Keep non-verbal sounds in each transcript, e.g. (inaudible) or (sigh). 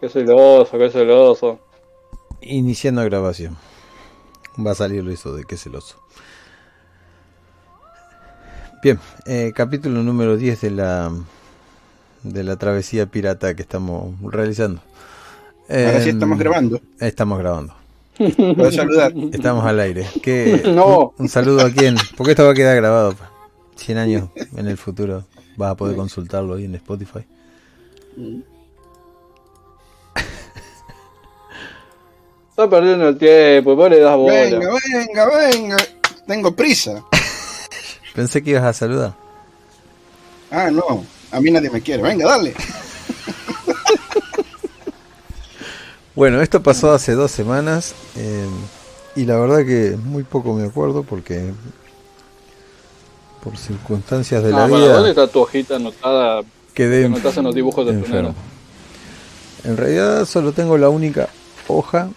Qué celoso, qué celoso. Iniciando grabación. Va a salir eso de qué celoso. Bien, eh, capítulo número 10 de la de la travesía pirata que estamos realizando. Ahora sí estamos grabando. Estamos grabando. Puedo saludar. Estamos al aire. ¿Qué, (laughs) No. Un, un saludo a quién, porque esto va a quedar grabado. 100 años en el futuro vas a poder consultarlo ahí en Spotify. Está perdiendo el tiempo, vos le das bola. Venga, venga, venga. Tengo prisa. (laughs) Pensé que ibas a saludar. Ah, no. A mí nadie me quiere. Venga, dale. (laughs) Bueno, esto pasó hace dos semanas eh, y la verdad que muy poco me acuerdo porque por circunstancias de la Ah, bueno, vida ¿dónde está tu hojita anotada quedé que anotas en los dibujos de tu? En realidad solo tengo la única hoja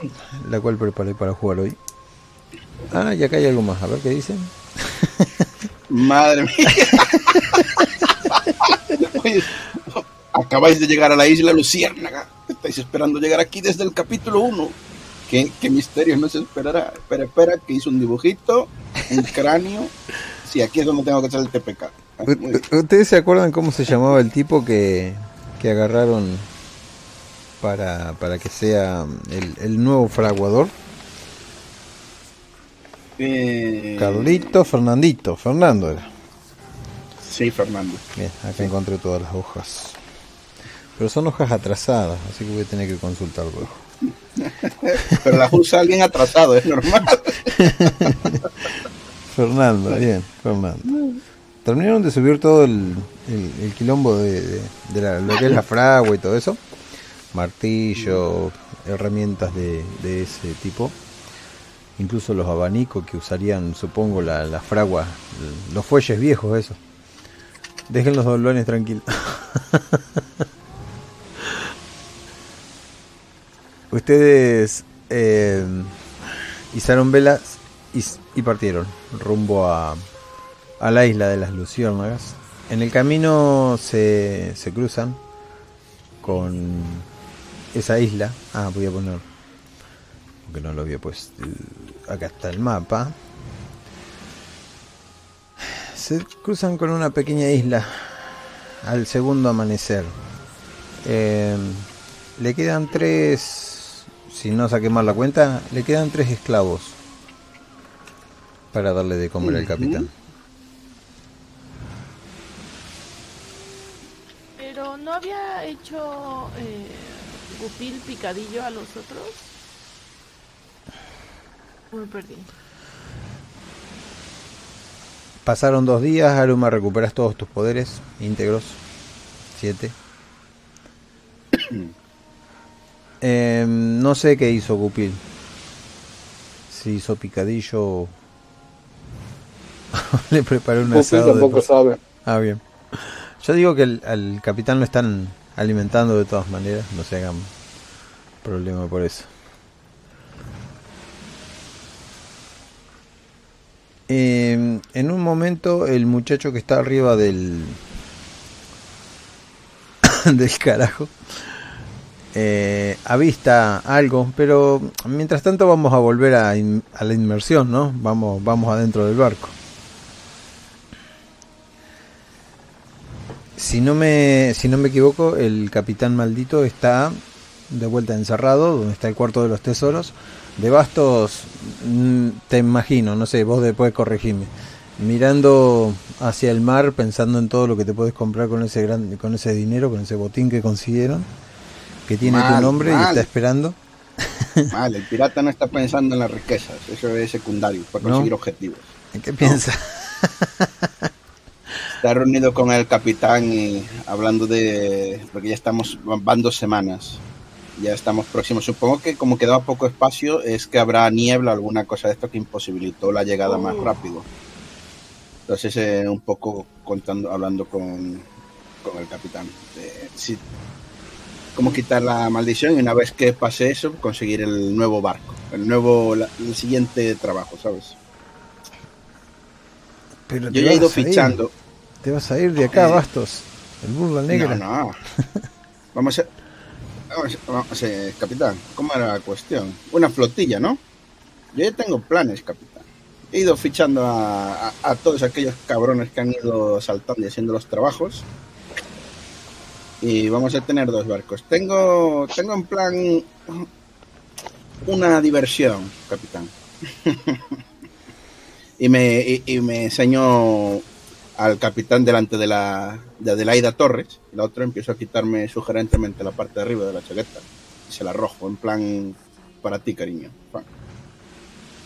la cual preparé para jugar hoy. Ah, y acá hay algo más. A ver qué dicen. (laughs) Madre mía. Oye, acabáis de llegar a la isla Luciérnaga. Estáis esperando llegar aquí desde el capítulo 1. ¿Qué, qué misterio nos esperará? Espera, espera, que hizo un dibujito, un cráneo. Sí, aquí es donde tengo que hacer el TPK. ¿Ustedes se acuerdan cómo se llamaba el tipo que, que agarraron para, para que sea el, el nuevo fraguador? Eh, Carlito, Fernandito, Fernando era. Sí, Fernando. Bien, acá encontré todas las hojas. Pero son hojas atrasadas, así que voy a tener que consultar luego. (laughs) Pero las usa alguien atrasado, es normal. (laughs) Fernando, bien, Fernando. Terminaron de subir todo el, el- el quilombo de, de- de la- lo que es la fragua y todo eso. Martillo, herramientas de, de ese tipo. Incluso los abanicos que usarían, supongo, la, la fragua, los fuelles viejos, eso. Dejen los doblones tranquilos. (laughs) Ustedes eh, izaron velas y, y partieron rumbo a, a la isla de las Luciérnagas. En el camino se, se cruzan con esa isla. Ah, voy a poner, porque no lo había puesto. Acá está el mapa. Se cruzan con una pequeña isla al segundo amanecer. Eh, le quedan tres, si no saqué mal la cuenta, le quedan tres esclavos para darle de comer al capitán. Pero no había hecho eh, Gupil picadillo a los otros. Me perdí. Pasaron dos días, Aruma, recuperas todos tus poderes íntegros. Siete. (coughs) Eh, no sé qué hizo Gupil. Si hizo picadillo o (laughs) le preparó un Pupi asado. tampoco sabe. Ah, bien. Yo digo que el- al capitán lo están alimentando de todas maneras. No se hagan problema por eso. Eh, en un momento el muchacho que está arriba del (coughs) del carajo eh, avista algo, pero mientras tanto vamos a volver a, in- a la inmersión, ¿no? Vamos, vamos adentro del barco. Si no me, si no me equivoco, el capitán maldito está de vuelta encerrado, donde está el cuarto de los tesoros. De Bastos, mm, te imagino, no sé, vos después corregime. Mirando hacia el mar, pensando en todo lo que te puedes comprar con ese gran, con ese dinero, con ese botín que consiguieron, que tiene tu Mal, nombre y mal. está esperando. (laughs) Vale, el pirata no está pensando en las riquezas, eso es secundario, para No. conseguir objetivos. ¿En qué piensa? (laughs) Está reunido con el capitán y hablando de. Porque ya estamos. Van dos semanas. Ya estamos próximos. Supongo que como quedaba poco espacio, es que habrá niebla alguna cosa de esto que imposibilitó la llegada más rápido. Entonces, eh, un poco contando, hablando con, con el capitán. si- cómo quitar la maldición y una vez que pase eso, conseguir el nuevo barco. El nuevo. la- el siguiente trabajo, ¿sabes? Pero Yo ya he ido fichando. Te vas a ir de acá, Eh, Bastos. El burla negra. No, no. (laughs) Vamos a. Vamos, vamos, eh, capitán, ¿cómo era la cuestión? Una flotilla, ¿no? Yo ya tengo planes, capitán. He ido fichando a, a- a todos aquellos cabrones que han ido saltando y haciendo los trabajos. Y vamos a tener dos barcos. Tengo, tengo en plan una diversión, capitán. (laughs) y, me, y, y me enseñó al capitán delante de la de Adelaida Torres. La otra empiezo a quitarme sugerentemente la parte de arriba de la chaqueta. Y se la arrojo, en plan, para ti, cariño.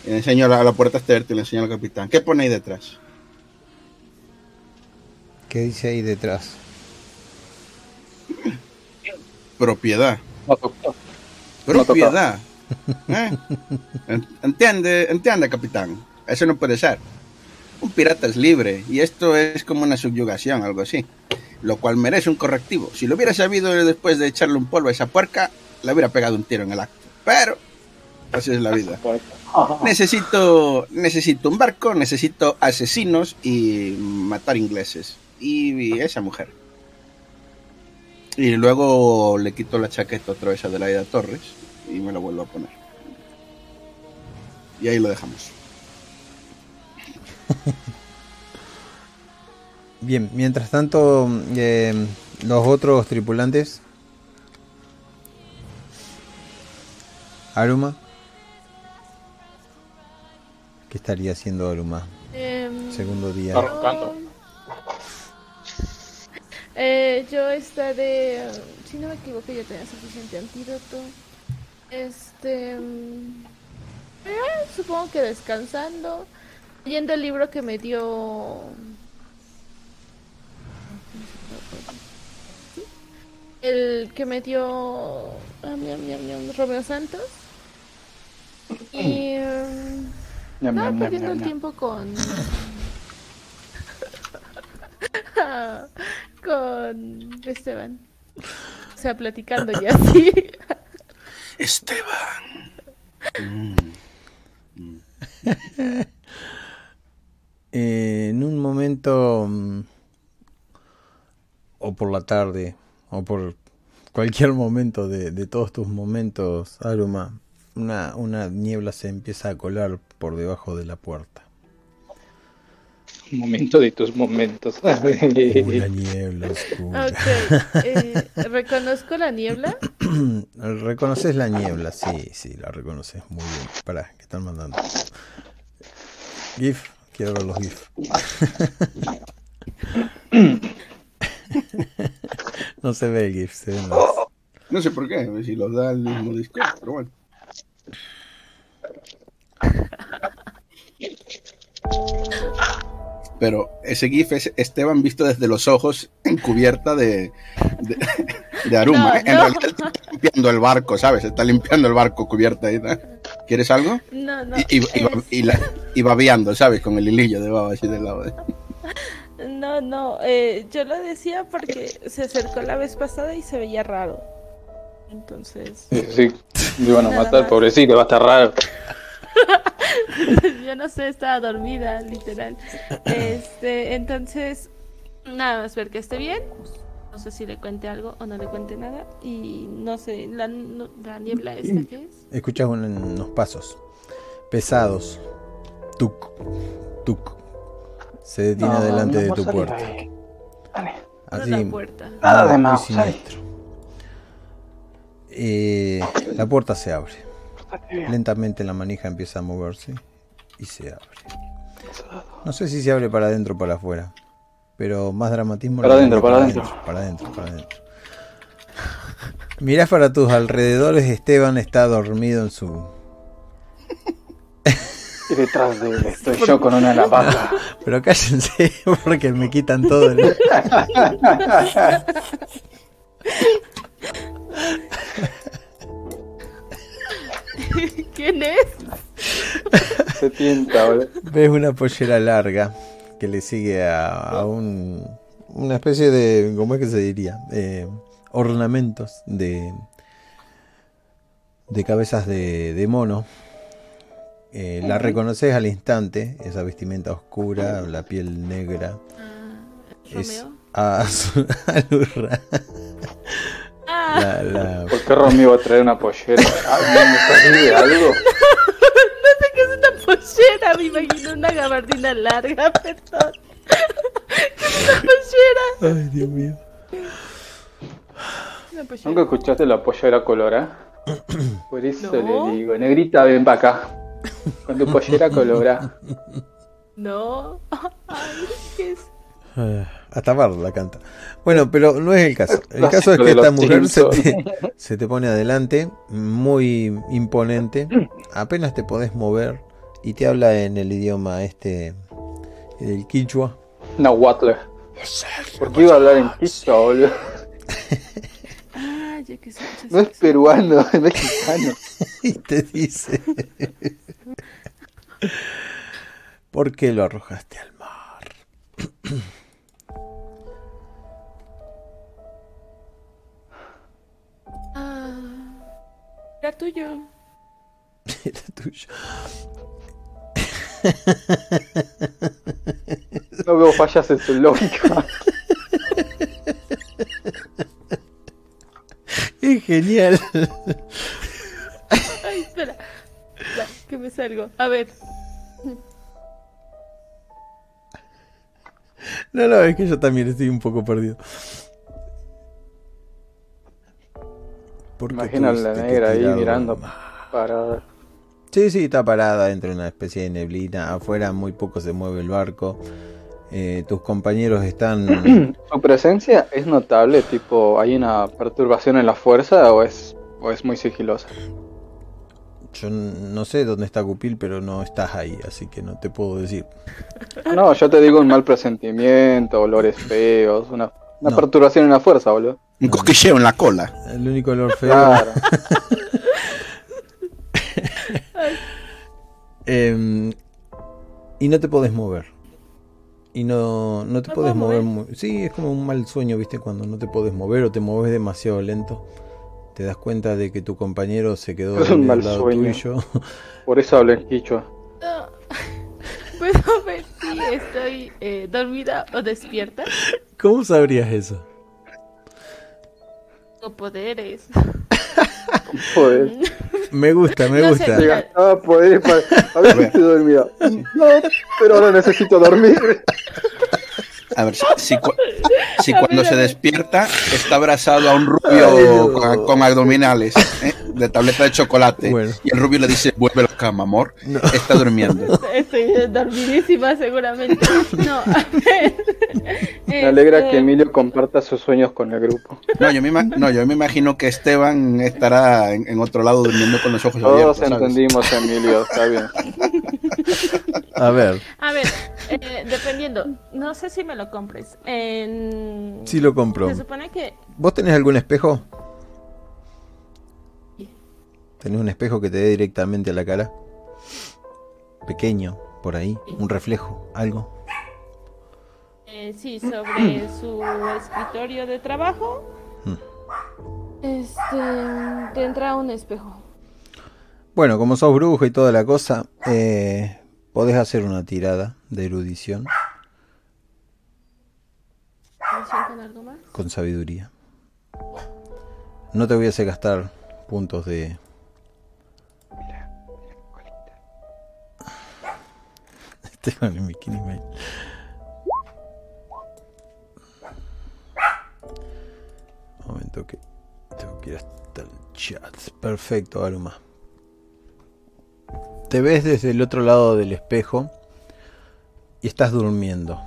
Y le enseño la, la puerta exterior y le enseño al capitán. ¿Qué pone ahí detrás? ¿Qué dice ahí detrás? Propiedad. No. Propiedad. ¿Eh? En- Entiende, entiende, capitán. Eso no puede ser. Un pirata es libre y esto es como una subyugación, algo así. Lo cual merece un correctivo. Si lo hubiera sabido después de echarle un polvo a esa puerca, le hubiera pegado un tiro en el acto. Pero, así es la vida. Necesito, necesito un barco, necesito asesinos y matar ingleses. Y, esa mujer. Y luego le quito la chaqueta otra vez a Adelaida Torres y me la vuelvo a poner. Y ahí lo dejamos. (laughs) Bien, mientras tanto, eh, los otros tripulantes. Aruma. ¿Qué estaría haciendo Aruma? Em, Segundo día. Roncando. Eh, yo estaré, si no me equivoco, ya tenía suficiente antídoto. Este, mm, eh, supongo que descansando, leyendo el libro que me dio. El que me dio ah, Romeo Santos. Y Ñam, estaba perdiendo el tiempo con. (laughs) con Esteban. O sea, platicando ya así. Esteban. (laughs) Mm. Eh, en un momento, mm, o por la tarde, o por cualquier momento de, de todos tus momentos, Aruma, una, una niebla se empieza a colar por debajo de la puerta. Un momento de tus momentos. Una (laughs) niebla oscura. Ok. eh, reconozco la niebla. (clears throat) ¿Reconoces la niebla? Sí, sí, la reconoces muy bien. Pará, ¿qué están mandando? GIF, quiero ver los GIF. (laughs) no se ve el GIF, se ven los... (laughs) No sé por qué, si los da el mismo disco, pero bueno. (laughs) Pero ese GIF es Esteban visto desde los ojos en cubierta de, de, de Aruma. No, ¿eh? En no. realidad está limpiando el barco, ¿sabes? Está limpiando el barco cubierta ahí. ¿no? ¿Quieres algo? No, no. Y, y, y, es- y la- y babeando, ¿sabes? Con el hilillo de baba así del lado. ¿eh? No, no. eh, yo lo decía porque se acercó la vez pasada y se veía raro. Entonces. Sí, sí. Me iban a Nada matar, pobrecito, va a estar raro. (laughs) yo no sé, estaba dormida, literal. Este, entonces, nada más ver que esté bien. No sé si le cuente algo o no le cuente nada. Y no sé, la, no- la niebla esta que es. Escuchas un- unos pasos pesados. Tuk, tuk. Se detiene No, delante no de tu puerta. Así, la puerta. Nada de más. Eh, la puerta se abre. Lentamente la manija empieza a moverse y se abre. No sé si se abre para adentro o para afuera, pero más dramatismo. Para adentro, para adentro. Para adentro, (laughs) para adentro. Mirás para tus alrededores, Esteban está dormido en su... Y detrás de él estoy (laughs) yo con una navaja. (laughs) Pero cállense porque me quitan todo. ¿no? (laughs) ¿Quién es? Se tienta, boludo. Ves una pollera larga que le sigue a, a un, una especie de, ¿cómo es que se diría? Eh, ornamentos de, de cabezas de, de mono. Eh, la reconoces al instante, esa vestimenta oscura, la piel negra. Ah, Es Romeo. (laughs) Ah, La, la- ¿Por qué Romy va a traer una pollera? Ay, (laughs) ¿no me de algo? No sé qué es una pollera, me imagino una gabardina larga, (laughs) perdón. ¿Qué es una pollera? Ay, Dios mío. ¿Nunca escuchaste la pollera colorada? (clears throat) Por eso No. le digo, negrita, ven para acá. Con tu pollera colorada. No. (laughs) Ay, ¿qué es? Hasta Bart la canta. Bueno, pero no es el caso. El Clásico caso es que esta mujer se te, se te pone adelante, muy imponente. Apenas te podés mover y te habla en el idioma este del quichua. No, Watler. ¿Por qué iba a hablar en quichua, boludo? Ah, No es peruano, (laughs) es mexicano. (laughs) Y te dice: (laughs) ¿Por qué lo arrojaste al mar? (clears throat) era tuyo. Era (laughs) tuyo. No veo fallas en su lógica. Es genial. Ay, espera. Ya, que me salgo. A ver. No, no, es que yo también estoy un poco perdido. ¿Por qué Imagina a la negra ahí mirando al mar? para Sí, sí, está parada dentro de una especie de neblina. Afuera muy poco se mueve el barco. Eh, tus compañeros están... (clears throat) ¿Su presencia es notable? Tipo, ¿hay una perturbación en la fuerza o es, o es muy sigilosa? Yo no sé dónde está Cupil, pero no estás ahí, así que no te puedo decir. No, yo te digo un mal presentimiento, olores feos, una, una No. perturbación en la fuerza, boludo. Un cosquilleo en la cola. El único olor feo... Claro. (laughs) Em, y no te podés mover. Y no, no te ¿Me podés mover. mover? muy- Sí, es como un mal sueño, ¿viste? Cuando no te podés mover o te moves demasiado lento. Te das cuenta de que tu compañero se quedó Es un dormido mal al lado sueño. tuyo. (laughs) Por eso hablo en quichua. No. (laughs) ¿Puedo ver si estoy eh, dormida o despierta? ¿Cómo sabrías eso? O poderes. Joder. Me gusta, me (laughs) No gusta. sé. Gastaba poderes para... A ver si estoy dormida. No, pero ahora necesito dormir. (laughs) A ver, si, si cu- si cuando se despierta está abrazado a un Ay, rubio no. con, con abdominales ¿eh? de tableta de chocolate Bueno. y el rubio le dice vuelve a la cama, amor. No. Está durmiendo. (laughs) Estoy dormidísima seguramente. No, a ver. Me alegra Este, que Emilio comparta sus sueños con el grupo. No, yo me, ima- no, yo me imagino que Esteban estará en, en otro lado durmiendo con los ojos abiertos. Todos ¿sabes? entendimos, Emilio, está bien. A ver, A ver, eh, dependiendo. No sé si me lo compres. En... si lo compro. Se supone que ¿Vos tenés algún espejo? ¿Tenés un espejo que te dé directamente a la cara? Pequeño, por ahí, un reflejo, algo. Eh, sí, sobre (clears throat) su escritorio de trabajo. Este tendrá un espejo. Bueno, como sos brujo y toda la cosa, eh, podés hacer una tirada de erudición ¿Relación con algo más? con sabiduría. No te voy a hacer gastar puntos de... (laughs) Esteban en Bikini Mail. Un momento que tengo que ir hasta el chat. Perfecto, Aruma. Te ves desde el otro lado del espejo y estás durmiendo.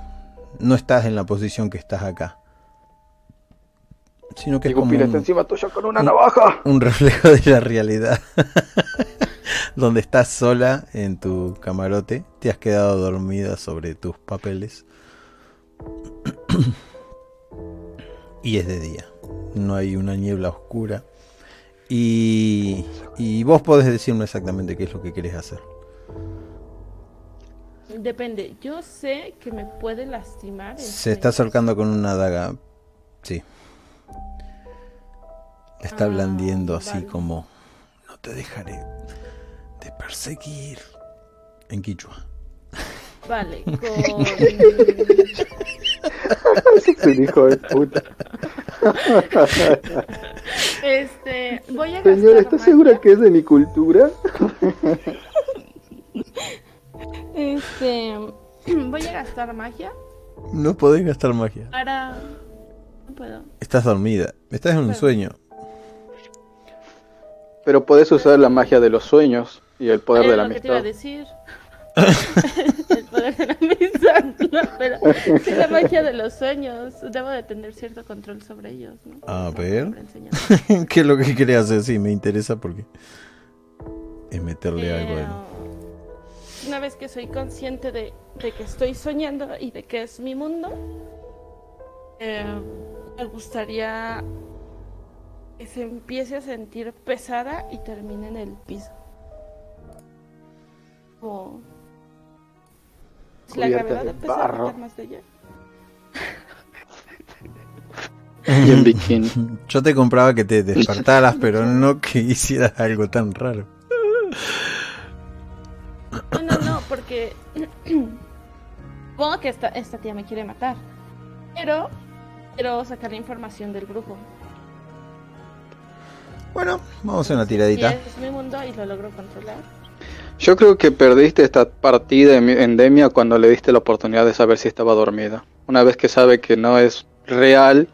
No estás en la posición que estás acá. Sino que es como Pila está un, encima tuyo con una navaja. un reflejo de la realidad. (laughs) Donde estás sola en tu camarote, te has quedado dormida sobre tus papeles. (clears throat) y es de día. No hay una niebla oscura. Y, y vos podés decirme exactamente qué es lo que querés hacer. Depende. Yo sé que me puede lastimar. Se está acercando con una daga. Sí. Está Ah, blandiendo así vale. como. No te dejaré de perseguir. En Quichua. (laughs) Vale, (laughs) con. Es un hijo de puta. Este, voy a gastar Señora, ¿estás magia. segura que es de mi cultura? Este, voy a gastar magia No podés gastar magia. para... No puedo. Estás dormida. Estás en un sueño. Pero podés usar la magia de los sueños y el poder de la lo que te iba a amistad. decir. El poder de la pero sí la magia de los sueños. Debo de tener cierto control sobre ellos, ¿no? A ver. (laughs) ¿Qué es lo que querés hacer? Sí, me interesa porque es meterle Eh, algo a él. Una vez que soy consciente de, de que estoy soñando y de que es mi mundo, eh, me gustaría que se empiece a sentir pesada y termine en el piso. Como la gravedad de empezara a barro. quitar más de ella. Y en (laughs) bikini. Yo te compraba que te despertaras, pero no que hicieras algo tan raro. No, no, no, porque supongo que esta, esta tía me quiere matar. Pero quiero sacar la información del grupo. Bueno, vamos a hacer una Y tiradita. es mi mundo y lo logro controlar. Yo creo que perdiste esta partida en endemia cuando le diste la oportunidad de saber si estaba dormida. Una vez que sabe que no es real,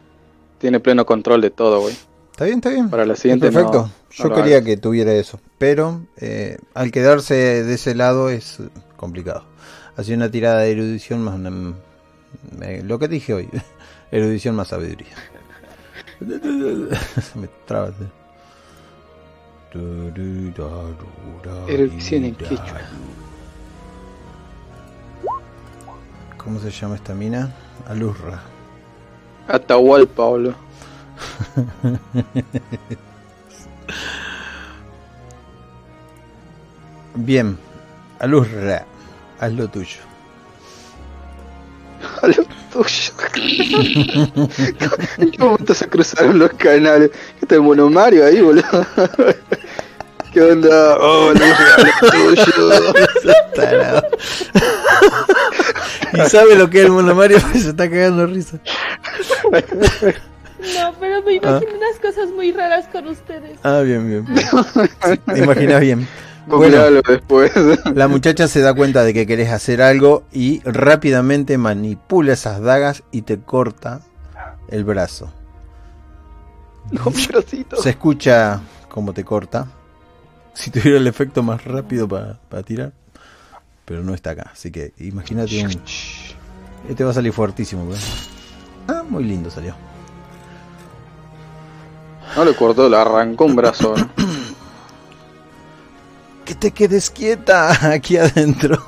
tiene pleno control de todo, güey. ¿Está bien? ¿Está bien? Para la siguiente Perfecto. no- Yo no quería hagas. que tuviera eso. Pero eh, al quedarse de ese lado es complicado. Así una tirada de erudición más una- me- lo que dije hoy. (laughs) erudición más sabiduría. (laughs) Me traba. Erudición en quechua. ¿Cómo se llama esta mina? Alurra. Atahualpa, boludo. (laughs) Bien. Alurra. Haz lo tuyo. (laughs) (laughs) Tuyo. ¿En qué momento se cruzaron los canales? ¿Qué está el mono Mario ahí, boludo? (laughs) ¿Qué onda? Oh, lo tuyo. Y sabe lo que es el monomario, (laughs) se está cagando de risa. No, pero me imagino unas cosas muy raras con ustedes. Ah, bien, bien. Te imaginas bien. Bueno, Googlealo después. (laughs) la muchacha se da cuenta de que querés hacer algo y rápidamente manipula esas dagas y te corta el brazo. No. Se escucha cómo te corta. Si tuviera el efecto más rápido para tirar. Pero no está acá. Así que imagínate un... Este va a salir fuertísimo. ¿verdad? Ah, muy lindo salió. No le cortó, le arrancó un brazo. ¿no? (coughs) Que te quedes quieta (laughs) aquí adentro.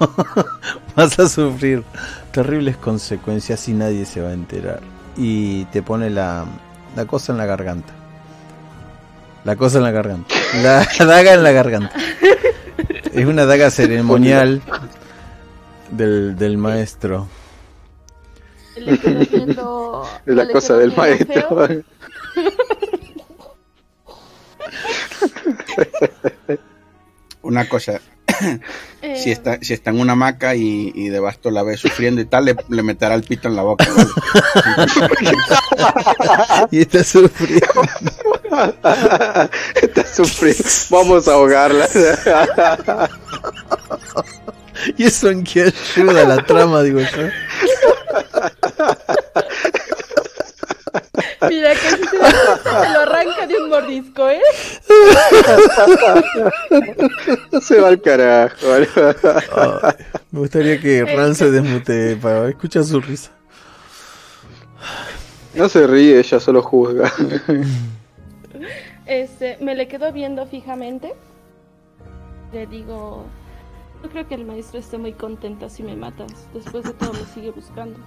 (laughs) Vas a sufrir terribles consecuencias y nadie se va a enterar. Y te pone la, la cosa en la garganta. La cosa en la garganta. La (laughs) daga en la garganta. Es una daga ceremonial del, del maestro. Le. Es la le cosa del maestro. Una cosa, (coughs) Eh, si está, si está en una hamaca y, y de basto la ve sufriendo y tal, le, le meterá el pito en la boca. ¿vale? (laughs) Y está sufriendo. (laughs) Está sufriendo. Vamos a ahogarla. (laughs) Y eso en qué ayuda a la trama, digo yo. Mira que si se, se lo arranca de un mordisco, ¿eh? (laughs) Se va al carajo. Ay, me gustaría que Ran se desmutee para escuchar su risa. No se ríe, ella solo juzga. Este, me le quedo viendo fijamente. Le digo, no creo que el maestro esté muy contenta si me matas. Después de todo me sigue buscando.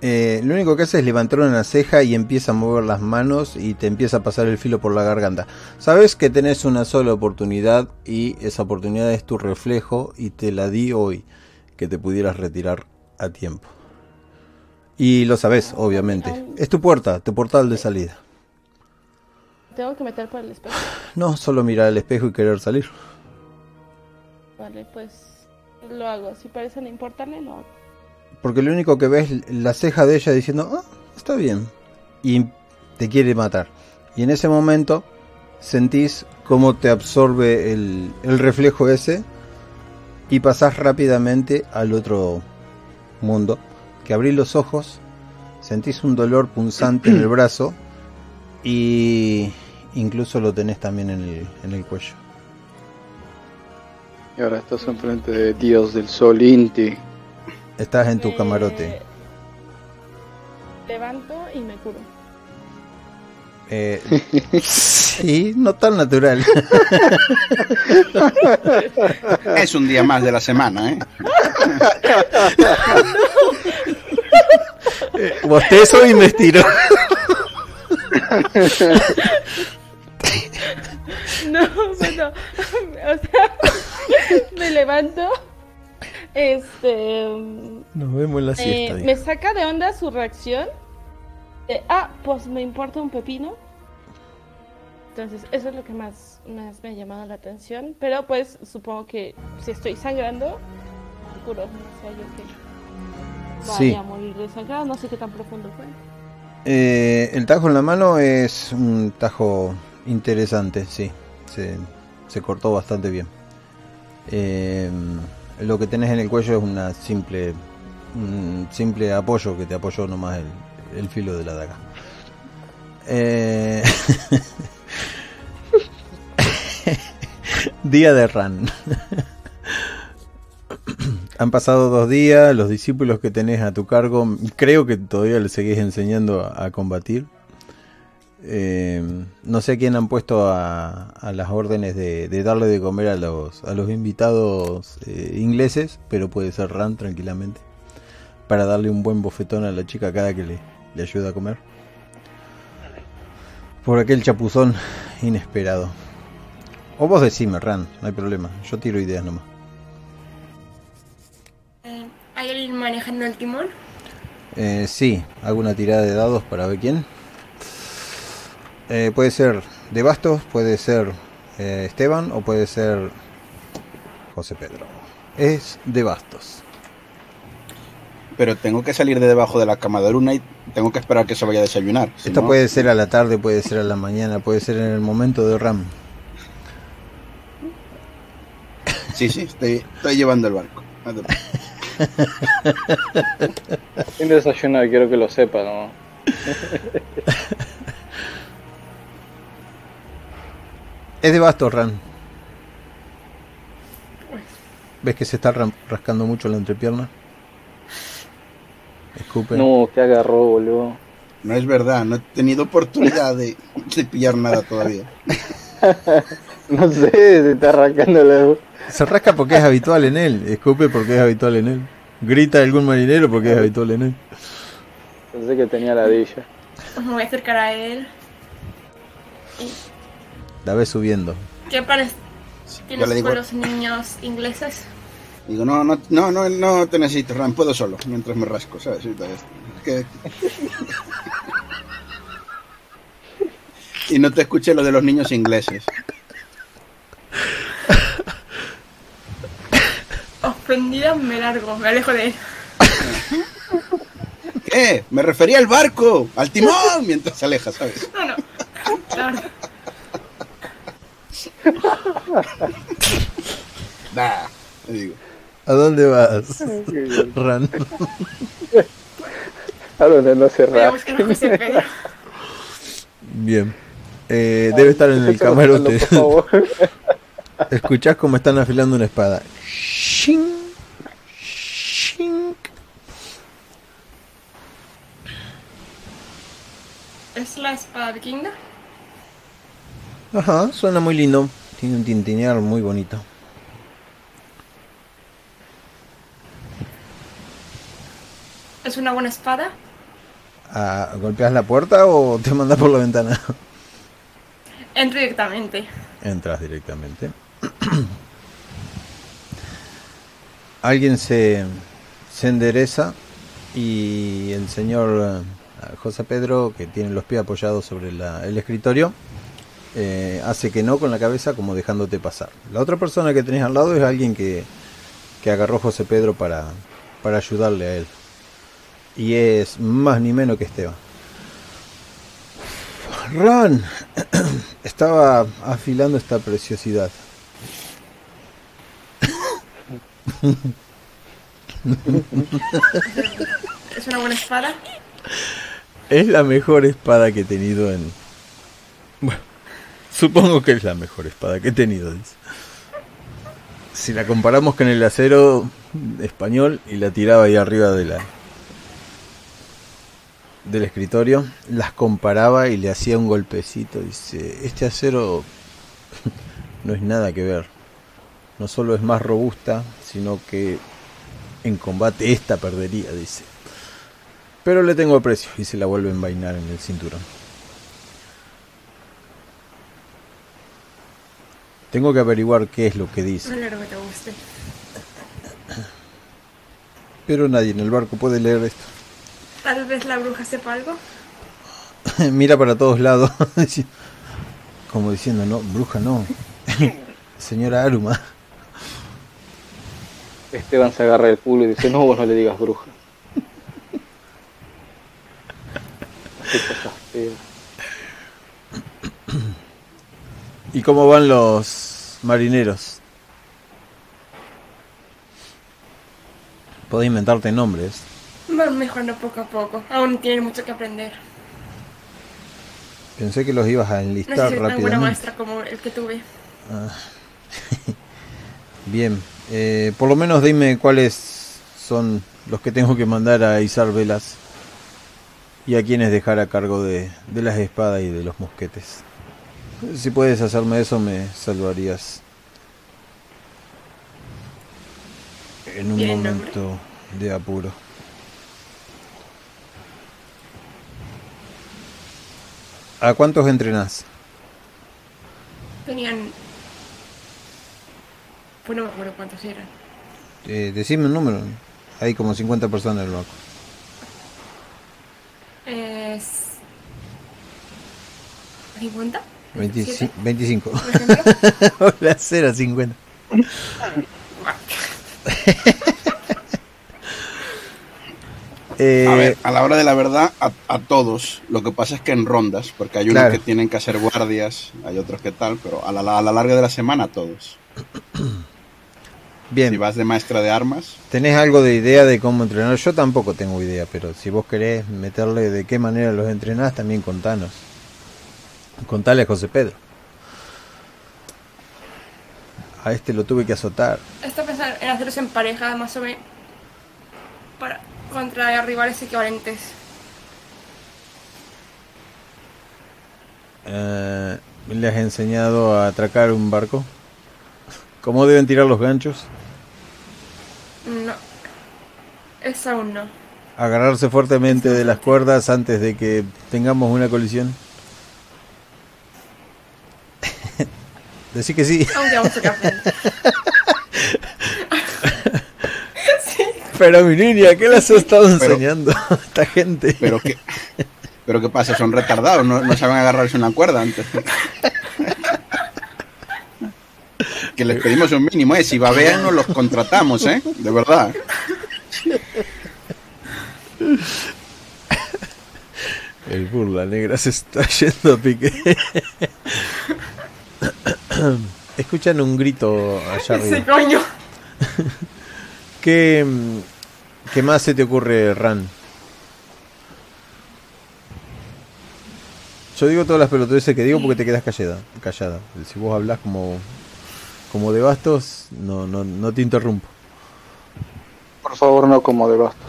Eh, lo único que hace es levantar una ceja y empieza a mover las manos y te empieza a pasar el filo por la garganta. Sabes que tenés una sola oportunidad y esa oportunidad es tu reflejo y te la di hoy, que te pudieras retirar a tiempo. Y lo sabes, obviamente. Es tu puerta, tu portal de salida. Tengo que meter por el espejo. (sighs) No solo mirar al espejo y querer salir. Vale, pues lo hago. Si parece no importarle, lo hago. Porque lo único que ves es la ceja de ella diciendo, ah, está bien. Y te quiere matar. Y en ese momento sentís cómo te absorbe el, el reflejo ese y pasás rápidamente al otro mundo. Que abrís los ojos, sentís un dolor punzante en el brazo y incluso lo tenés también en el, en el cuello. Y ahora estás enfrente de Dios del Sol Inti. Estás en tu Me camarote. Levanto y me curo. Eh, sí, no tan natural. (laughs) Es un día más de la semana, ¿eh? Bostezo y me estiro. No, bueno, (laughs) o sea, (laughs) me levanto. Este. Nos vemos en la eh, siesta. me dijo. saca de onda su reacción. ah, pues me importa un pepino. Entonces, eso es lo que más, más me ha llamado la atención. Pero pues supongo que si estoy sangrando, me curo. No sé yo que vaya Sí. a morir de sangrado. No sé qué tan profundo fue. Eh, el tajo en la mano es un tajo interesante, sí. Se, se cortó bastante bien. Eh, lo que tenés en el cuello es una simple, un simple apoyo que te apoyó nomás el, el filo de la daga. Eh, (laughs) Día de Ran. Han pasado dos días, los discípulos que tenés a tu cargo, creo que todavía les seguís enseñando a combatir. Eh, no sé a quién han puesto a, a las órdenes de, de darle de comer a los, a los invitados eh, ingleses, pero puede ser Ran tranquilamente, para darle un buen bofetón a la chica cada que le, le ayuda a comer. Por aquel chapuzón inesperado. O vos decime, Ran, no hay problema, yo tiro ideas nomás. Eh, ¿Hay alguien manejando el timón? Eh, sí, hago una tirada de dados para ver quién. Eh, puede ser de Bastos, puede ser eh, Esteban o puede ser José Pedro. Es de Bastos. Pero tengo que salir de debajo de la cama de Luna y tengo que esperar que se vaya a desayunar. si Esto no- puede ser a la tarde, puede ser a la mañana, puede ser en el momento de Ram. Sí, sí, estoy, estoy llevando el barco. Sin desayunar, quiero que lo sepa, ¿no? (laughs) Es de Bastos, Ram. ¿Ves que se está rascando mucho la entrepierna? Escupe. No, que agarró, boludo. No es verdad, no he tenido oportunidad de, de pillar nada todavía. (laughs) No sé, se está arrancando la... Se rasca porque es habitual en él. Escupe porque es habitual en él. Grita algún marinero porque es habitual en él. Pensé que tenía ladilla. Pues me voy a acercar a él. La ves subiendo. ¿Qué Ya tienes le digo, con los niños ingleses? digo no, no, no, no, no te necesito, Ram, puedo solo, mientras me rasco, ¿sabes? Y todo esto. Es que- (laughs) Y no te escuché lo de los niños ingleses. Ofendida me largo, me alejo de él. ¿Qué? Me refería al barco, al timón, mientras se aleja, ¿sabes? No, no. Claro. (laughs) Nah, digo. ¿A dónde vas? Ran. A donde no se Pedro. Bien. Eh, debe estar en el camarote. (laughs) Escuchás cómo están afilando una espada. Shing, shink. ¿Es la espada vikinga? Ajá, suena muy lindo. Tiene un tintinear muy bonito. ¿Es una buena espada? Ah, ¿Golpeas la puerta o te mandas por la ventana? Entro directamente. Entras directamente. (clears throat) Alguien se, se endereza y el señor eh, José Pedro, que tiene los pies apoyados sobre la- el escritorio, eh, hace que no con la cabeza como dejándote pasar. La otra persona que tenés al lado es alguien que, que agarró José Pedro para, para ayudarle a él. Y es más ni menos que Esteban. Ran, (coughs) estaba afilando esta preciosidad. (laughs) Es una buena espada. Es la mejor espada que he tenido en... Supongo que es la mejor espada que he tenido. dice. Si la comparamos con el acero español y la tiraba ahí arriba de la del escritorio, las comparaba y le hacía un golpecito. Dice, este acero (laughs) no es nada que ver. No solo es más robusta, sino que en combate esta perdería, dice. Pero le tengo aprecio y se la vuelve a envainar en el cinturón. Tengo que averiguar qué es lo que dice. Alegro que te guste. Pero nadie en el barco puede leer esto. Tal vez la bruja sepa algo. (laughs) Mira para todos lados. (laughs) Como diciendo, no, bruja no. (laughs) Señora Aruma. Esteban se agarra el culo y dice, no, vos no le digas bruja. Cosas feas. ¿Y cómo van los marineros? Puedo inventarte nombres. Van mejorando poco a poco. Aún tienen mucho que aprender. Pensé que los ibas a No sé enlistar si es tan buena rápidamente. maestra como el que tuve. (laughs) Bien, eh, por lo menos dime cuáles son los que tengo que mandar a izar velas y a quienes dejar a cargo de, de las espadas y de los mosquetes. Si puedes hacerme eso me salvarías en un momento de apuro. ¿A cuántos entrenás? Tenían... Pues no me acuerdo cuántos eran. Eh, decime un número. Hay como 50 personas en el banco. Es... ¿50? 25. 25. Por ejemplo. (laughs) Hola, cero, 50. (laughs) Eh, A ver, a la hora de la verdad, a, a todos. Lo que pasa es que en rondas, porque hay unos Claro. que tienen que hacer guardias, hay otros que tal, pero a la, a la larga de la semana a todos. (clears throat) bien, Si vas de maestra de armas, ¿tenés algo de idea de cómo entrenar? Yo tampoco tengo idea, pero si vos querés meterle de qué manera los entrenás, también contanos. Contale a José Pedro. A este lo tuve que azotar. Esto pensar en hacerlos en pareja, más o menos. Para contra rivales equivalentes. Eh, ¿Le has enseñado a atracar un barco? ¿Cómo deben tirar los ganchos? No. Es aún no. Agarrarse fuertemente de las cuerdas antes de que tengamos una colisión. (laughs) Decí que sí. (laughs) Pero mi niña, ¿qué les has estado enseñando a esta gente? pero ¿qué, pero ¿qué pasa? Son retardados, no, no saben agarrarse una cuerda antes. (laughs) Que les pedimos un mínimo, ¿eh? Si babean, nos los contratamos, ¿eh? De verdad. El burla negra se está yendo a pique. (coughs) Escuchan un grito allá Ese arriba. coño. (laughs) ¿Qué, ¿Qué más se te ocurre, Ran? Yo digo todas las pelotudeces que digo porque te quedas callada. callada. Si vos hablas como, como de bastos, no, no, no te interrumpo. Por favor, no como de bastos.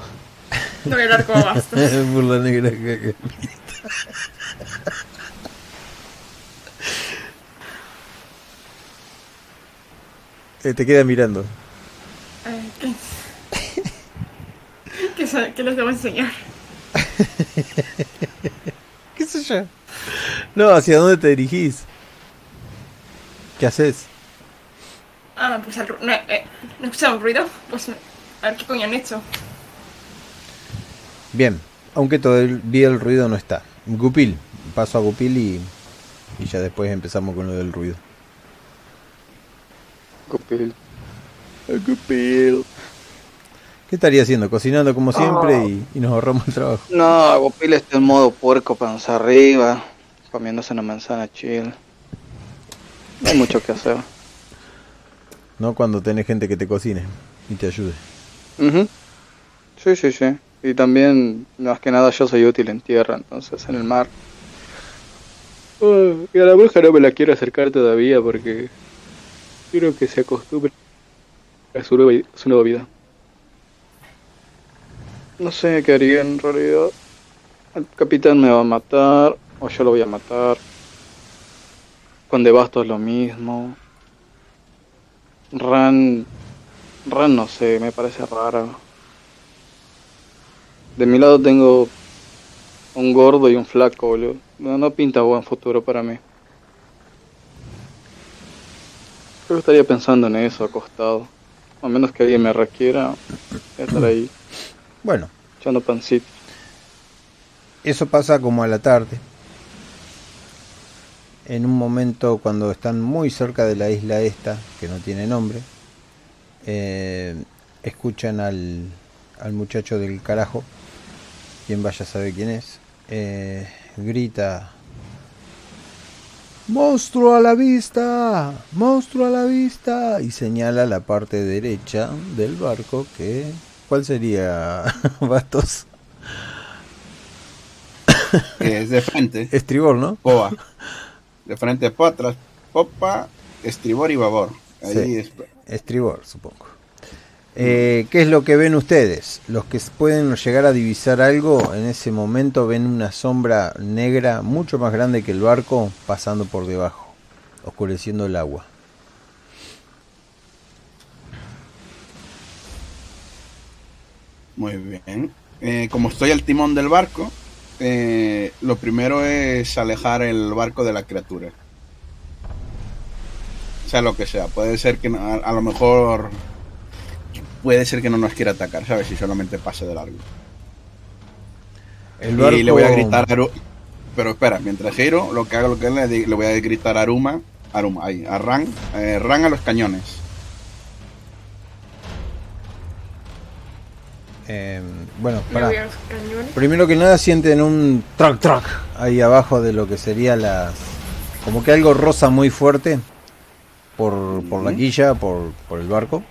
No voy a hablar como. (laughs) Burla negra. que- Eh, te queda mirando. Eh, ¿Qué, ¿Qué, les debo enseñar? (laughs) ¿Qué sé yo? No, ¿hacia dónde te dirigís? ¿Qué haces? Ah, pues al ru- no, eh, ¿no ruido? Pues a ver qué coño han hecho. Bien, aunque todavía el ruido no está. Gupil, paso a Gupil y, y ya después empezamos con lo del ruido. Copil. Gupil. ¿Qué estaría haciendo? Cocinando como siempre y, y nos ahorramos el trabajo. No, Gopil está en modo puerco panza arriba. comiéndose una manzana chill. No hay mucho que hacer. No cuando tenés gente que te cocine y te ayude. Ujú. Sí, sí, sí. Y también, más que nada, yo soy útil en tierra, entonces en el mar. Y a la bruja no me la quiero acercar todavía porque quiero que se acostumbre a su nueva, su nueva vida. No sé qué haría en realidad. El capitán me va a matar o yo lo voy a matar. Con Devasto es lo mismo. Ran. Ran no sé, me parece rara. De mi lado tengo un gordo y un flaco, boludo. No, no pinta buen futuro para mí. Creo que estaría pensando en eso acostado. A menos que alguien me requiera estar ahí Bueno, echando pancito. eso pasa como a la tarde. En un momento cuando están muy cerca de la isla esta, que no tiene nombre, eh, escuchan al, al muchacho del carajo, quien vaya sabe quién es, eh, grita, ¡Monstruo a la vista! ¡Monstruo a la vista! Y señala la parte derecha del barco que... ¿Cuál sería, (laughs) Bastos? (coughs) Es de frente, Estribor, ¿no? poa. De frente, poa, atrás, popa, estribor y babor. Ahí Sí. es- Estribor, supongo. Eh, ¿Qué es lo que ven ustedes? Los que pueden llegar a divisar algo, en ese momento ven una sombra negra mucho más grande que el barco pasando por debajo, oscureciendo el agua. Muy bien. Eh, como estoy al timón del barco, eh, lo primero es alejar el barco de la criatura. Sea lo que sea. Puede ser que a lo mejor puede ser que no nos quiera atacar, ¿sabes? Si solamente pase de largo. El barco... Y le voy a gritar a Aru- Pero espera, mientras giro, lo que hago lo que le, le voy a gritar a Aruma, Aruma, ahí, a Ran, eh, Ran a los cañones. Eh, bueno, para. Primero que nada sienten un track track ahí abajo de lo que sería las... Como que algo rosa muy fuerte por, por la quilla, por, por el barco.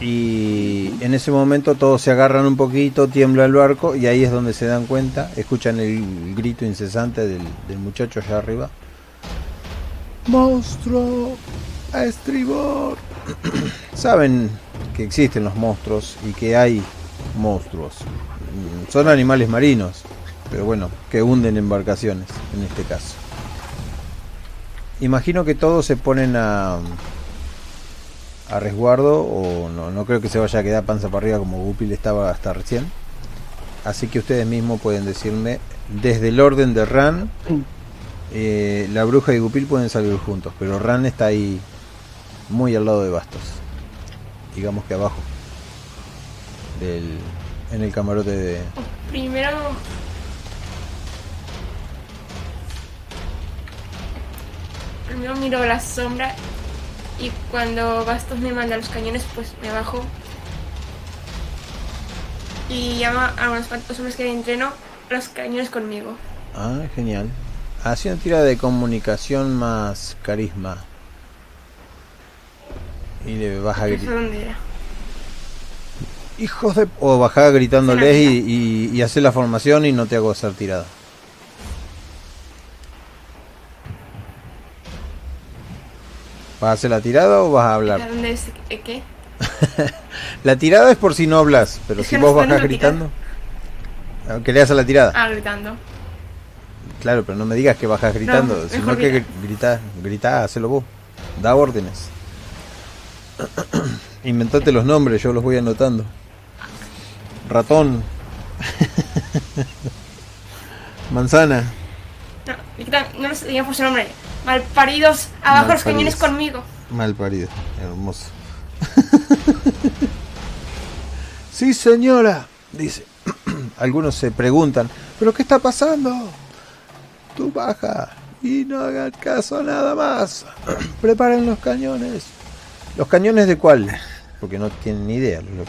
Y en ese momento todos se agarran un poquito, tiembla el barco y ahí es donde se dan cuenta, escuchan el grito incesante del, del muchacho allá arriba. ¡Monstruo! ¡A estribor! (clears throat) Saben que existen los monstruos y que hay monstruos. Son animales marinos, pero bueno, que hunden embarcaciones en este caso. Imagino que todos se ponen a, a resguardo o no, no creo que se vaya a quedar panza para arriba como Gupil estaba hasta recién. Así que ustedes mismos pueden decirme, desde el orden de Ran, eh, la bruja y Gupil pueden salir juntos, pero Ran está ahí muy al lado de Bastos. Digamos que abajo. Del, en el camarote de... Primero. Primero miro la sombra y cuando Bastos me manda los cañones, pues me bajo. Y llama a unos cuantos hombres que entreno los cañones conmigo. Ah, genial. Así una tira de comunicación más carisma. Y le vas a ¿Eso gritar. dónde era? Hijos de... O bajá gritándoles y, y, y hacer la formación y no te hago hacer tirada. ¿Vas a hacer la tirada o vas a ¿A hablar? dónde es? ¿Eh, ¿Qué? (laughs) La tirada es por si no hablas, pero Es si vos no bajás gritando... ¿Qué le a la tirada? Ah, gritando. Claro, pero no me digas que bajas gritando, No, sino que grita. grita, grita, hacelo vos. Da órdenes. (coughs) Inventate los nombres, yo los voy anotando. Ratón. (laughs) Manzana. No, grita- no los digan por Malparidos, abajo los cañones conmigo. Mal parido. Hermoso. (laughs) sí, señora. Dice. (clears throat) Algunos se preguntan, ¿pero qué está pasando? Tú baja y no hagas caso nada más. (clears throat) Preparen los cañones. ¿Los cañones de cuál? Porque no tienen ni idea. los.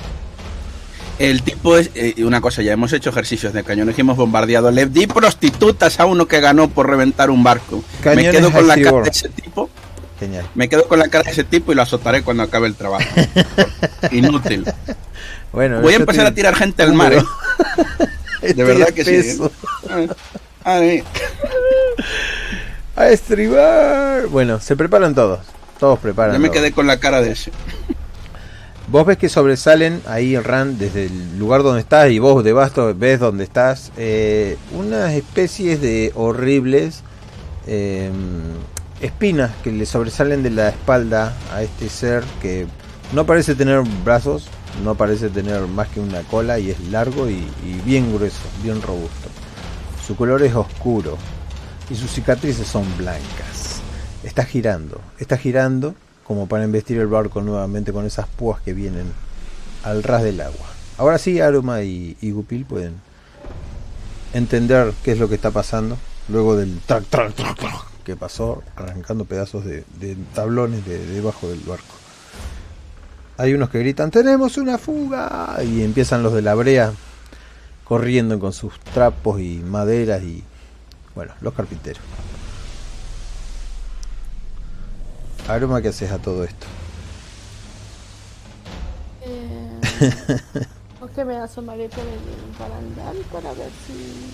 El tipo es. eh, una cosa, ya hemos hecho ejercicios de cañones y hemos bombardeado. Le di prostitutas a uno que ganó por reventar un barco. Cañones me quedo con la cara de ese tipo. Genial. Me quedo con la cara de ese tipo y lo azotaré cuando acabe el trabajo. (laughs) Inútil. Bueno, Voy a yo empezar a tirar gente al mar. ¿eh? (laughs) Estoy verdad que sí, espeso. Ay, (laughs) A estribar. Bueno, se preparan todos. Todos preparan. ya me quedé con la cara de ese. Vos ves que sobresalen ahí, Ran, desde el lugar donde estás y vos de Basto ves donde estás, eh, unas especies de horribles eh, espinas que le sobresalen de la espalda a este ser que no parece tener brazos, no parece tener más que una cola y es largo y, y bien grueso, bien robusto. Su color es oscuro y sus cicatrices son blancas. Está girando, está girando como para investir el barco nuevamente con esas púas que vienen al ras del agua. Ahora sí, Aroma y, Gupil pueden entender qué es lo que está pasando luego del trac, trac, trac, trac que pasó arrancando pedazos de, de tablones de debajo del barco. Hay unos que gritan, tenemos una fuga y empiezan los de la brea corriendo con sus trapos y maderas y bueno, los carpinteros. Aroma, ¿qué haces a todo esto? Eh, (laughs) que me asomaré por el barandal para ver si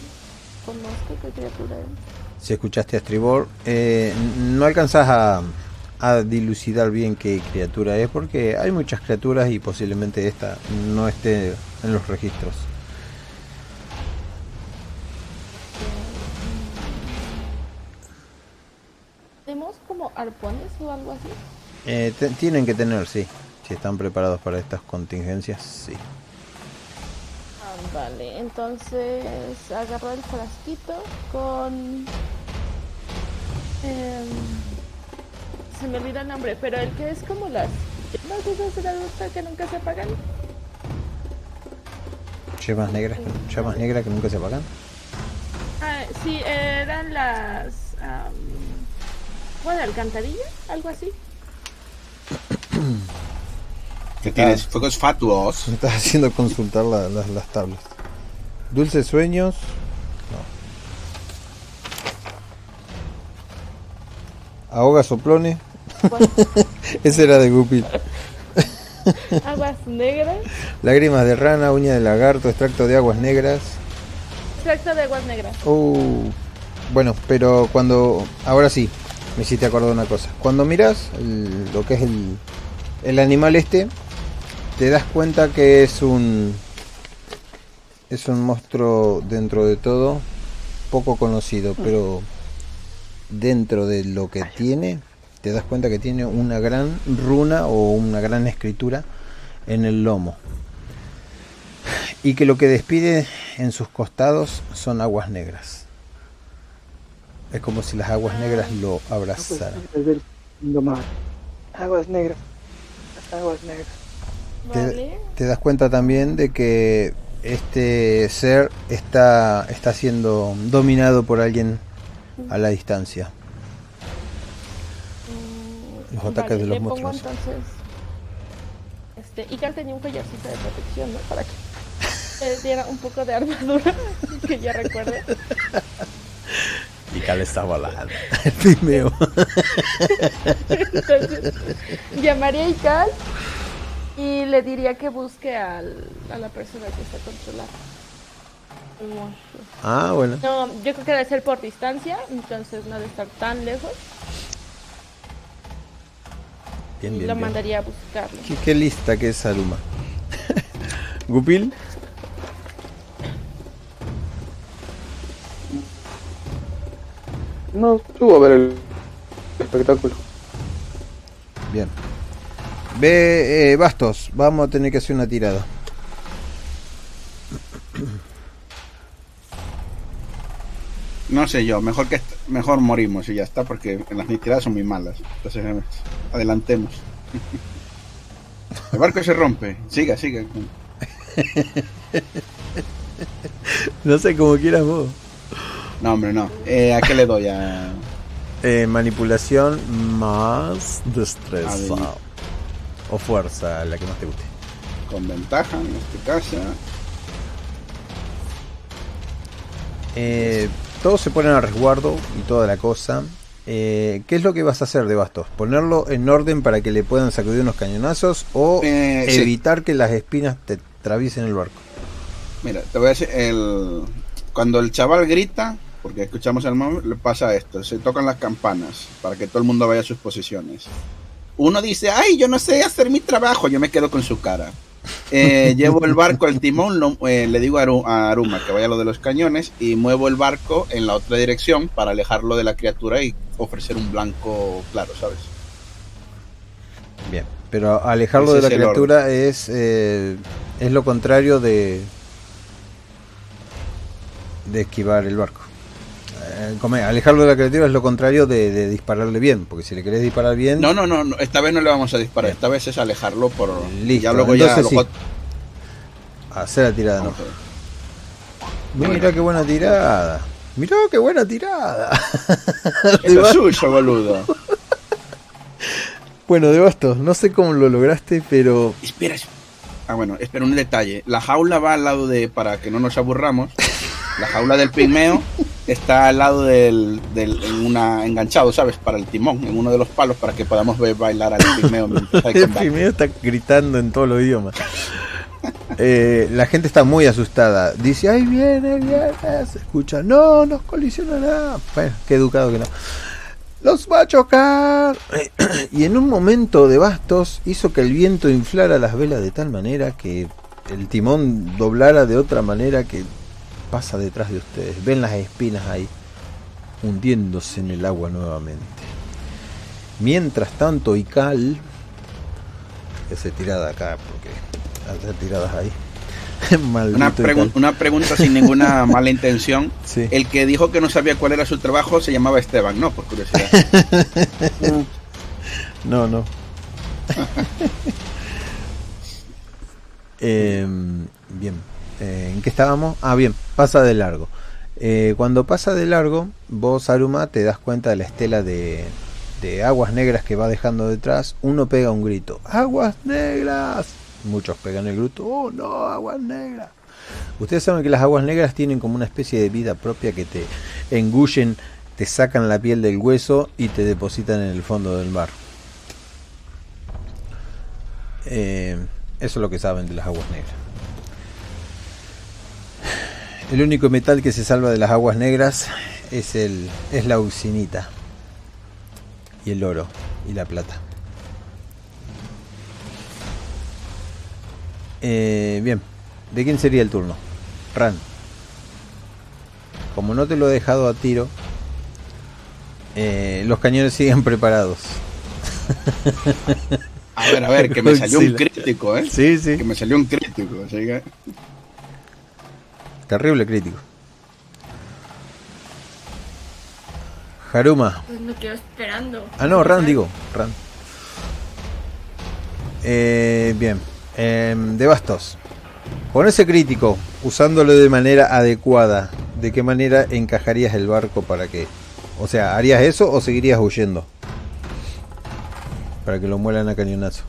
conozco qué criatura es. Si escuchaste a Estribor, eh, no alcanzás a, a dilucidar bien qué criatura es porque hay muchas criaturas y posiblemente esta no esté en los registros. ¿Tenemos como arpones o algo así? Eh, tienen que tener, sí. Si están preparados para estas contingencias, sí. Ah, vale, entonces agarro el frasquito con... em, se me olvida el nombre, pero el que es como las llamas esas de la que nunca se apagan. Llamas negras, llamas negras que nunca se apagan. Ah, sí, eran las... ¿Agua de alcantarilla? ¿Algo así? Que tienes fuegos fatuos. Me estás haciendo consultar la- las- las tablas. Dulces sueños. No. Ahoga soplones. (laughs) Ese era de Guppy. aguas negras. Lágrimas de rana, uña de lagarto, extracto de aguas negras. Extracto de aguas negras. Uh, bueno, pero cuando. Ahora sí, me hiciste acordar una cosa. Cuando miras el- lo que es el, el animal este, te das cuenta que es un. Es un monstruo dentro de todo, poco conocido, pero dentro de lo que tiene, te das cuenta que tiene una gran runa o una gran escritura en el lomo. Y que lo que despide en sus costados son aguas negras. Es como si las aguas negras lo abrazaran. mar. Aguas negras. Aguas negras. Te, Vale. te das cuenta también de que este ser está, está siendo dominado por alguien a la distancia. Mm, Los ataques de los le pongo monstruos. entonces. Este, Icar tenía un collarcito de protección, ¿no? Para que (laughs) le diera un poco de armadura, (laughs) que ya recuerdo. (laughs) Y Cal está volando. El (laughs) pimeo. Entonces, llamaría a Icar y le diría que busque al, a la persona que está monstruo. Ah, bueno. No, yo creo que debe ser por distancia, entonces no debe estar tan lejos. Bien, y lo bien. mandaría a buscarlo. ¿Qué, qué lista que es Saluma. (laughs) Gupil. No, subo a ver el espectáculo. Bien. Ve, eh, Bastos, vamos a tener que hacer una tirada. No sé yo, mejor que mejor morimos y ya está, porque las tiradas son muy malas. Entonces, eh, adelantemos. El barco se rompe. Siga, siga. (laughs) No sé, como quieras vos. No, hombre, no. Eh, ¿A qué le doy? A... (laughs) Eh, manipulación más destreza. O fuerza, la que más te guste. Con ventaja en este caso. Eh, todos se ponen a resguardo y toda la cosa. Eh, ¿Qué es lo que vas a hacer de bastos? ¿Ponerlo en orden para que le puedan sacudir unos cañonazos o Eh, sí. evitar que las espinas te atraviesen el barco? Mira, te voy a decir, el... cuando el chaval grita, porque escuchamos el móvil, le pasa esto, se tocan las campanas para que todo el mundo vaya a sus posiciones. Uno dice, ay, yo no sé hacer mi trabajo, yo me quedo con su cara. Eh, (laughs) llevo el barco al timón, lo- eh, le digo a, Aru- a Aruma que vaya a lo de los cañones y muevo el barco en la otra dirección para alejarlo de la criatura y ofrecer un blanco claro, ¿sabes? Bien. Pero alejarlo Ese de la criatura es, eh, es lo contrario de, de esquivar el barco. Eh, come- alejarlo de la criatura es lo contrario de, de dispararle bien, porque si le querés disparar bien, No, no, no, no, esta vez no le vamos a disparar, Bien. esta vez es alejarlo por... Listo, ya luego ya... hacer la tirada no. Mira qué buena tirada. Mira qué buena tirada. (laughs) (laughs) Es suyo, boludo. (laughs) bueno, de bastos, no sé cómo lo lograste, pero espera. Ah, bueno, espera un detalle. La jaula va al lado de, para que no nos aburramos, la jaula del pigmeo está al lado del, del en una, enganchado, ¿sabes? Para el timón, en uno de los palos, para que podamos ver bailar al pigmeo (laughs) el primero está gritando en todos los idiomas. Eh, la gente está muy asustada. Dice, ahí viene, viene. Se escucha, no, nos colisiona nada. Bueno, qué educado que no. Los va a chocar. (clears throat) Y en un momento de bastos hizo que el viento inflara las velas de tal manera que el timón doblara de otra manera que pasa detrás de ustedes. Ven las espinas ahí, hundiéndose en el agua nuevamente. Mientras tanto, Ical ese tirada acá porque hacer tiradas ahí (laughs) Una, tal. una pregunta sin ninguna (laughs) mala intención. Sí. El que dijo que no sabía cuál era su trabajo se llamaba Esteban, ¿no? Por curiosidad. (laughs) no no Em, bien Eh, en qué estábamos. Ah bien pasa de largo. Eh, cuando pasa de largo vos Aruma te das cuenta de la estela de, de aguas negras que va dejando detrás. Uno pega un grito aguas negras muchos pegan el grito oh no aguas negras Ustedes saben que las aguas negras tienen como una especie de vida propia que te engullen, te sacan la piel del hueso y te depositan en el fondo del mar. Eh, eso es lo que saben de las aguas negras. El único metal que se salva de las aguas negras es el es la auxinita y el oro y la plata. Eh, bien, ¿de quién sería el turno? Ran. Como no te lo he dejado a tiro, eh, los cañones siguen (laughs) preparados. A ver, a ver, que me (laughs) salió un crítico, ¿eh? Sí, Que sí. me salió un crítico, que... Terrible crítico. Haruma. Pues me quedo esperando. Ah, no, Ran, digo. Ran. Eh, bien. Em, de bastos. Con ese crítico, usándolo de manera adecuada, ¿de qué manera encajarías el barco para que... O sea, ¿harías eso o seguirías huyendo? Para que lo muelan a cañonazo.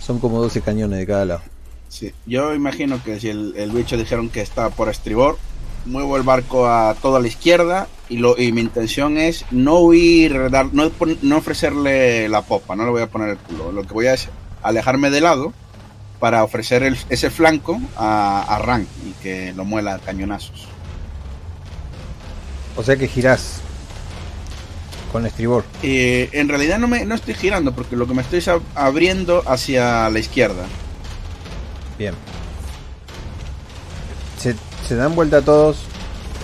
Son como 12 cañones de cada lado. Sí, yo imagino que si el, el bicho dijeron que está por estribor, muevo el barco a toda la izquierda y, lo, y mi intención es no huir, dar, no, no ofrecerle la popa, no le voy a poner el culo. Lo que voy a es alejarme de lado para ofrecer el- ese flanco a, a Ran y que lo muela a cañonazos. O sea que girás con estribor. Eh, en realidad no, me, no estoy girando porque lo que me estoy es ab- abriendo hacia la izquierda. Bien. Se, se dan vuelta todos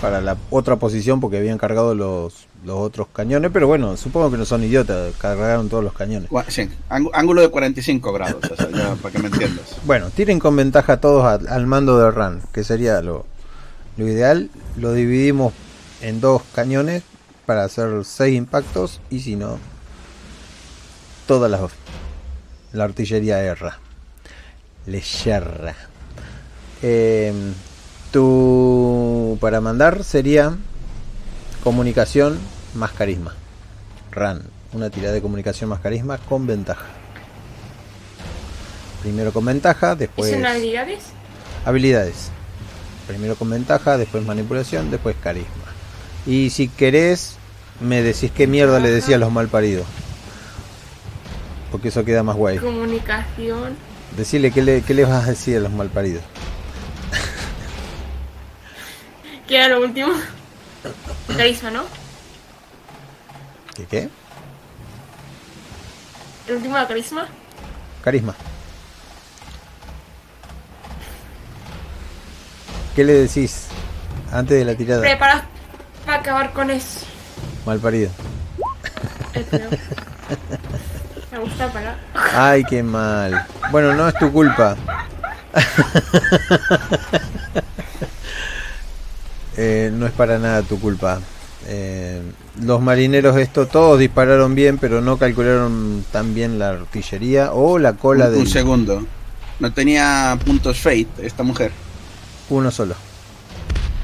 para la otra posición porque habían cargado los, los otros cañones, pero bueno, supongo que no son idiotas, cargaron todos los cañones. Sí, ángu- ángulo de 45 grados, o sea, ya, para que me entiendas. (laughs) Bueno, tiren con ventaja todos al, al mando de Ran, que sería lo, lo ideal. Lo dividimos en dos cañones para hacer seis impactos y si no, toda la, la artillería erra. Le yerra. Eh, tu para mandar sería comunicación más carisma. Ran, una tirada de comunicación más carisma con ventaja. Primero con ventaja, ¿Y después son habilidades? habilidades. Primero con ventaja, después manipulación, después carisma. Y si querés, me decís qué mierda le decía a los malparidos. Porque eso queda más guay. Comunicación. Decirle qué le, qué le vas a decir a los malparidos. ¿Qué era lo último? Carisma, ¿no? ¿Qué qué? El último era carisma. Carisma. ¿Qué le decís antes de la tirada? Prepara para acabar con eso. Malparido. Este no. (laughs) Me gusta. Ay, qué mal. Bueno, no es tu culpa. (laughs) Eh, no es para nada tu culpa. Eh, los marineros esto todos dispararon bien, pero no calcularon tan bien la artillería o la cola de un segundo. No tenía puntos fate esta mujer. uno solo.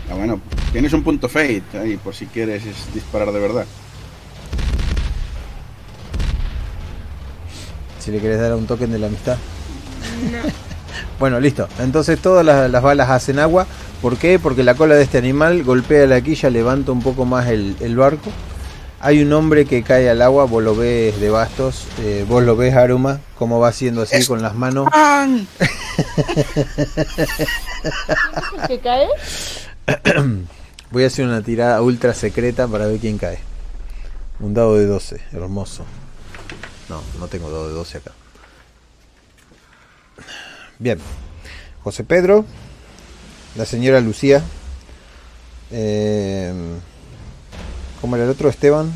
Ah, bueno, tienes un punto fate ahí por si quieres es disparar de verdad. Si le querés dar un token de la amistad. No. (laughs) Bueno, listo. Entonces todas las, las balas hacen agua. ¿Por qué? Porque la cola de este animal golpea la quilla, levanta un poco más el, el barco. Hay un hombre que cae al agua, vos lo ves de bastos, eh, vos lo ves Aruma, cómo va haciendo así Es- con las manos. ¡Pan! (laughs) ¿Qué cae? (clears throat) Voy a hacer una tirada ultra secreta para ver quién cae. Un dado de 12, hermoso. No, no tengo dado de 12 acá. Bien. José Pedro, la señora Lucía. Eh, ¿Cómo era el otro? Esteban.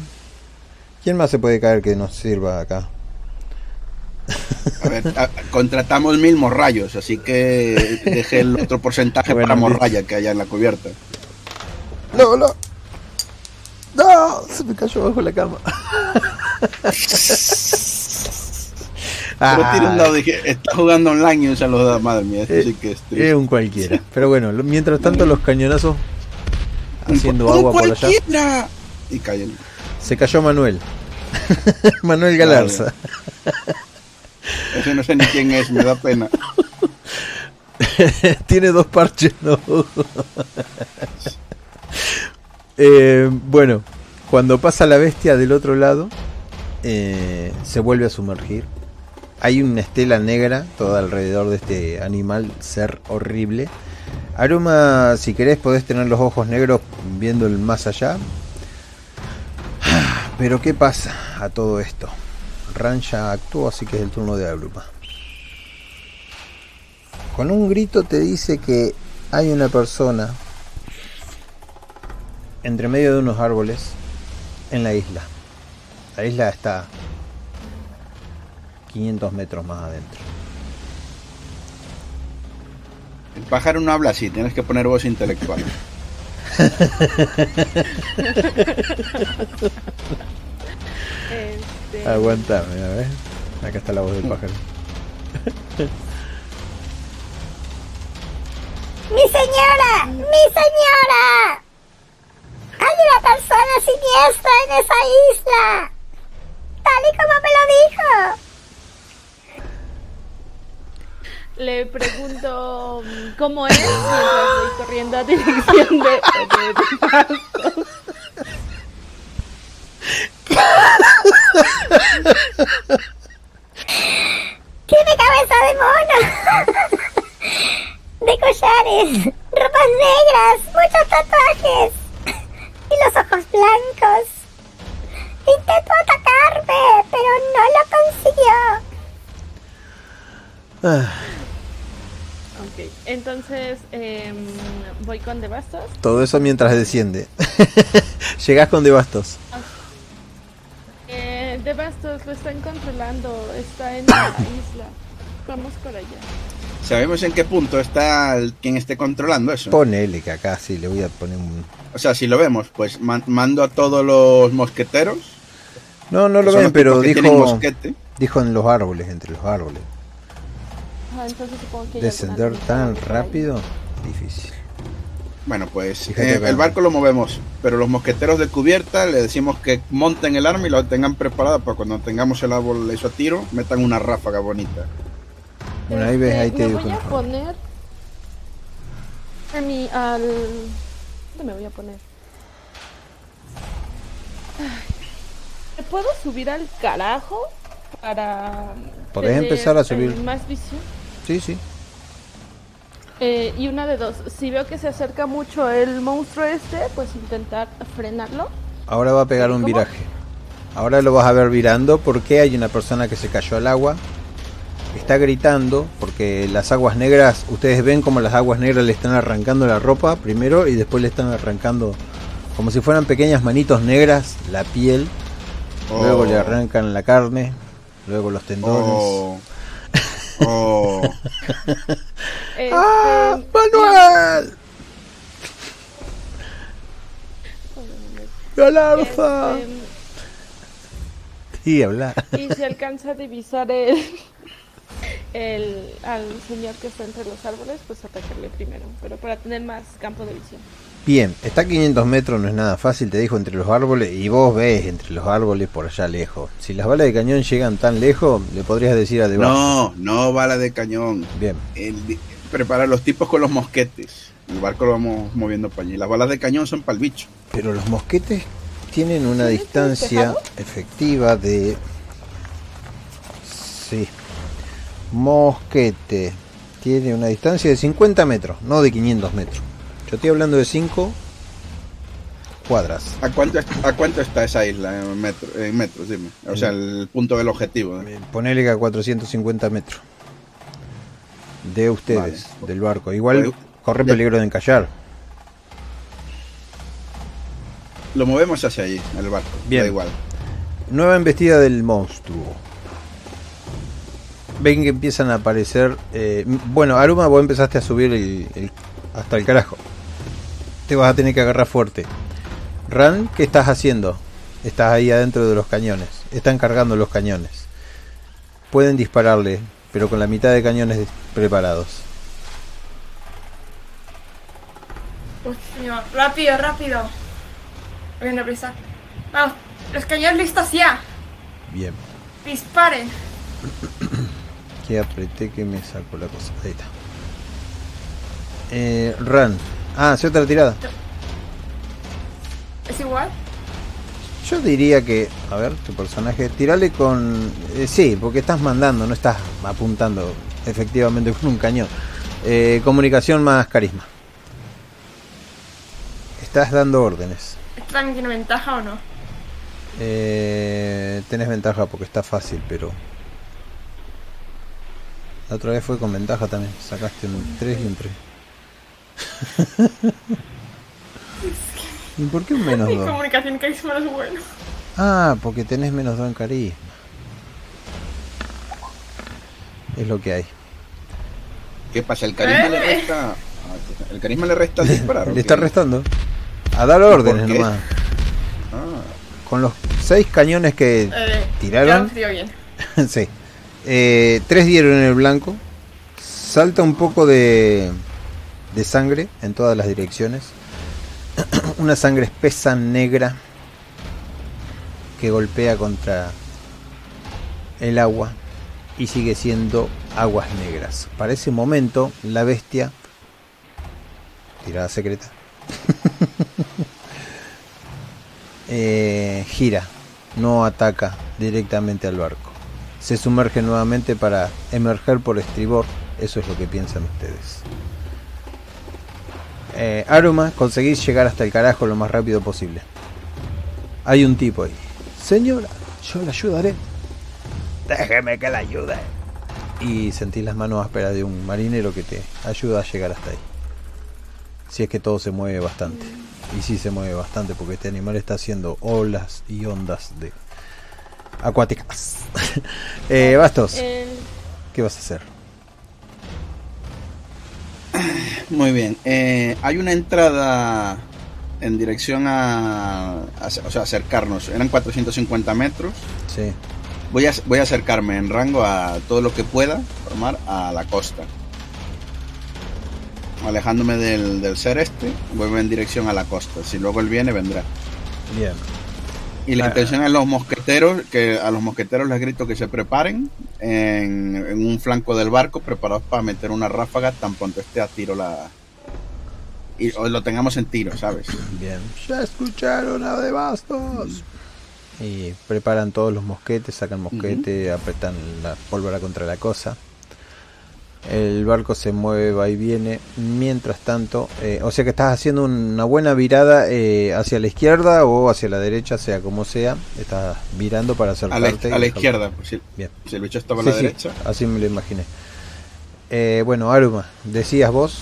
¿Quién más se puede caer que nos sirva acá? A ver, a- contratamos mil morrayos, así que dejé el otro porcentaje (laughs) Bueno, para morraya que haya en la cubierta. No, no. No, se me cayó bajo la cama. (laughs) Pero tira un Ah, dado, dije, está jugando online y usa los dados, madre mía, esto Eh, sí que es triste. Es un cualquiera. Pero bueno, mientras tanto los cañonazos haciendo ¡Un agua por allá. cualquiera! Y caen. Se cayó Manuel. (laughs) Manuel Galarza. Ese no sé ni quién es, me da pena. (laughs) Tiene dos parches ojos. Eh, bueno, cuando pasa la bestia del otro lado, eh, se vuelve a sumergir. Hay una estela negra todo alrededor de este animal, ser horrible. Aruma, si querés, podés tener los ojos negros viendo el más allá. (sighs) Pero ¿qué pasa a todo esto? Ran actuó, así que es el turno de Aruma. Con un grito te dice que hay una persona entre medio de unos árboles en la isla. La isla está 500 metros más adentro. El pájaro no habla así, tienes que poner voz intelectual. Este, Aguantame, a ver. Acá está la voz del pájaro. ¡Mi señora! ¡Mi señora! Hay una persona siniestra en esa isla. Tal y como me lo dijo. Le pregunto cómo es mientras voy corriendo a dirección de, de-. Tiene cabeza de mono. De collares, ropas negras, muchos tatuajes. Y los ojos blancos. Intentó atacarme, pero no lo consiguió. Ah, Ok, entonces em, voy con De Bastos. todo eso mientras desciende. (laughs) Llegás con devastos. Eh, de Bastos lo están controlando, está en la (coughs) isla. Vamos por allá. ¿Sabemos en qué punto está el- quien esté controlando eso? Ponele que acá sí le voy a poner un. O sea, si lo vemos, pues man- mando a todos los mosqueteros. No, no lo ven, pero dijo. mosquete. Dijo en los árboles, entre los árboles. Ah, entonces supongo que ya Descender tan rápido, difícil. Bueno, pues eh, el barco lo movemos, pero los mosqueteros de cubierta le decimos que monten el arma y lo tengan preparado para cuando tengamos el árbol eso a tiro, metan una ráfaga bonita. Bueno, ahí ves, ahí te me digo voy a poner a mi al ¿dónde me voy a poner? Ay, ¿Me puedo subir al carajo para Podés tener, empezar a subir. más visión? Sí, sí. Eh, y una de dos, si veo que se acerca mucho el monstruo este, pues intentar frenarlo. Ahora va a pegar un ¿Cómo? viraje. Ahora lo vas a ver virando porque hay una persona que se cayó al agua. Está gritando porque las aguas negras, ustedes ven como las aguas negras le están arrancando la ropa primero y después le están arrancando como si fueran pequeñas manitos negras la piel. Luego Oh. le arrancan la carne, luego los tendones. Oh. Oh. (laughs) Este, ¡Ah, Manuel! ¡Galarza! este, Sí, habla. y se alcanza a divisar el, (laughs) el al señor que está entre los árboles, pues atacarle primero, pero para tener más campo de visión. Bien, está a 500 metros, no es nada fácil, te dijo, entre los árboles, y vos ves entre los árboles por allá lejos. Si las balas de cañón llegan tan lejos, le podrías decir a debajo. No, no bala de cañón. Bien, El di- prepara los tipos con los mosquetes. El barco lo vamos moviendo para allí. Las balas de cañón son para el bicho. pero los mosquetes tienen una distancia efectiva de... Sí. Mosquete tiene una distancia de 50 metros, no de 500 metros. Yo estoy hablando de 5 cuadras. ¿A cuánto, ¿A cuánto está esa isla en, metro- en metros? Dime. O sea, el punto del objetivo. ¿eh? Ponele que a 450 metros. De ustedes, Vale. del barco. Igual Pues, corre peligro de encallar. Lo movemos hacia allí, el barco. Bien. Da igual. Nueva embestida del monstruo. Ven que empiezan a aparecer. eh, bueno, Aruma, vos empezaste a subir el- el- hasta el carajo. Te vas a tener que agarrar fuerte. Ran, ¿qué estás haciendo? Estás ahí adentro de los cañones. Están cargando los cañones. Pueden dispararle, pero con la mitad de cañones preparados. Señor, rápido, rápido. Venga, prisa. Vamos, los cañones listos ya. Bien. Disparen. Que apreté que me sacó la cosa. Ahí está. Eh, Ran. Ah, hace otra tirada. ¿Es igual? Yo diría que, a ver, tu personaje, tirale con... eh, sí, porque estás mandando, no estás apuntando efectivamente con un cañón. Eh, comunicación más carisma. Estás dando órdenes. ¿Esto también tiene ventaja o no? Eh, tenés ventaja porque está fácil, pero... La otra vez fue con ventaja también. Sacaste un 3 y un 3. (laughs) ¿Y por qué un menos Mi 2? comunicación carisma no es bueno. Ah, porque tenés menos 2 en carisma. Es lo que hay. ¿Qué pasa? ¿El carisma le Eh. resta? ah, ¿El carisma le resta al (laughs) disparar? Le qué? está restando. A dar órdenes nomás. Ah, Con los 6 cañones que Eh, ¿Tiraron? Ya bien. (laughs) sí. Eh, tres dieron en el blanco. Salta un poco de, de sangre en todas las direcciones. (clears throat) Una sangre espesa, negra, que golpea contra el agua y sigue siendo aguas negras. Para ese momento, la bestia, tirada secreta, (laughs) eh, gira, no ataca directamente al barco se sumerge nuevamente para emerger por estribor. Eso es lo que piensan ustedes. Eh, Aruma, conseguís llegar hasta el carajo lo más rápido posible. Hay un tipo ahí. Señora, yo la ayudaré. Déjeme que la ayude. Y sentís las manos ásperas de un marinero que te ayuda a llegar hasta ahí. Si es que todo se mueve bastante. Y sí se mueve bastante porque este animal está haciendo olas y ondas de acuáticas. (laughs) eh, Bastos, El- ¿qué vas a hacer? muy bien. Eh, hay una entrada en dirección a, a- o sea, acercarnos. Eran 450 metros. Sí, Voy a, voy a acercarme en rango a todo lo que pueda formar a la costa. Alejándome del, del ser este, vuelvo en dirección a la costa. Si luego él viene, vendrá. bien. Y la Ah. intención es los mosqueteros, que a los mosqueteros les grito que se preparen en, en un flanco del barco, preparados para meter una ráfaga tan pronto esté a tiro la. Y o lo tengamos en tiro, ¿sabes? Bien. Ya escucharon a de bastos. Y preparan todos los mosquetes, sacan mosquete, apretan la pólvora contra la cosa. El barco se mueve, va y viene. Mientras tanto, eh, o sea que estás haciendo una buena virada eh, hacia la izquierda o hacia la derecha, sea como sea. Estás virando para A la, acercarte. a la izquierda, pues si, Bien. si el bicho estaba a la sí, derecha. así me lo imaginé. Eh, bueno, Aruma, decías vos.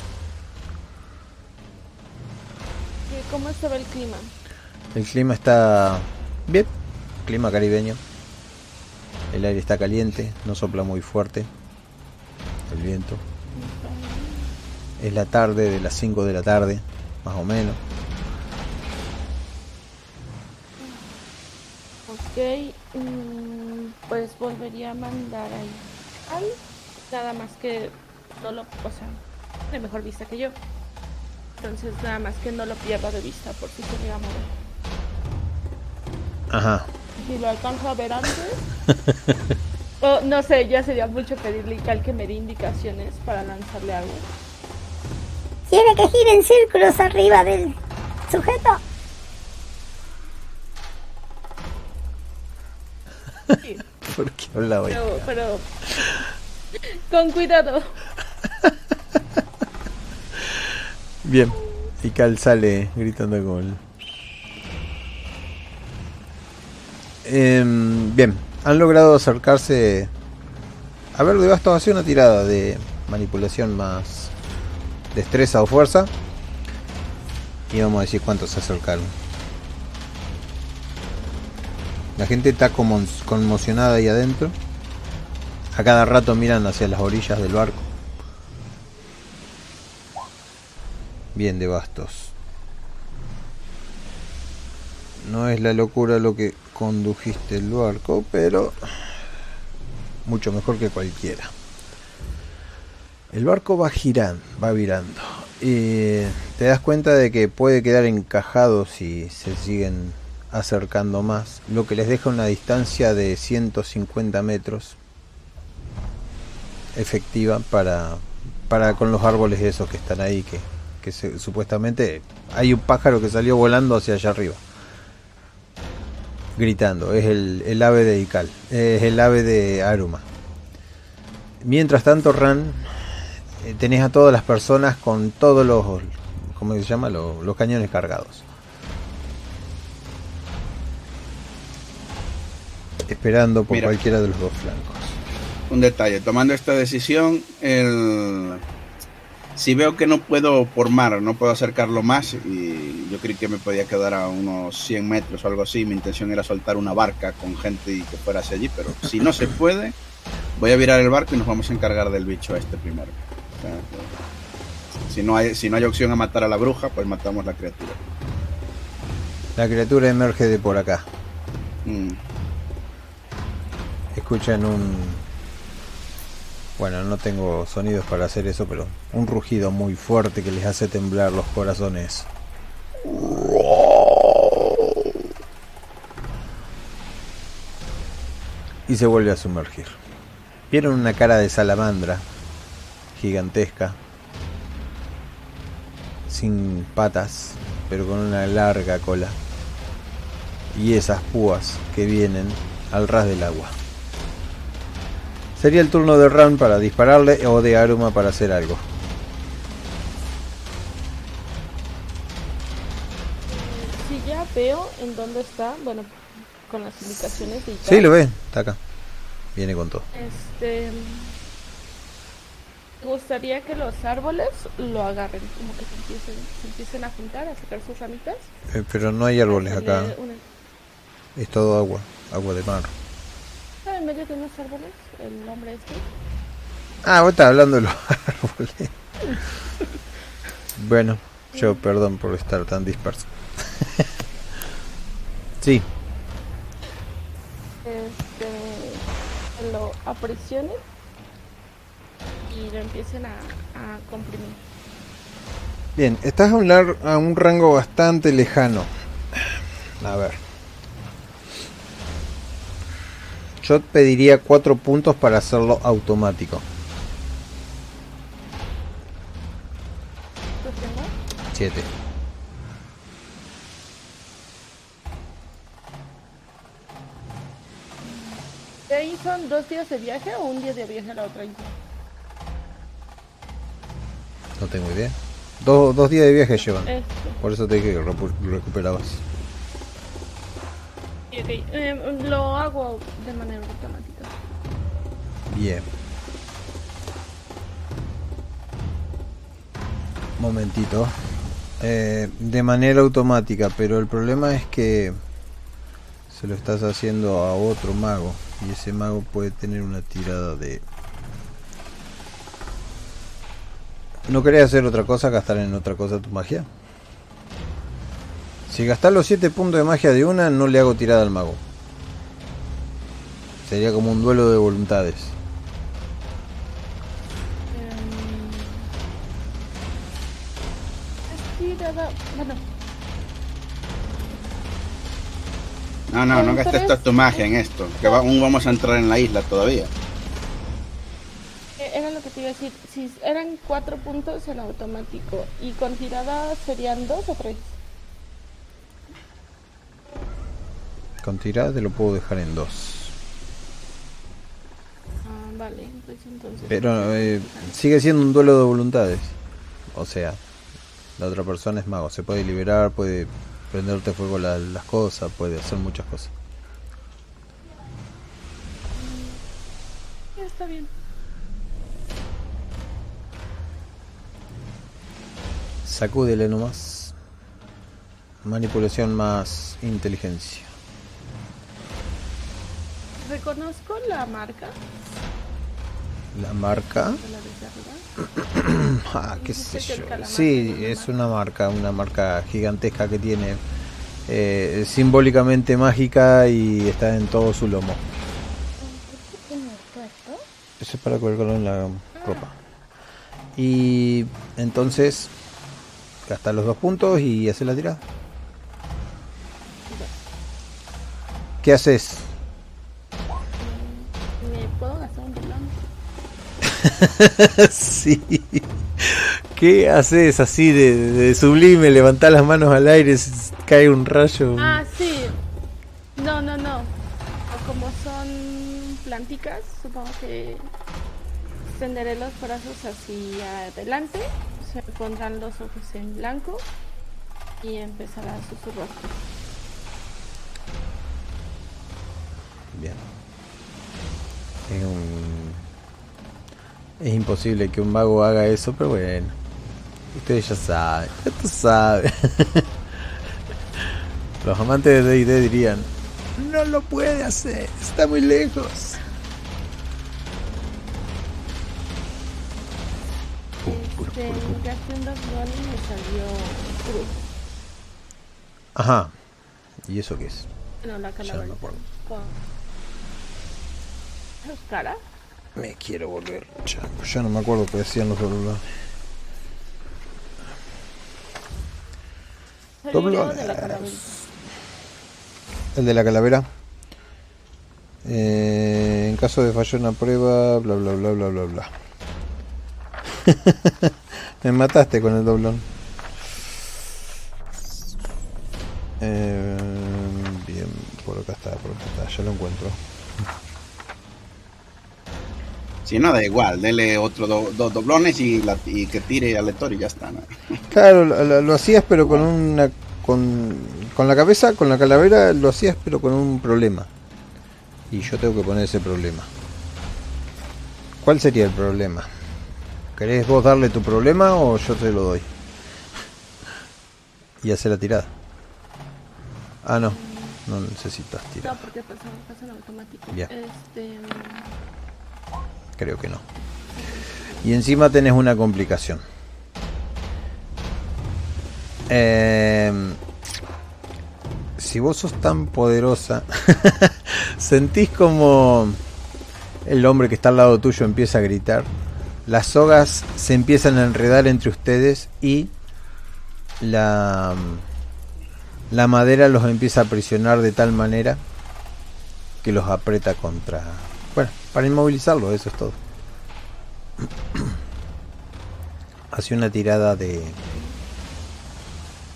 ¿Qué- ¿Cómo estaba el clima? El clima está bien, clima caribeño. El aire está caliente, no sopla muy fuerte. El viento. Es la tarde de las 5 de la tarde, más o menos. Ok, mm, pues volvería a mandar ahí. Nada más que no lo, o sea, de mejor vista que yo. Entonces nada más que no lo pierda de vista por si se llega a mover. Ajá. Si lo alcanzo a ver antes. (laughs) o no sé, ya sería mucho pedirle al que me dé indicaciones para lanzarle algo. Quiere que gire en círculos arriba del sujeto. Sí, (laughs) ¿Por qué hablaba ahí? pero, pero con cuidado. Bien. Y Cal sale gritando con Em, bien, han logrado acercarse. A ver, Devasto hace una tirada de manipulación más destreza o fuerza. Y vamos a decir cuántos se acercaron. La gente está como conmocionada ahí adentro. A cada rato miran hacia las orillas del barco. Bien de bastos. No es la locura lo que condujiste el barco, pero mucho mejor que cualquiera. El barco va girando, va virando. Y te das cuenta de que puede quedar encajado si se siguen acercando más, lo que les deja una distancia de 150 metros efectiva para, para con los árboles esos que están ahí, que, que supuestamente hay un pájaro que salió volando hacia allá arriba, gritando, es el, el ave de Ikal, es el ave de Aruma. Mientras tanto, Ran, eh, tenés a todas las personas con todos los, ¿cómo se llama? Los, los cañones cargados. Esperando por Mira. cualquiera de los dos flancos. Un detalle, tomando esta decisión, el... si veo que no puedo por mar, no puedo acercarlo más, y yo creí que me podía quedar a unos 100 metros o algo así, mi intención era soltar una barca con gente y que fuera hacia allí, pero si no se puede, voy a virar el barco y nos vamos a encargar del bicho este primero. O sea, que si no hay, si no hay opción a matar a la bruja, pues matamos la criatura. La criatura emerge de por acá. Mm. Escuchan un... Bueno, no tengo sonidos para hacer eso, pero un rugido muy fuerte que les hace temblar los corazones. Y se vuelve a sumergir. Vieron una cara de salamandra gigantesca, sin patas, pero con una larga cola. Y esas púas que vienen al ras del agua. Sería el turno de Ran para dispararle o de Aruma para hacer algo. Si ya veo en dónde está, bueno, con las indicaciones de Icar, Sí, lo ve, está acá. Viene con todo. Este. Me gustaría que los árboles lo agarren, como que se empiecen, se empiecen a juntar, a sacar sus ramitas. Eh, pero no hay árboles acá. Una- Es todo agua, agua de mar. ¿Sabe en medio de unos árboles? El hombre este. Ah, vos estás hablando de los (laughs) árboles. bueno, yo perdón por estar tan disperso. (laughs) sí, Este. lo aprisionen y lo empiecen a, a comprimir. bien, estás a un, a un rango bastante lejano. A ver. Yo pediría 4 puntos para hacerlo automático. 7. ¿De ahí son dos días de viaje o un día de viaje a la otra isla? No tengo idea. Dos, dos días de viaje llevan. Este. Por eso te dije que recuperabas. Eh, lo hago de manera automática. Bien. Momentito. Eh, de manera automática, pero el problema es que se lo estás haciendo a otro mago y ese mago puede tener una tirada de... ¿No querés hacer otra cosa, gastar en otra cosa tu magia? Si gastás los 7 puntos de magia de una, no le hago tirada al mago. Sería como un duelo de voluntades. Bueno, No, no, no gastes toda tu magia en esto. Que va- aún vamos a entrar en la isla todavía. eh, era lo que te iba a decir. Si eran cuatro puntos en automático y con tirada serían dos o tres. Con tirada te lo puedo dejar en dos. Ah, vale, pues entonces. Pero eh, sigue siendo un duelo de voluntades. O sea, la otra persona es mago. Se puede liberar, puede prenderte fuego la- las cosas, puede hacer muchas cosas. Ya está bien. Sacúdele nomás. Manipulación más inteligencia. Reconozco la marca La marca. (clears throat) Ah, qué sé yo. Sí, es una marca, una marca gigantesca que tiene eh, simbólicamente mágica y está en todo su lomo. Eso es para colgarlo en la ropa. Y entonces gasta los dos puntos y hace la tirada. ¿Qué haces? ¿Me puedo gastar un reloj? (laughs) sí. ¿Qué haces así de, de sublime? Levantás las manos al aire, cae un rayo. Ah, sí. No, no, no. Como son planticas, supongo que extenderé los brazos hacia adelante, se pondrán los ojos en blanco y empezará a susurrar. Bien. Es un... Es imposible que un mago haga eso, pero bueno. Ustedes ya saben, ya tú sabes. (laughs) Los amantes de D&D dirían, no lo puede hacer, está muy lejos. Este, gasté un dos goles y me salió cruz. Ajá. ¿Y eso qué es? No, la Ya no calavera. me acuerdo. ¿Es cara? Me quiero volver. Ya, ya no me acuerdo qué decían los doblones. Doblones. de la calavera. El de la calavera. Eh, en caso de fallo en la prueba, bla bla bla bla bla bla. (laughs) Me mataste con el doblón. Eh, bien, por acá está, por acá está, ya lo encuentro. Si no, da igual. Dele otro do- dos doblones y, la- y que tire al lector y ya está. ¿no? (laughs) Claro, lo, lo- lo hacías pero con una con, con la cabeza, con la calavera lo hacías pero con un problema. Y yo tengo que poner ese problema. ¿Cuál sería el problema? ¿Querés vos darle tu problema o yo te lo doy? Y hacer la tirada. Ah, no. No necesitas No, tirar. porque pasa, pasa en automático. Ya. Este, Creo que no. Y encima tenés una complicación. Em, si vos sos tan poderosa, (laughs) sentís como el hombre que está al lado tuyo empieza a gritar. Las sogas se empiezan a enredar entre ustedes y la, la madera los empieza a presionar de tal manera que los aprieta contra... Bueno, para inmovilizarlo, eso es todo. Hace una tirada de...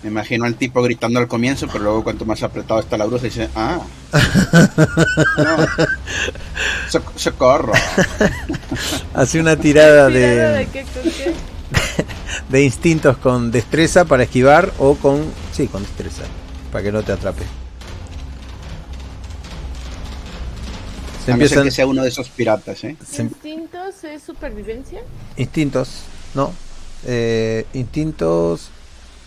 Me imagino al tipo gritando al comienzo, pero luego cuanto más apretado está la bruja dice, ah. (laughs) No. Soc- socorro. Hace una tirada ¿Tirada de de, qué qué? (laughs) de instintos con destreza para esquivar o con... Sí, con destreza. Para que no te atrape. Se A no ser empiezan... que sea uno de esos piratas, ¿eh? em- ¿Instintos es supervivencia? Instintos, no. Eh, instintos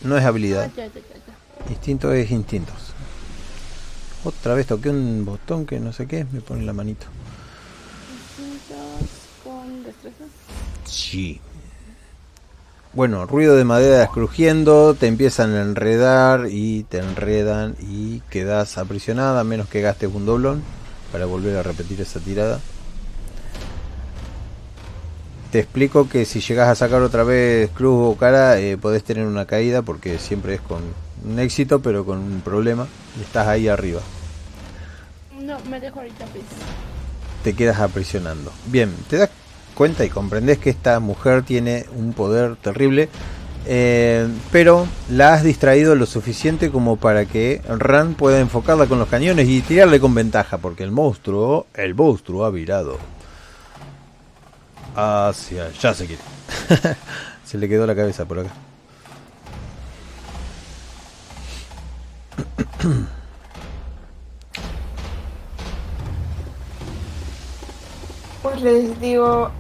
no es Ah, habilidad. ya, ya, ya, ya. Instinto es instintos. Otra vez toqué un botón que no sé qué, me pone la manito. Instintos con destreza. Sí. Bueno, ruido de madera crujiendo, te empiezan a enredar y te enredan y quedas aprisionada a menos que gastes un doblón para volver a repetir esa tirada. Te explico que si llegas a sacar otra vez cruz o cara, eh, podés tener una caída porque siempre es con un éxito pero con un problema y estás ahí arriba. No, me dejo ahorita, please. te quedas aprisionando. Bien, te das cuenta y comprendes que esta mujer tiene un poder terrible, eh, pero la has distraído lo suficiente como para que Ran pueda enfocarla con los cañones y tirarle con ventaja, porque el monstruo, el monstruo ha virado hacia, ya se quiere. (laughs) se le quedó la cabeza por acá. Pues les digo,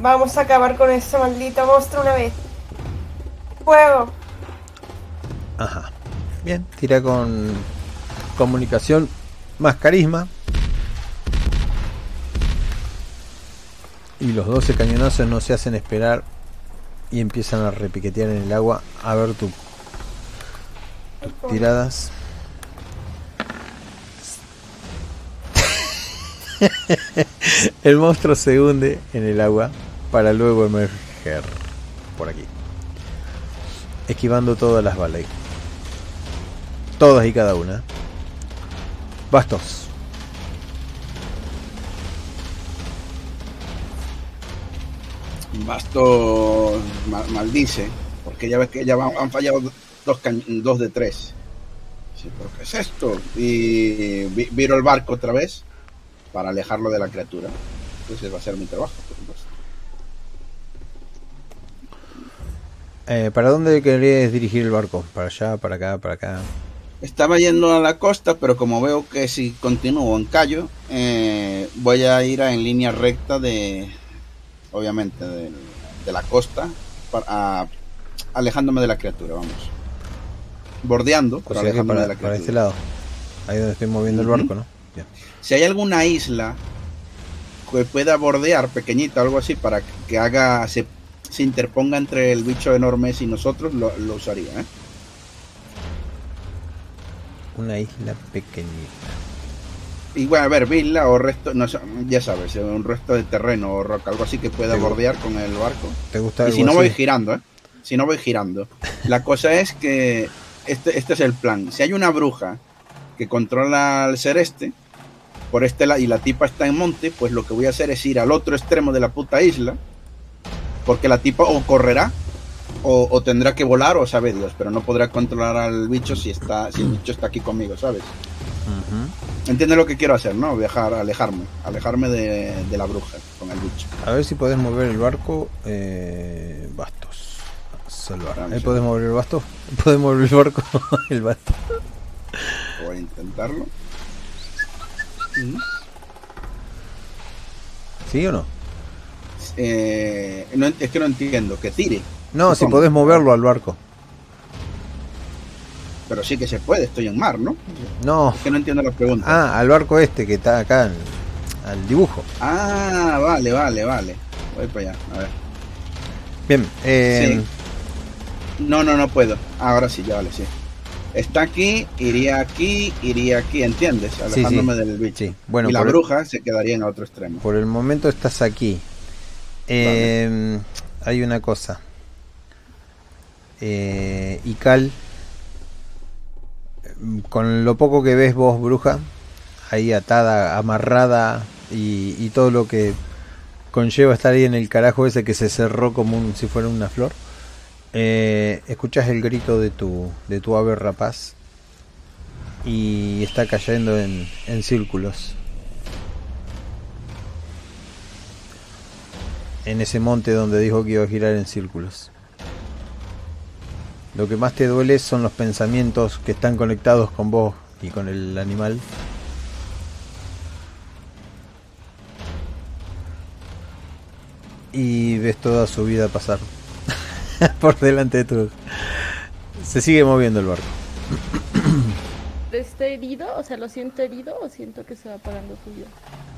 vamos a acabar con ese maldito monstruo una vez. Fuego. Ajá. Bien, tira con comunicación más carisma. Y los 12 cañonazos no se hacen esperar y empiezan a repiquetear en el agua. A ver tus tiradas. (laughs) el monstruo se hunde en el agua para luego emerger por aquí esquivando todas las balas. Todas y cada una. Bastos. Basto ma- maldice, porque ya ves que ya han fallado dos, dos de tres. Sí, ¿pero qué es esto? Y vi- viro el barco otra vez para alejarlo de la criatura. Entonces va a ser mi trabajo, por supuesto. Eh, ¿Para dónde querés dirigir el barco? ¿Para allá, para acá, para acá? Estaba yendo a la costa, pero como veo que si continúo en callo, eh, voy a ir a- en línea recta de, obviamente, de, de la costa, para, a- alejándome de la criatura, vamos. Bordeando, O pero sea que alejándome de para, la para criatura. este lado. Ahí donde estoy moviendo el barco, ¿no? Si hay alguna isla que pueda bordear, pequeñita, algo así, para que haga, se, se interponga entre el bicho enorme y nosotros, lo, lo usaría, ¿eh? Una isla pequeñita. Y bueno, a ver, villa o resto, no ya sabes, eh, un resto de terreno o roca, algo así que pueda bordear con el barco. ¿Te gusta Y si no así? voy girando, ¿eh? Si no voy girando. La cosa es que este, este es el plan. Si hay una bruja que controla al ser este, por este lado, y la tipa está en monte, pues lo que voy a hacer es ir al otro extremo de la puta isla, porque la tipa o correrá, o, o tendrá que volar, o sabe Dios, pero no podrá controlar al bicho si está, si el bicho está aquí conmigo, ¿sabes? Ujú. ¿Entiendes lo que quiero hacer, no? Viajar, alejarme, alejarme de, de la bruja con el bicho. A ver si podés mover el barco. Eh, bastos. Salvar. Vamos Ahí podés ver. mover el basto. (laughs) Podés mover el barco. (laughs) el basto. Voy a intentarlo. ¿Sí o no? Eh, no, es que no entiendo, que tire. No, si podés moverlo al barco. Pero sí que se puede, estoy en mar, ¿no? No. Es que no entiendo la pregunta. Ah, al barco este que está acá. al dibujo. Ah, vale, vale, vale. Voy para allá, a ver. Bien. Eh, No, no, no puedo. Ah, ahora sí, ya vale, sí. Está aquí, iría aquí, iría aquí, ¿entiendes? sí. Alejándome del bicho. Bueno, y la el- bruja se quedaría en otro extremo. Por el momento estás aquí. Eh, Hay una cosa. Eh, Ical, con lo poco que ves vos, bruja, ahí atada, amarrada y, y todo lo que conlleva estar ahí en el carajo ese que se cerró como un, si fuera una flor. Eh, escuchas el grito de tu, de tu ave rapaz y está cayendo en, en círculos. En ese monte donde dijo que iba a girar en círculos. Lo que más te duele son los pensamientos que están conectados con vos y con el animal. Y ves toda su vida pasar (laughs) por delante de tu... Se sigue moviendo el barco. ¿Está herido? O sea, ¿lo siento herido o siento que se va apagando su vida?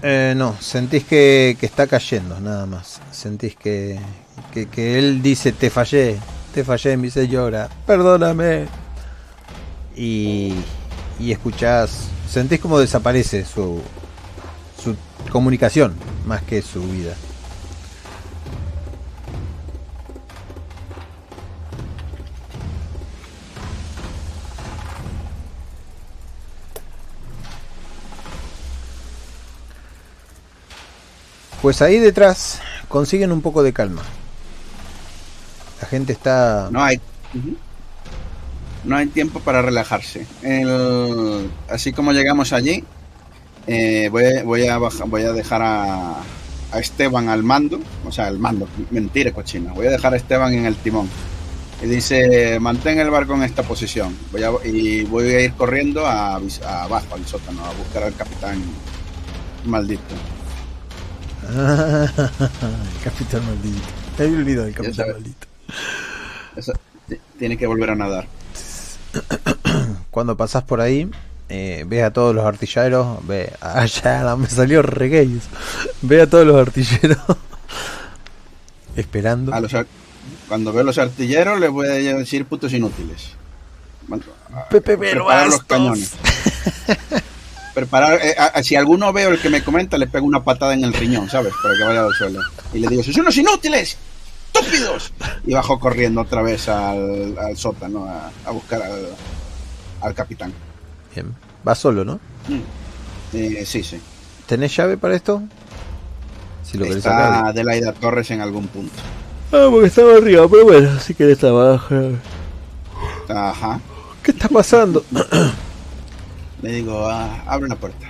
Eh, no, sentís que, que está cayendo, nada más. Sentís que, que, que él dice, te fallé, te fallé, mi señora, perdóname. Y, y escuchás, sentís como desaparece su, su comunicación más que su vida. Pues ahí detrás consiguen un poco de calma. La gente está... No hay. No hay tiempo para relajarse. El- así como llegamos allí, eh, voy, voy a baja- voy a dejar a, a Esteban al mando. O sea, al mando. Mentira, cochina. Voy a dejar a Esteban en el timón. Y dice, mantén el barco en esta posición. Voy a, y voy a ir corriendo a, a abajo, al sótano, a buscar al capitán maldito. (laughs) el capitán maldito. Me había olvidado del capitán maldito. Eso, tiene que volver a nadar. (clears throat) Cuando pasás por ahí, eh, ves a todos los artilleros. Ve, (laughs) allá me salió re gay eso. Ve a todos los artilleros (laughs) esperando. A los cuando veo los artilleros les voy a decir putos inútiles. A- Pepe preparar los cañones. Preparar, eh, a- si alguno veo el que me comenta, le pego una patada en el riñón, ¿sabes? Para que vaya al suelo. Y le digo, ¡sois unos inútiles! ¡Estúpidos! Y bajo corriendo otra vez al, al sótano a, a buscar al, al capitán. Bien. Va solo, ¿no? Eh, sí, sí. ¿Tenés llave para esto? Si lo querés Está. Adelaida Torres en algún punto. Ah, porque estaba arriba, pero bueno, si querés abajo. Ajá. ¿Qué está pasando? (clears throat) Le digo, ah, abre la puerta.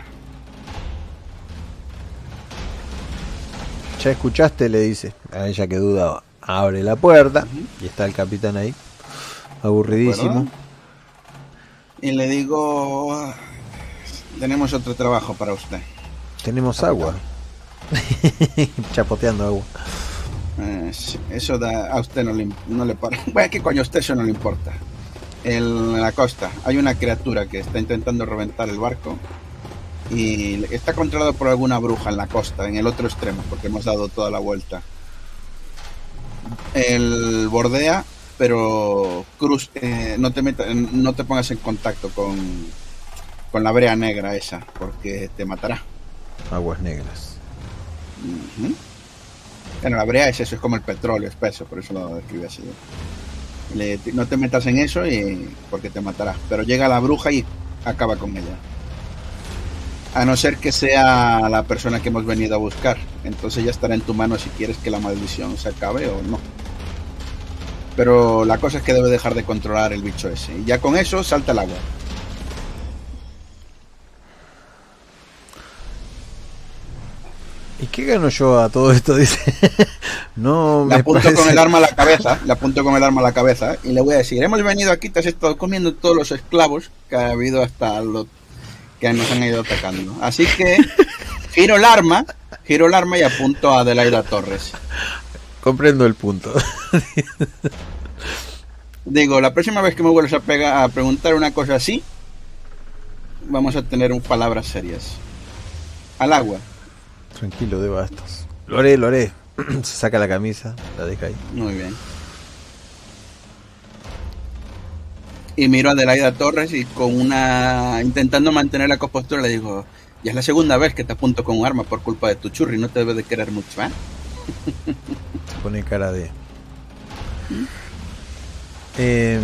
Ya escuchaste, le dice. A ella que duda, abre la puerta. Y está el capitán ahí. Aburridísimo. Y le digo, "Ah, tenemos otro trabajo para usted. Tenemos agua. (laughs) Chapoteando agua. Eh, eso da- a usted no le, no le para. (laughs) Bueno, ¿qué coño? A usted eso no le importa. En la costa hay una criatura que está intentando reventar el barco y está controlado por alguna bruja en la costa, en el otro extremo, porque hemos dado toda la vuelta. El bordea, pero cruz, eh, no, te meta- no te pongas en contacto con, con la brea negra esa, porque te matará. Aguas negras. Bueno, la brea es eso, es como el petróleo espeso, por eso lo describe así. No te metas en eso y porque te matará. Pero llega la bruja y acaba con ella. A no ser que sea la persona que hemos venido a buscar. Entonces ya estará en tu mano si quieres que la maldición se acabe o no. Pero la cosa es que debe dejar de controlar el bicho ese. Y ya con eso salta el agua. ¿Y qué gano yo a todo esto? (laughs) Dice. no Le me apunto parece- con el arma a la cabeza, le apunto con el arma a la cabeza y le voy a decir, hemos venido aquí, te has estado comiendo todos los esclavos que ha habido hasta los que nos han ido atacando. Así que (laughs) giro el arma, giro el arma y apunto a Adelaida Torres. Comprendo el punto. (laughs) Digo, la próxima vez que me vuelvas a, pegar, a preguntar una cosa así, vamos a tener un, palabras serias. Al agua. Tranquilo, de bastos. Lo haré, lo haré. (clears throat) Se saca la camisa, la deja ahí. Muy bien. Y miro a Adelaida Torres y con una. intentando mantener la compostura le digo, ya es la segunda vez que te apunto con un arma por culpa de tu churri, no te debe de querer mucho, ¿eh? (laughs) Se pone cara de. Eh,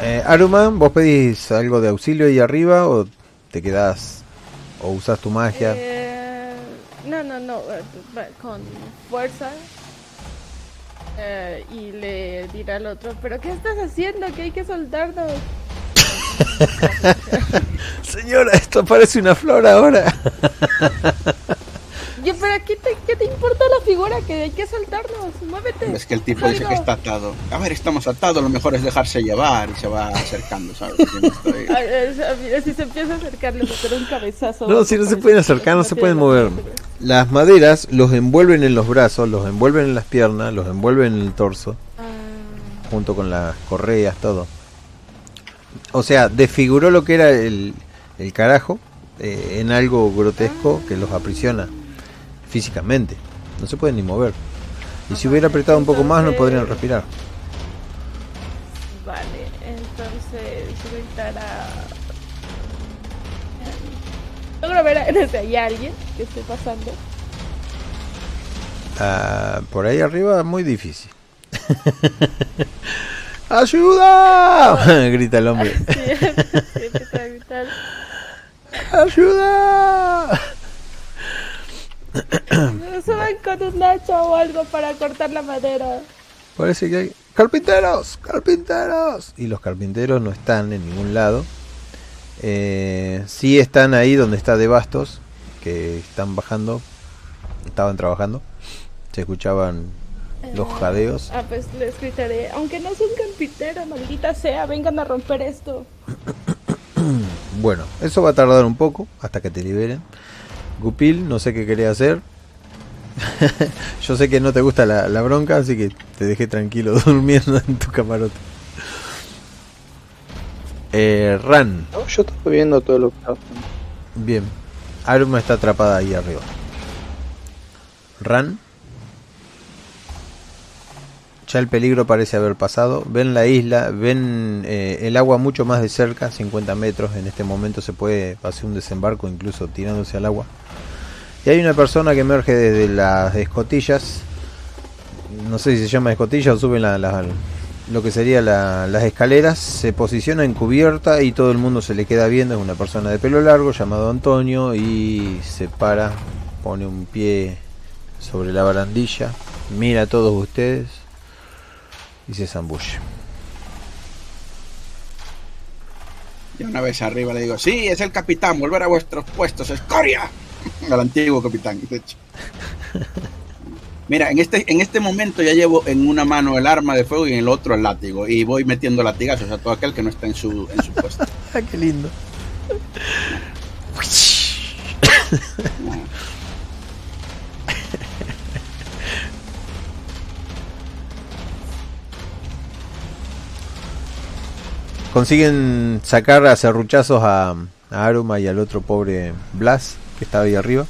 eh, Aruman, ¿vos pedís algo de auxilio ahí arriba o te quedás ¿O usas tu magia? Eh, no, no, no, eh, con fuerza. Eh, y le dirá al otro, pero ¿qué estás haciendo? Que hay que soltarnos. (laughs) Señora, esto parece una flor ahora. (laughs) Yo, pero ¿qué te, ¿qué te importa la figura? Que hay que soltarnos. Muévete. Es que el tipo dice que está atado. A ver, estamos atados, lo mejor es dejarse llevar y se va acercando, ¿sabes? No estoy- (laughs) si se empieza a acercar, le meteré un cabezazo. No, si no se pueden acercar, no se pueden mover. Las maderas los envuelven en los brazos, los envuelven en las piernas, los envuelven en el torso, Ah, junto con las correas, todo. O sea, desfiguró lo que era el, el carajo eh, en algo grotesco que los aprisiona físicamente. No se pueden ni mover. Y si hubiera apretado un poco más, no podrían respirar. vale, entonces gritará. Logro ver (laughs) desde ahí a alguien que esté pasando. Ah, por ahí arriba, muy difícil. (laughs) ¡Ayuda! (laughs) Grita el hombre. Sí, sí, empieza a gritar. ¡Ayuda! Suban con un hacha o algo para cortar la madera. Parece que hay carpinteros, carpinteros. Y los carpinteros no están en ningún lado. Eh, sí están ahí donde está de bastos, que están bajando, estaban trabajando. Se escuchaban los jadeos. Ah, pues les gritaré. Aunque no son carpinteros, maldita sea, vengan a romper esto. (clears throat) Bueno, eso va a tardar un poco hasta que te liberen. Gupil, no sé qué quería hacer. (laughs) Yo sé que no te gusta la, la bronca, así que te dejé tranquilo (laughs) durmiendo en tu camarote. Eh, Ran, No, yo estaba viendo todo lo que haciendo. bien. Aruma está atrapada ahí arriba. Ran. Ya el peligro parece haber pasado. Ven la isla, ven eh, el agua mucho más de cerca, 50 metros. En este momento se puede hacer un desembarco, incluso tirándose al agua. Y hay una persona que emerge desde las escotillas. No sé si se llama escotilla o sube la, lo que sería la- las escaleras. Se posiciona en cubierta y todo el mundo se le queda viendo. Es una persona de pelo largo llamado Antonio y se para, pone un pie sobre la barandilla, mira a todos ustedes y se zambulle. Y una vez arriba le digo, sí, es el capitán, volver a vuestros puestos, escoria. (laughs) Al antiguo capitán, de hecho. Mira, en este, en este momento ya llevo en una mano el arma de fuego y en el otro el látigo. Y voy metiendo latigazos a todo aquel que no está en su, en su puesto. (laughs) Qué lindo. Consiguen sacar a serruchazos a, a Aruma y al otro pobre Blas que estaba ahí arriba.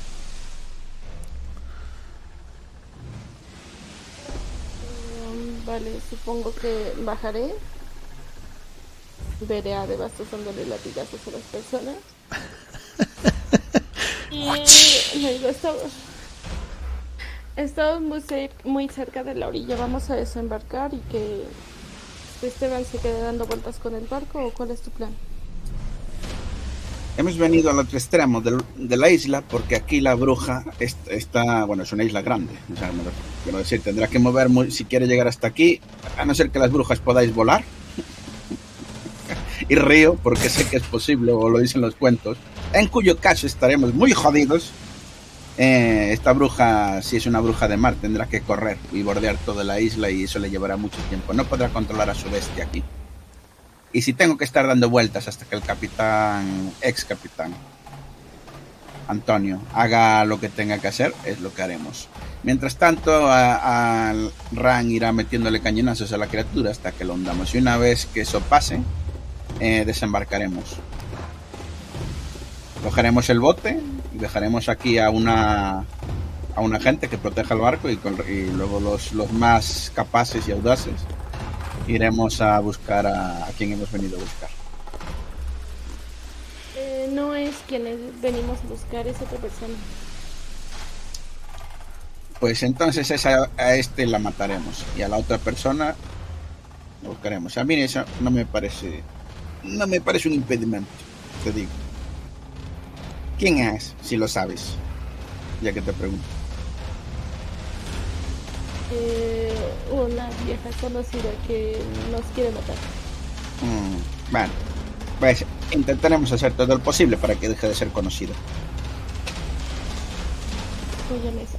Mm, Vale, supongo que bajaré. Veré a Devastos dándole latigazos a las personas. (laughs) Y le digo, estamos, estamos muy, muy cerca de la orilla. Vamos a desembarcar y que Esteban se quede dando vueltas con el barco. ¿O cuál es tu plan? Hemos venido al otro extremo de la isla porque aquí la bruja est- está, bueno, es una isla grande. O sea, me quiero decir, tendrá que mover muy- si quiere llegar hasta aquí, a no ser que las brujas podáis volar. (laughs) y río porque sé que es posible, o lo dicen los cuentos, en cuyo caso estaremos muy jodidos. Eh, esta bruja, si es una bruja de mar, tendrá que correr y bordear toda la isla y eso le llevará mucho tiempo. No podrá controlar a su bestia aquí. Y si tengo que estar dando vueltas hasta que el capitán, ex capitán, Antonio, haga lo que tenga que hacer, es lo que haremos. Mientras tanto, a- Ran irá metiéndole cañonazos a la criatura hasta que lo hundamos. Y una vez que eso pase, eh, desembarcaremos. Cogeremos el bote dejaremos aquí a una a una gente que proteja el barco y, con- y luego los, los más capaces y audaces iremos a buscar a, a quien hemos venido a buscar. Eh, no es quien es- venimos a buscar, es otra persona. Pues entonces esa, a este la mataremos y a la otra persona la buscaremos. A mí eso no me parece no me parece un impedimento, te digo. ¿Quién es? Si lo sabes. Ya que te pregunto. Eh, una vieja conocida que nos quiere matar. Mm, bueno, pues intentaremos hacer todo lo posible para que deje de ser conocido. Voy a mesa.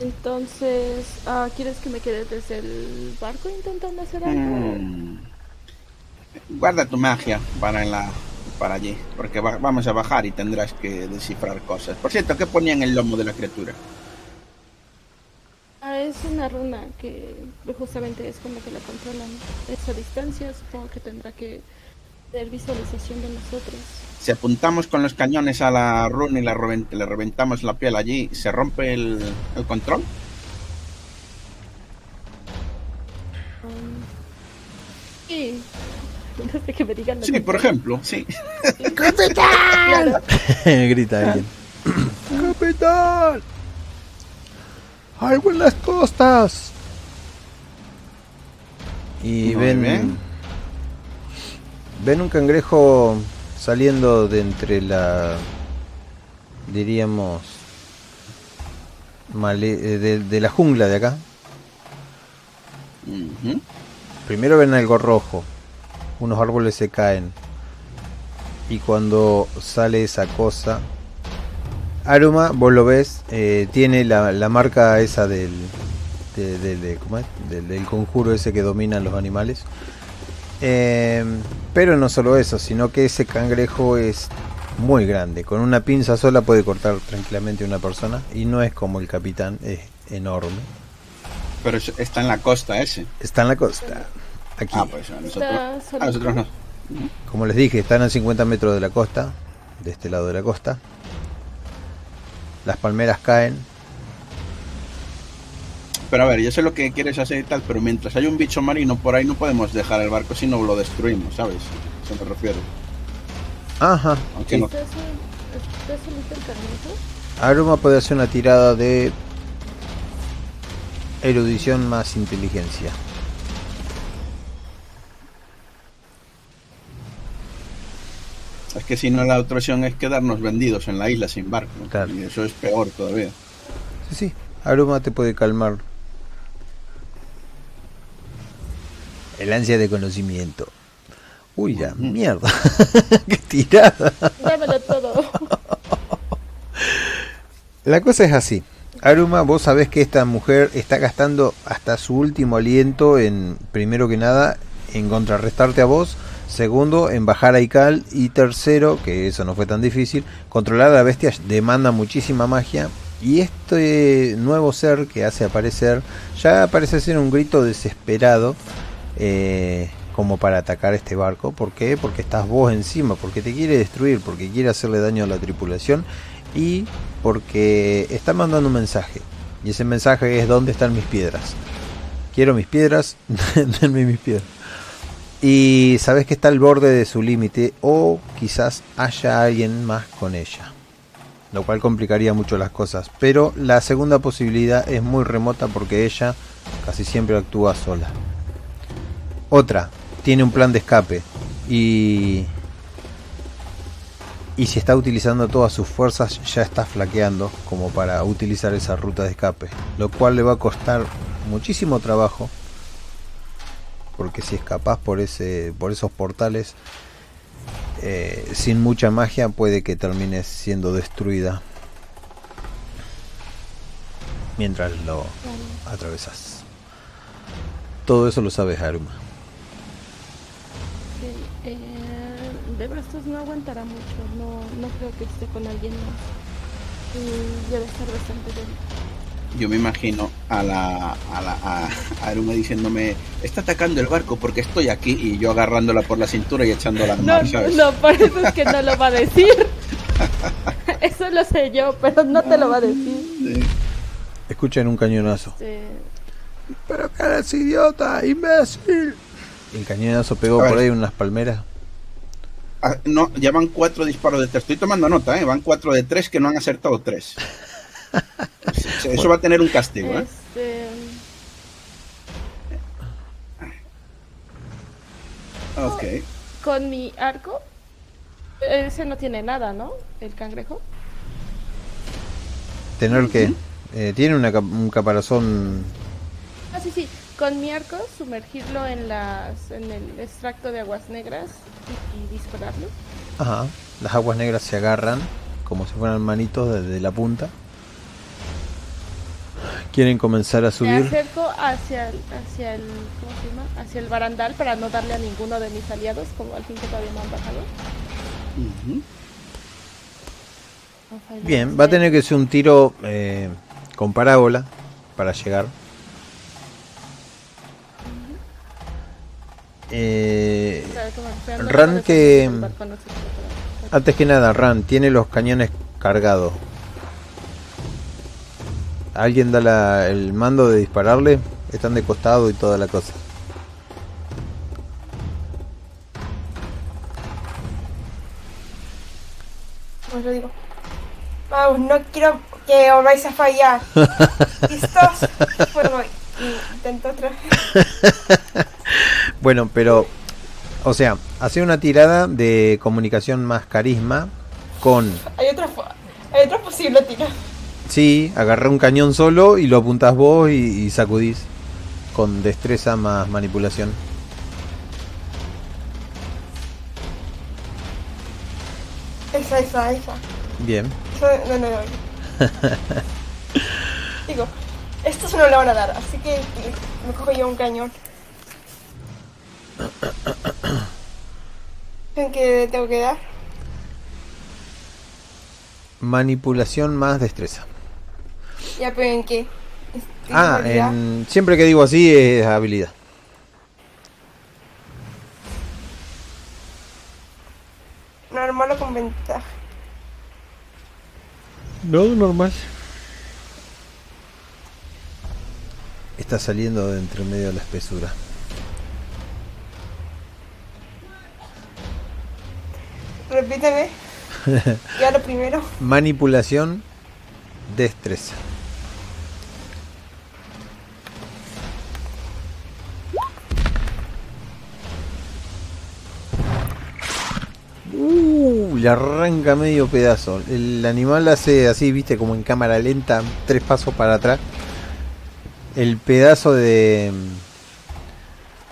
Entonces, ah, ¿quieres que me quede desde el barco intentando hacer algo? Mm. Guarda tu magia para la para allí, porque va- vamos a bajar y tendrás que descifrar cosas. Por cierto, ¿qué ponía en el lomo de la criatura? Ah, es una runa que justamente es como que la controlan. Esa distancia supongo que tendrá que tener visualización de nosotros. Si apuntamos con los cañones a la runa y la le reventamos la piel allí, ¿se rompe el, el control? Um, sí, (laughs) desde que me digan lo Sí, que por ejemplo, sí. (laughs) Claro. (laughs) Grita alguien. ¡Capitán! ¡Algo en las costas! Y Muy ven. bien. Ven un cangrejo saliendo de entre la. diríamos. male- eh, de, de la jungla de acá. Primero ven algo rojo. Unos árboles se caen. Y cuando sale esa cosa. Aruma, vos lo ves, eh, tiene la, la marca esa del, de- de- de- ¿cómo es? del. del conjuro ese que dominan los animales. Eh, pero no solo eso, sino que ese cangrejo es muy grande. Con una pinza sola puede cortar tranquilamente a una persona. Y no es como el capitán, es enorme. Pero es- está en la costa ese. Está en la costa. Aquí. Ah, pues a nosotros, Está a nosotros no. Como les dije, están a 50 metros de la costa, de este lado de la costa. Las palmeras caen. Pero a ver, yo sé lo que quieres hacer y tal, pero mientras hay un bicho marino por ahí no podemos dejar el barco si no lo destruimos, ¿sabes? A eso me refiero. Ajá. Aunque sí. no. Aruma puede hacer una tirada de erudición más inteligencia. Es que si no la otra opción es quedarnos vendidos en la isla sin barco. ¿no? Claro. Y eso es peor todavía. Sí, sí. Aruma te puede calmar. El ansia de conocimiento. Uy, ya, mierda. (laughs) Qué tirada. Dámelo todo. La cosa es así. Aruma, vos sabés que esta mujer está gastando hasta su último aliento en, primero que nada, en contrarrestarte a vos, segundo, en bajar a Ical y tercero, que eso no fue tan difícil, controlar a la bestia demanda muchísima magia y este nuevo ser que hace aparecer ya parece ser un grito desesperado eh, como para atacar este barco. ¿Por qué? Porque estás vos encima, porque te quiere destruir, porque quiere hacerle daño a la tripulación y porque está mandando un mensaje. Y ese mensaje es ¿dónde están mis piedras? Quiero mis piedras, (laughs) denme mis piedras. Y sabes que está al borde de su límite o quizás haya alguien más con ella. Lo cual complicaría mucho las cosas. Pero la segunda posibilidad es muy remota porque ella casi siempre actúa sola. Otra, tiene un plan de escape y y si está utilizando todas sus fuerzas ya está flaqueando como para utilizar esa ruta de escape, lo cual le va a costar muchísimo trabajo porque si escapas por ese por esos portales eh, sin mucha magia puede que termines siendo destruida mientras lo atravesas. Todo eso lo sabes, Aruma. Ok, eh, de Brazos no aguantará mucho. No, no creo que esté con alguien más. Y debe estar bastante débil. Yo me imagino a la a, la, a, a Aruma diciéndome, está atacando el barco porque estoy aquí y yo agarrándola por la cintura y echándola al No, mar, no, ¿sabes? no, por eso es que no lo va a decir. (laughs) Eso lo sé yo, pero no te lo va a decir. Sí. Escuchen un cañonazo. Este, Pero que eres idiota, imbécil. El cañonazo pegó por ahí unas palmeras. Ah, no, ya van cuatro disparos de tres. Estoy tomando nota, ¿eh? Van cuatro de tres que no han acertado tres. (laughs) Eso va a tener un castigo, ¿eh? este, Ok. con mi arco Ese no tiene nada, ¿no? El cangrejo. Tener que... eh, tiene una un caparazón... Ah, sí, sí. Con mi arco, sumergirlo en las en el extracto de aguas negras y, y dispararlo. Ajá. Las aguas negras se agarran como si fueran manitos desde la punta. Quieren comenzar a Me subir. acerco hacia el, hacia el, ¿cómo se llama? Hacia el barandal para no darle a ninguno de mis aliados, como al fin que todavía no han bajado. Bien, va a tener que ser un tiro eh, con parábola para llegar. Eh, Ran que- antes que nada, Ran tiene los cañones cargados. ¿Alguien da la- el mando de dispararle? Están de costado y toda la cosa. Pues lo digo. Vamos, no quiero que os vais a fallar. (laughs) ¿Listos? Pues voy. Intento otra vez. (laughs) Bueno, pero, o sea, hace una tirada de comunicación más carisma con, Hay otra, hay otra posible tira. Sí, agarrar un cañón solo y lo apuntás vos y, y sacudís con destreza más manipulación. Esa, esa, esa. Bien, no, no, no. (laughs) Digo, estos no le van a dar, así que me cojo yo un cañón. (coughs) ¿En qué tengo que dar? manipulación más destreza. Ya, pero ¿en qué? ¿En Ah, en- siempre que digo así es habilidad. Normal o con ventaja. No, normal. Está saliendo de entre medio de la espesura. Repíteme. (laughs) ya lo primero. Manipulación, destreza. Uh, le arranca medio pedazo. El animal hace así, viste, como en cámara lenta, tres pasos para atrás. El pedazo de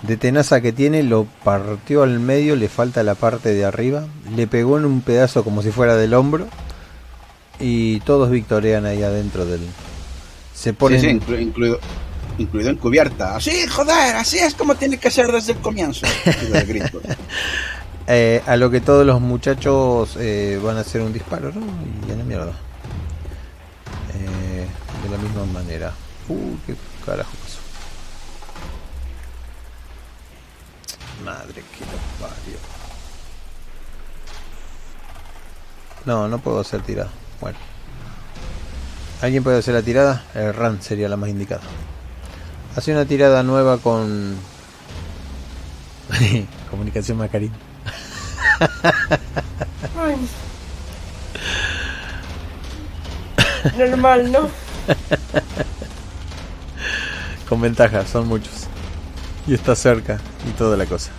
de tenaza que tiene lo partió al medio, le falta la parte de arriba, le pegó en un pedazo como si fuera del hombro y todos victorean ahí adentro del se Sí, ponen sí, inclu- incluido, incluido en cubierta. Así, joder, así es como tiene que ser desde el comienzo. (laughs) Eh, a lo que todos los muchachos eh, van a hacer un disparo, ¿no? Y a la mierda. Eh, de la misma manera. Uh, qué carajo pasó. Madre que lo parió. No, no puedo hacer tirada. Bueno. ¿Alguien puede hacer la tirada? El run sería la más indicada. Hace una tirada nueva con... (laughs) Comunicación Macarín. Normal, ¿no? Con ventaja, son muchos. Y está cerca y toda la cosa.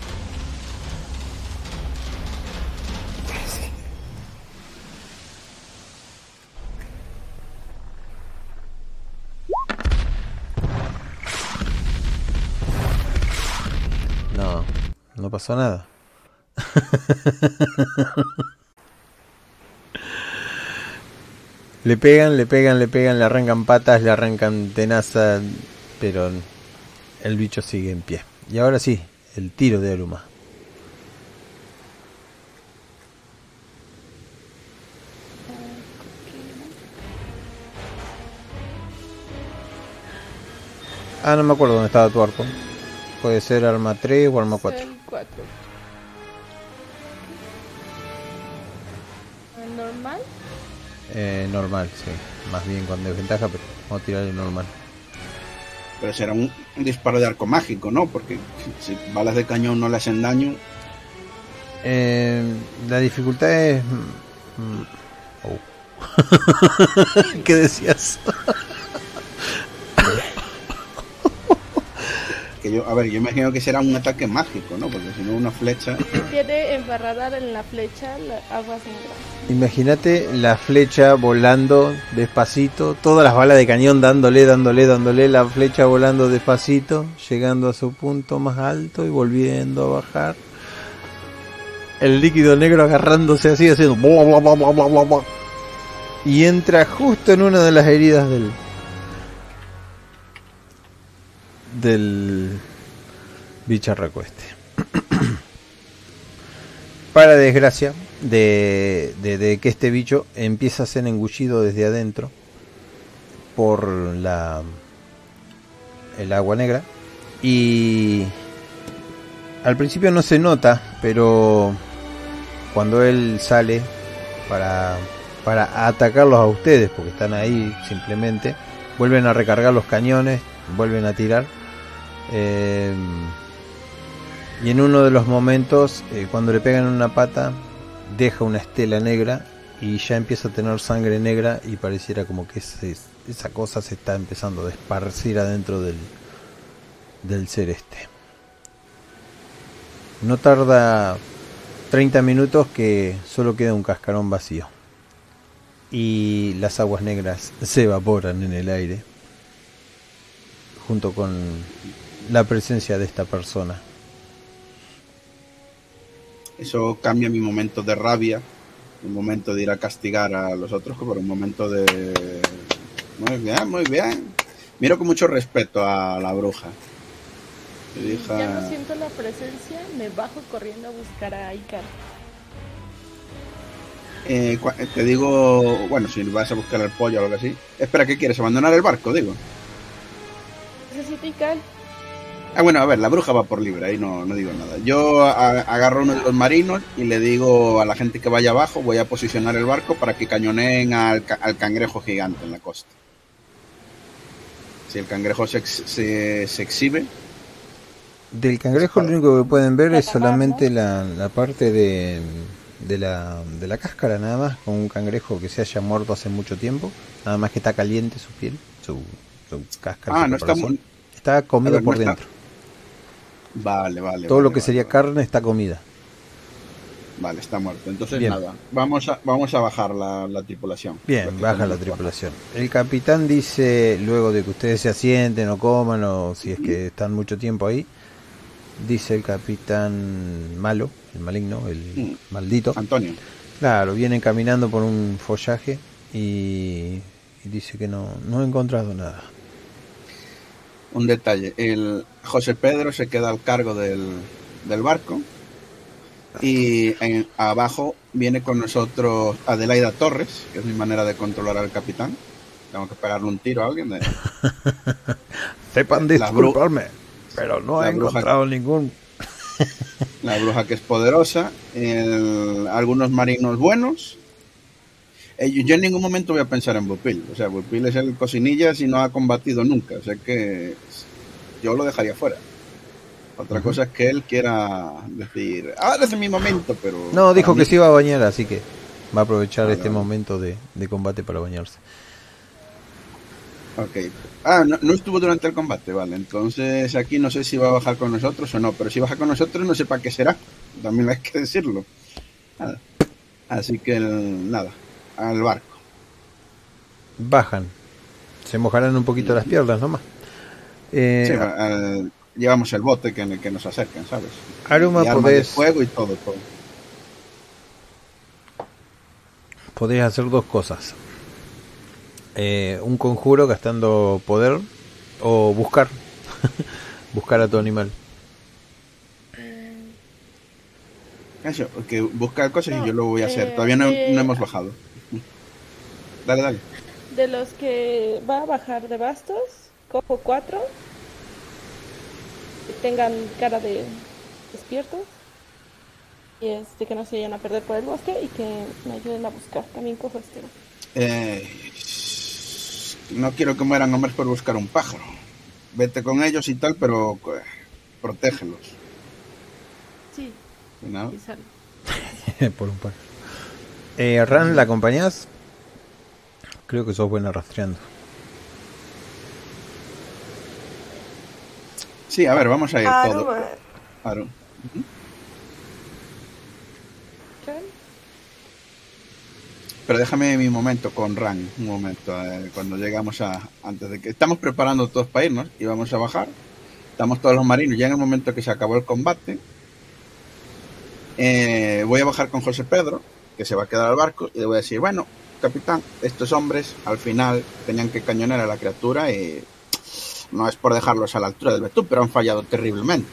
No, no pasó nada. (laughs) Le pegan, le pegan, le pegan, le arrancan patas, le arrancan tenaza, pero el bicho sigue en pie. Y ahora sí, el tiro de Aruma. Ah, no me acuerdo dónde estaba tu arco. Puede ser arma 3 o arma 4. El 4. Eh, normal, sí. Más bien con desventaja, pero vamos a tirar el normal. Pero será un, disparo de arco mágico, ¿no? Porque si balas de cañón no le hacen daño, Eh, la dificultad es... mm, mm, oh. (laughs) ¿Qué decías? Yo, a ver, yo imagino que será un ataque mágico, ¿no? Porque si no, una flecha. (coughs) Tiene embarrada en la flecha la negras. Imagínate la flecha volando despacito, todas las balas de cañón dándole, dándole, dándole, la flecha volando despacito, llegando a su punto más alto y volviendo a bajar. El líquido negro agarrándose así, haciendo bla, bla, bla, bla, bla, bla, bla. y entra justo en una de las heridas del del bicharraco este. (clears throat) Para desgracia de, de- de que este bicho empieza a ser engullido desde adentro por la el agua negra y al principio no se nota, pero cuando él sale para para atacarlos a ustedes porque están ahí simplemente vuelven a recargar los cañones, vuelven a tirar eh, y en uno de los momentos, eh, cuando le pegan una pata, deja una estela negra y ya empieza a tener sangre negra y pareciera como que esa cosa se está empezando a esparcir adentro del, del ser este. No tarda 30 minutos que solo queda un cascarón vacío. Y las aguas negras se evaporan en el aire junto con la presencia de esta persona. Eso cambia mi momento de rabia, un momento de ir a castigar a los otros, por un momento de... Muy bien, muy bien. Miro con mucho respeto a la bruja. Hija- Ya no siento la presencia, me bajo corriendo a buscar a Icar. Eh, cua- te digo, bueno, si vas a buscar el pollo o algo así. Espera, ¿qué quieres? ¿Abandonar el barco? Digo. Necesito Icar. Ah, bueno, a ver, la bruja va por libre, ahí no, no digo nada. Yo a- agarro uno de los marinos y le digo a la gente que vaya abajo, voy a posicionar el barco para que cañoneen al, ca- al cangrejo gigante en la costa. Si el cangrejo se, se, se exhibe, Del cangrejo lo único que pueden ver es solamente la, la parte de, de, la, de la cáscara, nada más, con un cangrejo que se haya muerto hace mucho tiempo, nada más que está caliente su piel, su, su cáscara. Ah, su no está Está comido no por está- dentro. Vale, vale. Todo vale, lo que vale, sería vale. carne está comida. Vale, está muerto. Entonces Bien. nada, vamos a, vamos a bajar la, la tripulación. Bien, baja la tripulación. El capitán dice, luego de que ustedes se asienten o coman o si es que están mucho tiempo ahí, dice el capitán malo, el maligno, el Mm. maldito. Antonio, Claro, vienen caminando por un follaje y, y dice que no, no ha encontrado nada. Un detalle. El José Pedro se queda al cargo del, del barco y en- abajo viene con nosotros Adelaida Torres, que es mi manera de controlar al capitán. Tengo que pegarle un tiro a alguien. de- (laughs) Sepan disculparme, pero no he encontrado ningún... la bruja que es poderosa, el- algunos marinos buenos. Eh, yo- en ningún momento voy a pensar en Bupil. O sea, Bupil es el cocinillas y no ha combatido nunca. O sea que yo lo dejaría fuera. Otra cosa es que él quiera decir, ahora es mi momento, pero... No, dijo que se iba a bañar, así que va a aprovechar este momento de, de combate para bañarse. Ok. Ah, no, no estuvo durante el combate, vale. Entonces aquí no sé si va a bajar con nosotros o no, pero si baja con nosotros no sé para qué será. También hay que decirlo. Nada. Así que nada, al barco. Bajan. Se mojarán un poquito las piernas nomás. Eh, Sí, al- llevamos el bote que, que nos acercan, ¿sabes? Aruma, y de podés, fuego y todo, todo. podés hacer dos cosas. Eh, un conjuro gastando poder o buscar. (laughs) buscar a tu animal. Eso, que buscar cosas No, y yo lo voy a hacer. eh, Todavía no, eh, no hemos bajado. Dale, dale. De los que va a bajar de bastos, cojo cuatro. Que tengan cara de despiertos. Y este, que no se vayan a perder por el bosque y que me ayuden a buscar. También cojo este. Eh, no quiero que mueran hombres por buscar un pájaro. Vete con ellos y tal, pero eh, protégelos. Sí, ¿no? y sale. (laughs) Por un par. Eh, Ran, ¿la acompañás? Creo que sos buena rastreando. Sí, a ver, vamos a ir todo. ¿Qué? Pero déjame mi momento con Ran, un momento, eh, cuando llegamos a... Antes de que... Estamos preparando todos para irnos y vamos a bajar. Estamos todos los marinos, ya en el momento que se acabó el combate. eh, voy a bajar con José Pedro, que se va a quedar al barco, y le voy a decir, bueno, capitán, estos hombres al final tenían que cañonear a la criatura y no es por dejarlos a la altura del Betún, pero han fallado terriblemente.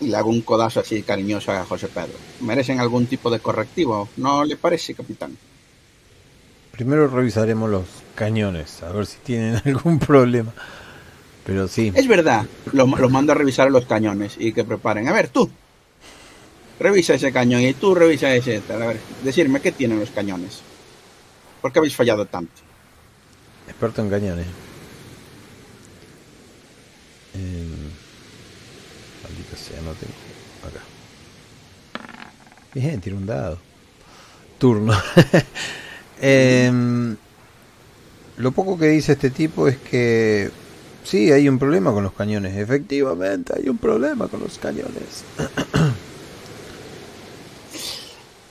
Y le hago un codazo así cariñoso a José Pedro. ¿Merecen algún tipo de correctivo? ¿No le parece, capitán? Primero revisaremos los cañones, a ver si tienen (laughs) algún problema. Pero sí, Es verdad, los, los mando a revisar los cañones y que preparen. A ver, tú, revisa ese cañón y tú revisa ese. tal. A ver, decirme qué tienen los cañones. ¿Por qué habéis fallado tanto? experto en cañones. Eh, maldita sea, no tengo. Acá. Bien, tira un dado. Turno. (laughs) Em, lo poco que dice este tipo es que sí, hay un problema con los cañones. Efectivamente, hay un problema con los cañones. (clears throat)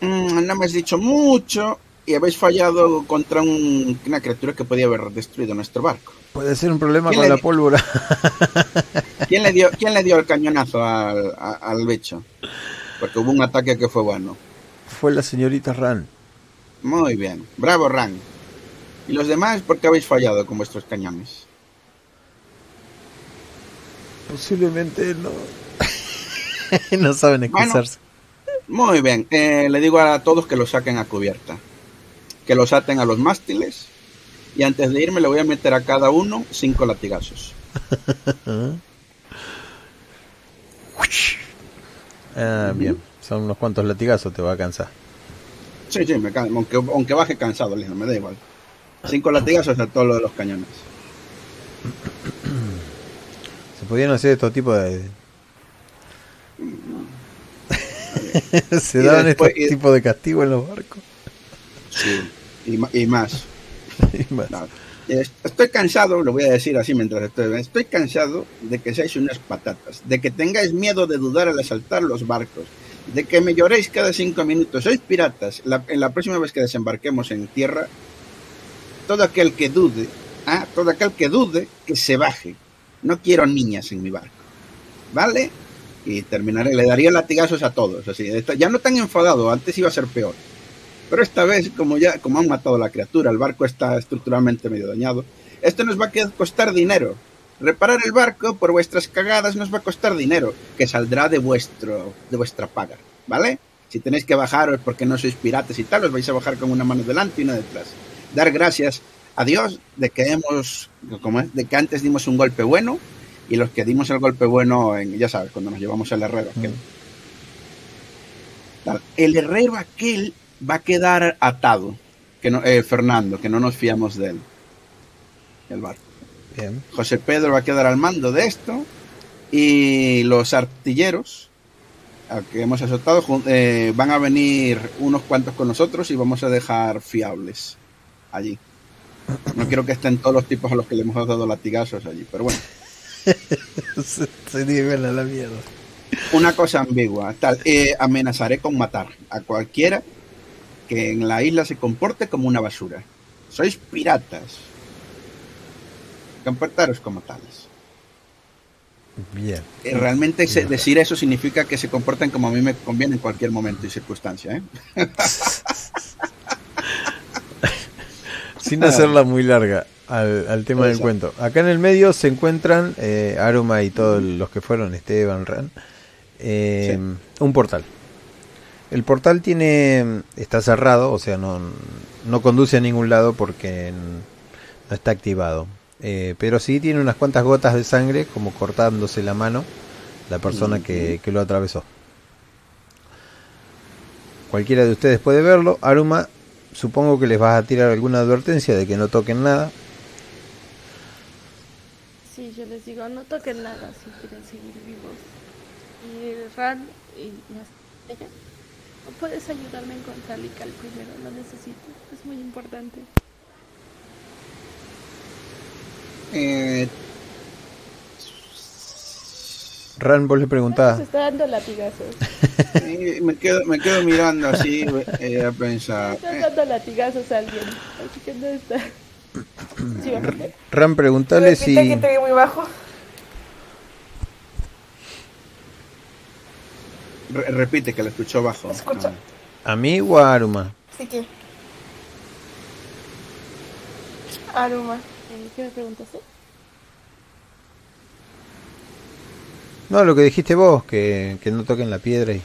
No me has dicho mucho y habéis fallado contra un- una criatura que podía haber destruido nuestro barco. Puede ser un problema ¿Quién con la pólvora. (laughs) ¿Quién le dio, quién le dio el cañonazo al, a- al bicho? Porque hubo un ataque que fue bueno. Fue la señorita Ran. Muy bien. Bravo, Ran. ¿Y los demás por qué habéis fallado con vuestros cañones? Posiblemente no. (laughs) no saben expresarse. Muy bien. Eh, le digo a todos que los saquen a cubierta. Que los aten a los mástiles. Y antes de irme le voy a meter a cada uno cinco latigazos. (laughs) Ah, bien. Son unos cuantos latigazos, te va a cansar. Sí, sí, me can- aunque, aunque baje cansado, le digo, me da igual. Cinco latigazos a todo lo de los cañones. Se podían hacer estos tipos de. (laughs) Se daban después- y- tipos de castigo en los barcos. Sí. Y, más. Y más. (laughs) No. Estoy cansado, lo voy a decir así mientras estoy. Estoy cansado de que seáis unas patatas, de que tengáis miedo de dudar al asaltar los barcos, de que me lloréis cada cinco minutos. Sois piratas. La, en la próxima vez que desembarquemos en tierra, todo aquel que dude, ah, todo aquel que dude, que se baje. No quiero niñas en mi barco. ¿Vale? Y terminaré, le daría latigazos a todos. Así, ya no tan enfadado, antes iba a ser peor. Pero esta vez, como ya como han matado a la criatura, el barco está estructuralmente medio dañado, esto nos va a costar dinero. Reparar el barco por vuestras cagadas nos va a costar dinero, que saldrá de vuestro de vuestra paga, ¿vale? Si tenéis que bajaros porque no sois piratas y tal, os vais a bajar con una mano delante y una detrás. Dar gracias a Dios de que hemos, como de que antes dimos un golpe bueno y los que dimos el golpe bueno, en, ya sabes, cuando nos llevamos el herrero. aquel. El herrero aquel va a quedar atado, que no, eh, Fernando, que no nos fiamos de él. El barco. Bien. José Pedro va a quedar al mando de esto y los artilleros a que hemos azotado eh, van a venir unos cuantos con nosotros y vamos a dejar fiables allí. No quiero que estén todos los tipos a los que le hemos dado latigazos allí, pero bueno, (laughs) se, se a la mierda. una cosa ambigua, tal, eh, amenazaré con matar a cualquiera que en la isla se comporte como una basura. Sois piratas. Comportaros como tales. Bien. Eh, Realmente se- decir eso significa que se comportan como a mí me conviene en cualquier momento y circunstancia. ¿eh? (laughs) Sin hacerla muy larga al, al tema del cuento. Acá en el medio se encuentran eh, Aruma y todos los que fueron, Esteban, Ran, eh, un portal. El portal tiene está cerrado, o sea, no, no conduce a ningún lado porque no está activado. Eh, pero sí tiene unas cuantas gotas de sangre, como cortándose la mano, la persona que, que lo atravesó. Cualquiera de ustedes puede verlo. Aruma, supongo que les vas a tirar alguna advertencia de que no toquen nada. Sí, yo les digo, no toquen nada si quieren seguir vivos. Y Ran y y hasta ella, ¿no puedes ayudarme a encontrar Lical primero? Lo necesito, es muy importante. Eh, Ran, vos le Se preguntás, está dando latigazos. Me, quedo, me quedo mirando así eh, a pensar. Está eh, dando latigazos a alguien. Así que no está. Sí. Ran, preguntale Repite si... que te muy bajo. re- repite que lo escuchó bajo. Escucha. ¿A mí o a Aruma? Así que. Aruma. ¿Qué me preguntaste? No, lo que dijiste vos, que, que no toquen la piedra y...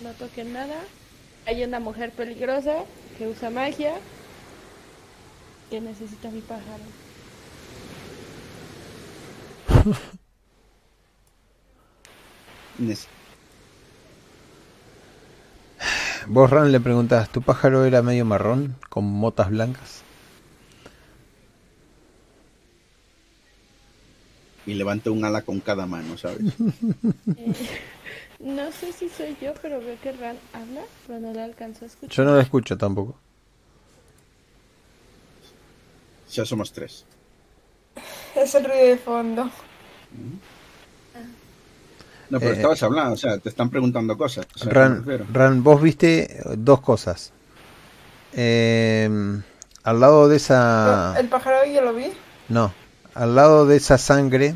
No toquen nada. Hay una mujer peligrosa que usa magia. Que necesita mi pájaro. Vos, Ran, le preguntás, ¿tu pájaro era medio marrón, con motas blancas? Y levanta un ala con cada mano, ¿sabes? Eh, no sé si soy yo, pero veo que Ran habla, pero no la alcanzo a escuchar. Yo no la escucho tampoco. Ya somos tres. (laughs) Es el ruido de fondo. No, pero Eh, estabas hablando, o sea, te están preguntando cosas. o sea, Ran. Ran, vos viste dos cosas. Eh, al lado de esa... El pájaro yo lo vi. No, al lado de esa sangre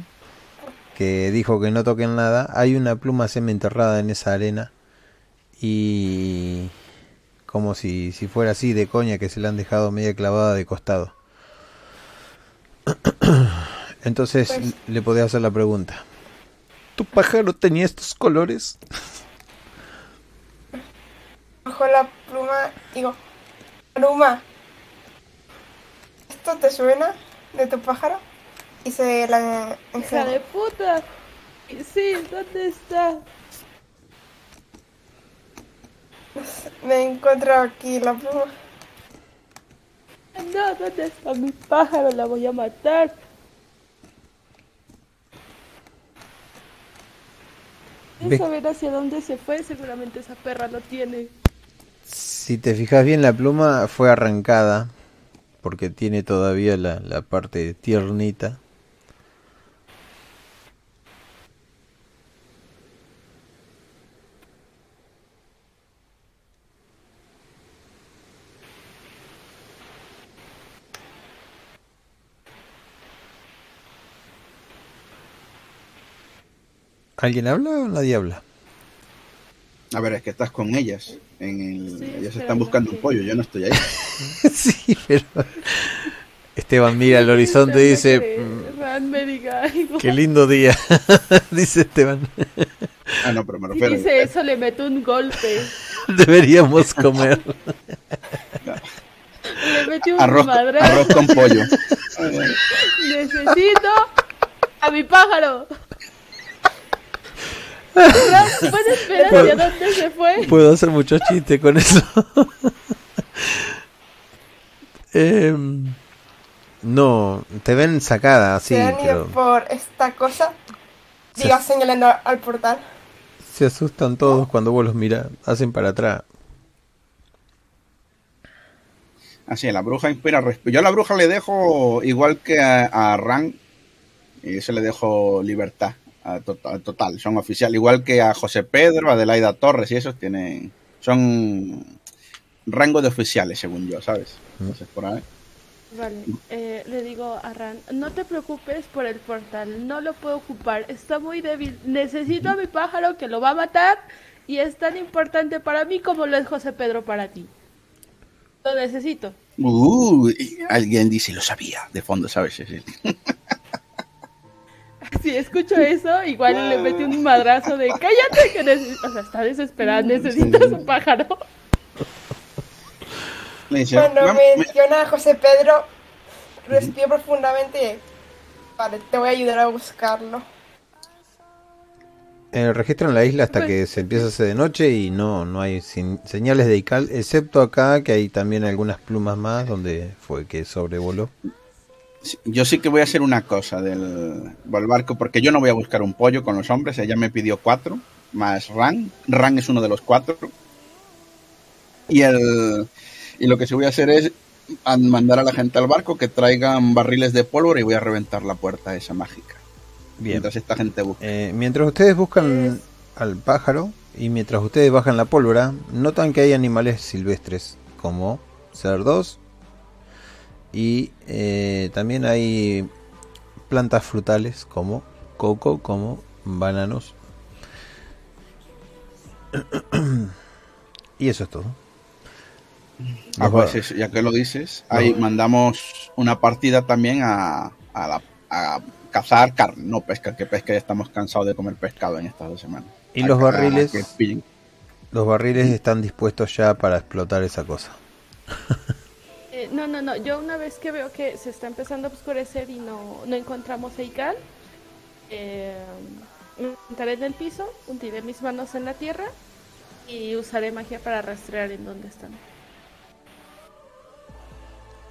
que dijo que no toquen nada, hay una pluma semienterrada en esa arena y como si, si fuera así de coña que se la han dejado media clavada de costado. (coughs) Entonces Pues- le podía hacer la pregunta. ¿Tu pájaro tenía estos colores? Bajo la pluma. Digo. Aruma. ¿Esto te suena de tu pájaro? Y se la ¡Hija de puta! Sí, ¿dónde está? Me he encontrado aquí la pluma. No, ¿dónde está mi pájaro? La voy a matar. Ve- Quiero saber hacia dónde se fue. Seguramente esa perra lo tiene. Si te fijas bien, la pluma fue arrancada porque tiene todavía la, la parte tiernita. ¿Alguien habla o nadie habla? A ver, es que estás con ellas. En el... Sí, ellas están buscando un pollo, yo no estoy ahí. (laughs) sí, pero Esteban mira al horizonte y dice, Que "Mm, qué lindo día, (laughs) dice Esteban. Ah, no, pero me Si refiero. dice eso, le meto un golpe. (laughs) Deberíamos comer. Le metí un Arroz, arroz con pollo. Necesito a mi pájaro. Ran, ¿Puedes ver hacia dónde se fue? Puedo hacer muchos chistes con eso. (laughs) Em, no, te ven sacada, sí, se han ido pero por esta cosa. Se- Diga señalando al portal. se asustan todos cuando vos los miras, hacen para atrás. Así, la bruja inspira respeto. Yo a la bruja le dejo, igual que a, a Ran, y eso le dejo libertad. A total, total, son oficial. Igual que a José Pedro, a Adelaida Torres, y esos tienen. Son rango de oficiales, según yo, ¿sabes? Entonces, por ahí. Vale, eh, le digo a Ran, no te preocupes por el portal, no lo puedo ocupar, está muy débil, necesito a mi pájaro que lo va a matar y es tan importante para mí como lo es José Pedro para ti. Lo necesito. Uh, alguien dice, lo sabía, de fondo, ¿sabes? Sí, (laughs) sí. Si escucho eso, igual le metí un madrazo de cállate que necesito, o sea, está desesperada, necesita a su pájaro. (laughs) Cuando "Mam- menciona a José Pedro, respiro profundamente. Vale, te voy a ayudar a buscarlo. Eh, registran la isla hasta Pues- que se empieza a hacer de noche y no, no hay sin- señales de Ical, excepto acá que hay también algunas plumas más donde fue que sobrevoló. Yo sí que voy a hacer una cosa del, del barco, porque yo no voy a buscar un pollo con los hombres, ella me pidió cuatro, más Ran. Ran es uno de los cuatro. Y el y lo que sí voy a hacer es mandar a la gente al barco que traigan barriles de pólvora y voy a reventar la puerta esa mágica. Bien. Mientras esta gente busca. Eh, mientras ustedes buscan al pájaro y mientras ustedes bajan la pólvora, notan que hay animales silvestres como cerdos y eh, también hay plantas frutales como coco, como bananos. (clears throat) y eso es todo. Ah, Los pues eso, ya que lo dices, ahí mandamos una partida también a, a, la- a cazar carne, no pesca, que pesca ya estamos cansados de comer pescado en estas dos semanas. Y A- los barriles, los barriles están dispuestos ya para explotar esa cosa. (laughs) Eh, no, no, no. Yo una vez que veo que se está empezando a oscurecer y no, no encontramos a Ical, eh, me sentaré en el piso, hundiré mis manos en la tierra y usaré magia para rastrear en dónde están.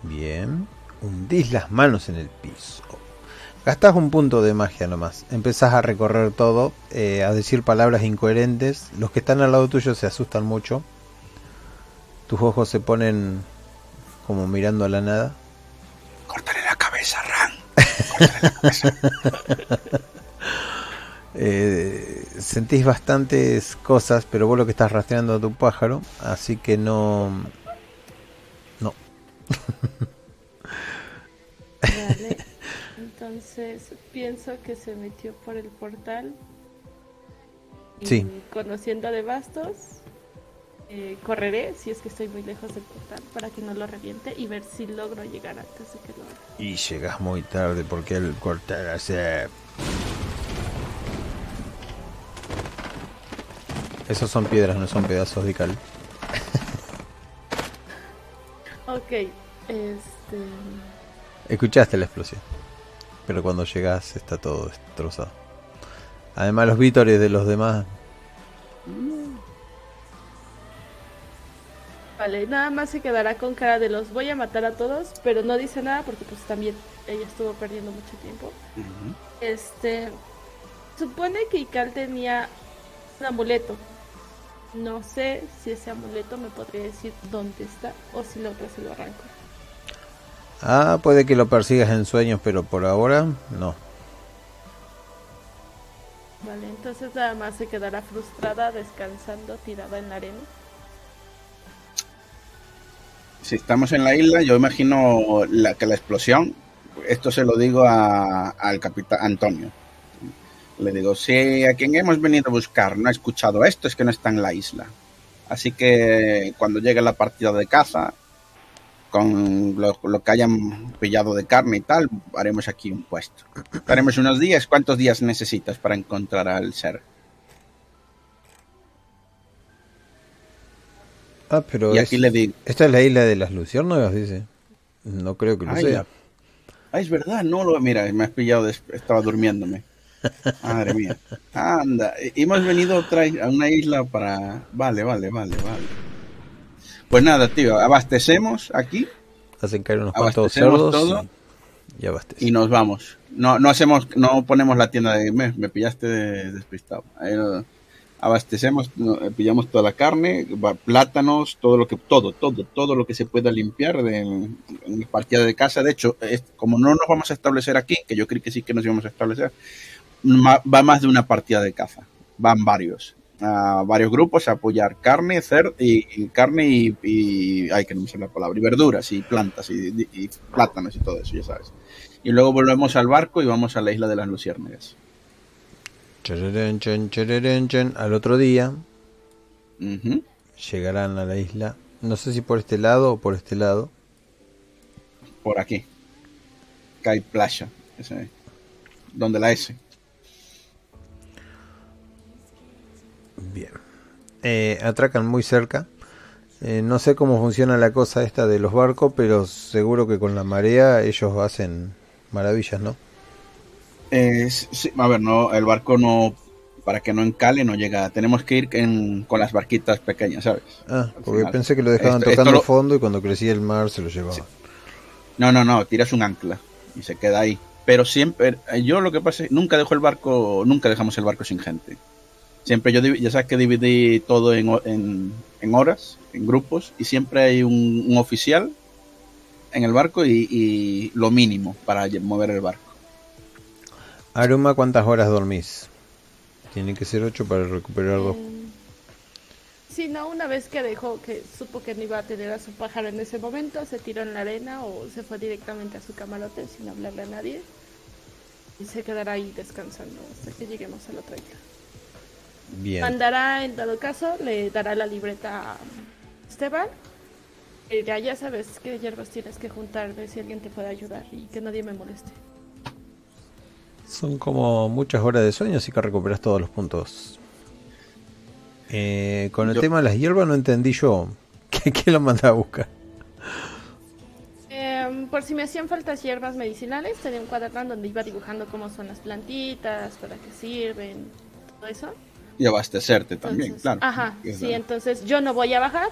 Bien. Hundís las manos en el piso. Gastás un punto de magia nomás. Empezás a recorrer todo, eh, a decir palabras incoherentes. Los que están al lado tuyo se asustan mucho. Tus ojos se ponen como mirando a la nada. Córtale la cabeza, Ran. (laughs) Eh, sentís bastantes cosas, pero vos lo que estás rastreando a tu pájaro, así que no... No. Vale. (laughs) Entonces pienso que se metió por el portal. Y Sí. Conociendo a De Bastos, eh, correré si es que estoy muy lejos del portal para que no lo reviente y ver si logro llegar antes de que lo haga. Y llegas muy tarde porque el cortar hace... Esos son piedras, no son pedazos de cal. (laughs) Ok, este. Escuchaste la explosión. Pero cuando llegas está todo destrozado. Además los vítores de los demás... Vale, nada más se quedará con cara de los voy a matar a todos, pero no dice nada porque pues también ella estuvo perdiendo mucho tiempo. Este, supone que Ikal tenía un amuleto. No sé si ese amuleto me podría decir dónde está o si lo se lo arranco. Ah, puede que lo persigas en sueños, pero por ahora no. Vale, entonces nada más se quedará frustrada, descansando, tirada en la arena. Si estamos en la isla, yo imagino la, que la explosión, esto se lo digo a- al capitán Antonio. Le digo, si a quien hemos venido a buscar no ha escuchado esto, es que no está en la isla. Así que cuando llegue la partida de caza, con lo, lo que hayan pillado de carne y tal, haremos aquí un puesto. Haremos unos días. ¿Cuántos días necesitas para encontrar al ser? Ah, pero Y es- aquí le digo, esta es la isla de las luciérnagas, dice. No creo que lo Ay, sea. Ah, es verdad, no lo. Mira, me has pillado, des- estaba durmiéndome. Madre mía. Anda, hemos venido otra is- a una isla para. Vale, vale, vale, vale. Pues nada, tío, abastecemos aquí Hacen caer unos cuantos cerdos todo. y, y y nos vamos. No, no hacemos, no ponemos la tienda de. Me, me pillaste de- despistado. Ahí lo- abastecemos, eh, pillamos toda la carne, plátanos, todo lo que, todo, todo, todo lo que se pueda limpiar de, en partida de casa. De hecho, como no nos vamos a establecer aquí, que yo creí que sí que nos íbamos a establecer, va más de una partida de caza. Van varios. a varios grupos a apoyar carne, cer y, y carne y, y ay que no me sale la palabra, y verduras y plantas y, y plátanos y todo eso, ya sabes. Y luego volvemos al barco y vamos a la isla de las luciérnagas. Al otro día llegarán a la isla. No sé si por este lado o por este lado. Por aquí. Kai Playa. Ese, donde la S. Bien. Eh, atracan muy cerca. Eh, no sé cómo funciona la cosa esta de los barcos, pero seguro que con la marea ellos hacen maravillas, ¿no? Eh, sí, a ver, no, el barco no, para que no encale, no llega. Tenemos que ir en- con las barquitas pequeñas, ¿sabes? Ah, porque final. pensé que lo dejaban Esto- esto tocando lo- fondo y cuando crecía el mar se lo llevaban. No, no, no, tiras un ancla y se queda ahí. Pero siempre, eh, yo lo que pasa es nunca dejo el barco, nunca dejamos el barco sin gente. Siempre yo, ya sabes que dividí todo en, ho- en, en horas, en grupos, y siempre hay un, un oficial en el barco y, y lo mínimo para mover el barco. Aruma, ¿cuántas horas dormís? Tiene que ser 8 para recuperar dos. Mm, Sí, no, una vez que dejó, que supo que no iba a tener a su pájaro en ese momento, se tiró en la arena o se fue directamente a su camarote sin hablarle a nadie. Y se quedará ahí descansando hasta que lleguemos a la isla. Bien. Mandará, en dado caso, le dará la libreta a Esteban. Y ya, ya sabes qué hierbas tienes que juntar, ver si alguien te puede ayudar y que nadie me moleste. Son como muchas horas de sueño, así que recuperas todos los puntos. Eh, con el Yo- tema de las hierbas no entendí yo. (laughs) ¿Qué, qué lo mandaba a buscar? Em, por si me hacían faltas hierbas medicinales, tenía un cuaderno donde iba dibujando cómo son las plantitas, para qué sirven, todo eso. Y abastecerte también, Entonces, claro. Ajá, sí, entonces yo no voy a bajar,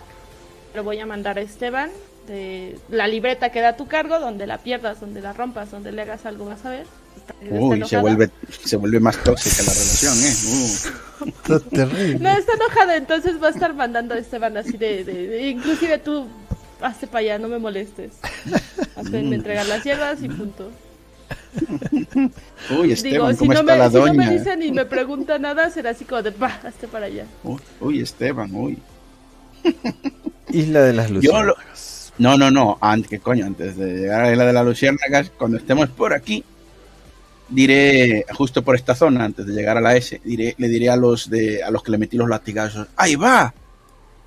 pero voy a mandar a Esteban de la libreta queda a tu cargo, donde la pierdas, donde la rompas, donde le hagas algo, vas a ver. Está- está Uy, se vuelve, se vuelve más tóxica la relación, ¿eh? Uh. Esto es terrible. No, está enojada, entonces va a estar mandando a Esteban así de, de- de- inclusive tú, hazte para allá, no me molestes. Hazte me entregar las hierbas y punto. Uy, Esteban, Digo, si ¿cómo no, está me, la si no doña? me dicen y me pregunta nada, será así como de, va, hazte para allá. Uy, uy, Esteban, uy. Isla de las lo- Luciérnagas. No, no, no, antes, ¿qué coño? Antes de llegar a la de las Luciérnagas, cuando estemos por aquí, diré, justo por esta zona, antes de llegar a la S, diré, le diré a los de a los que le metí los latigazos, ¡ahí va!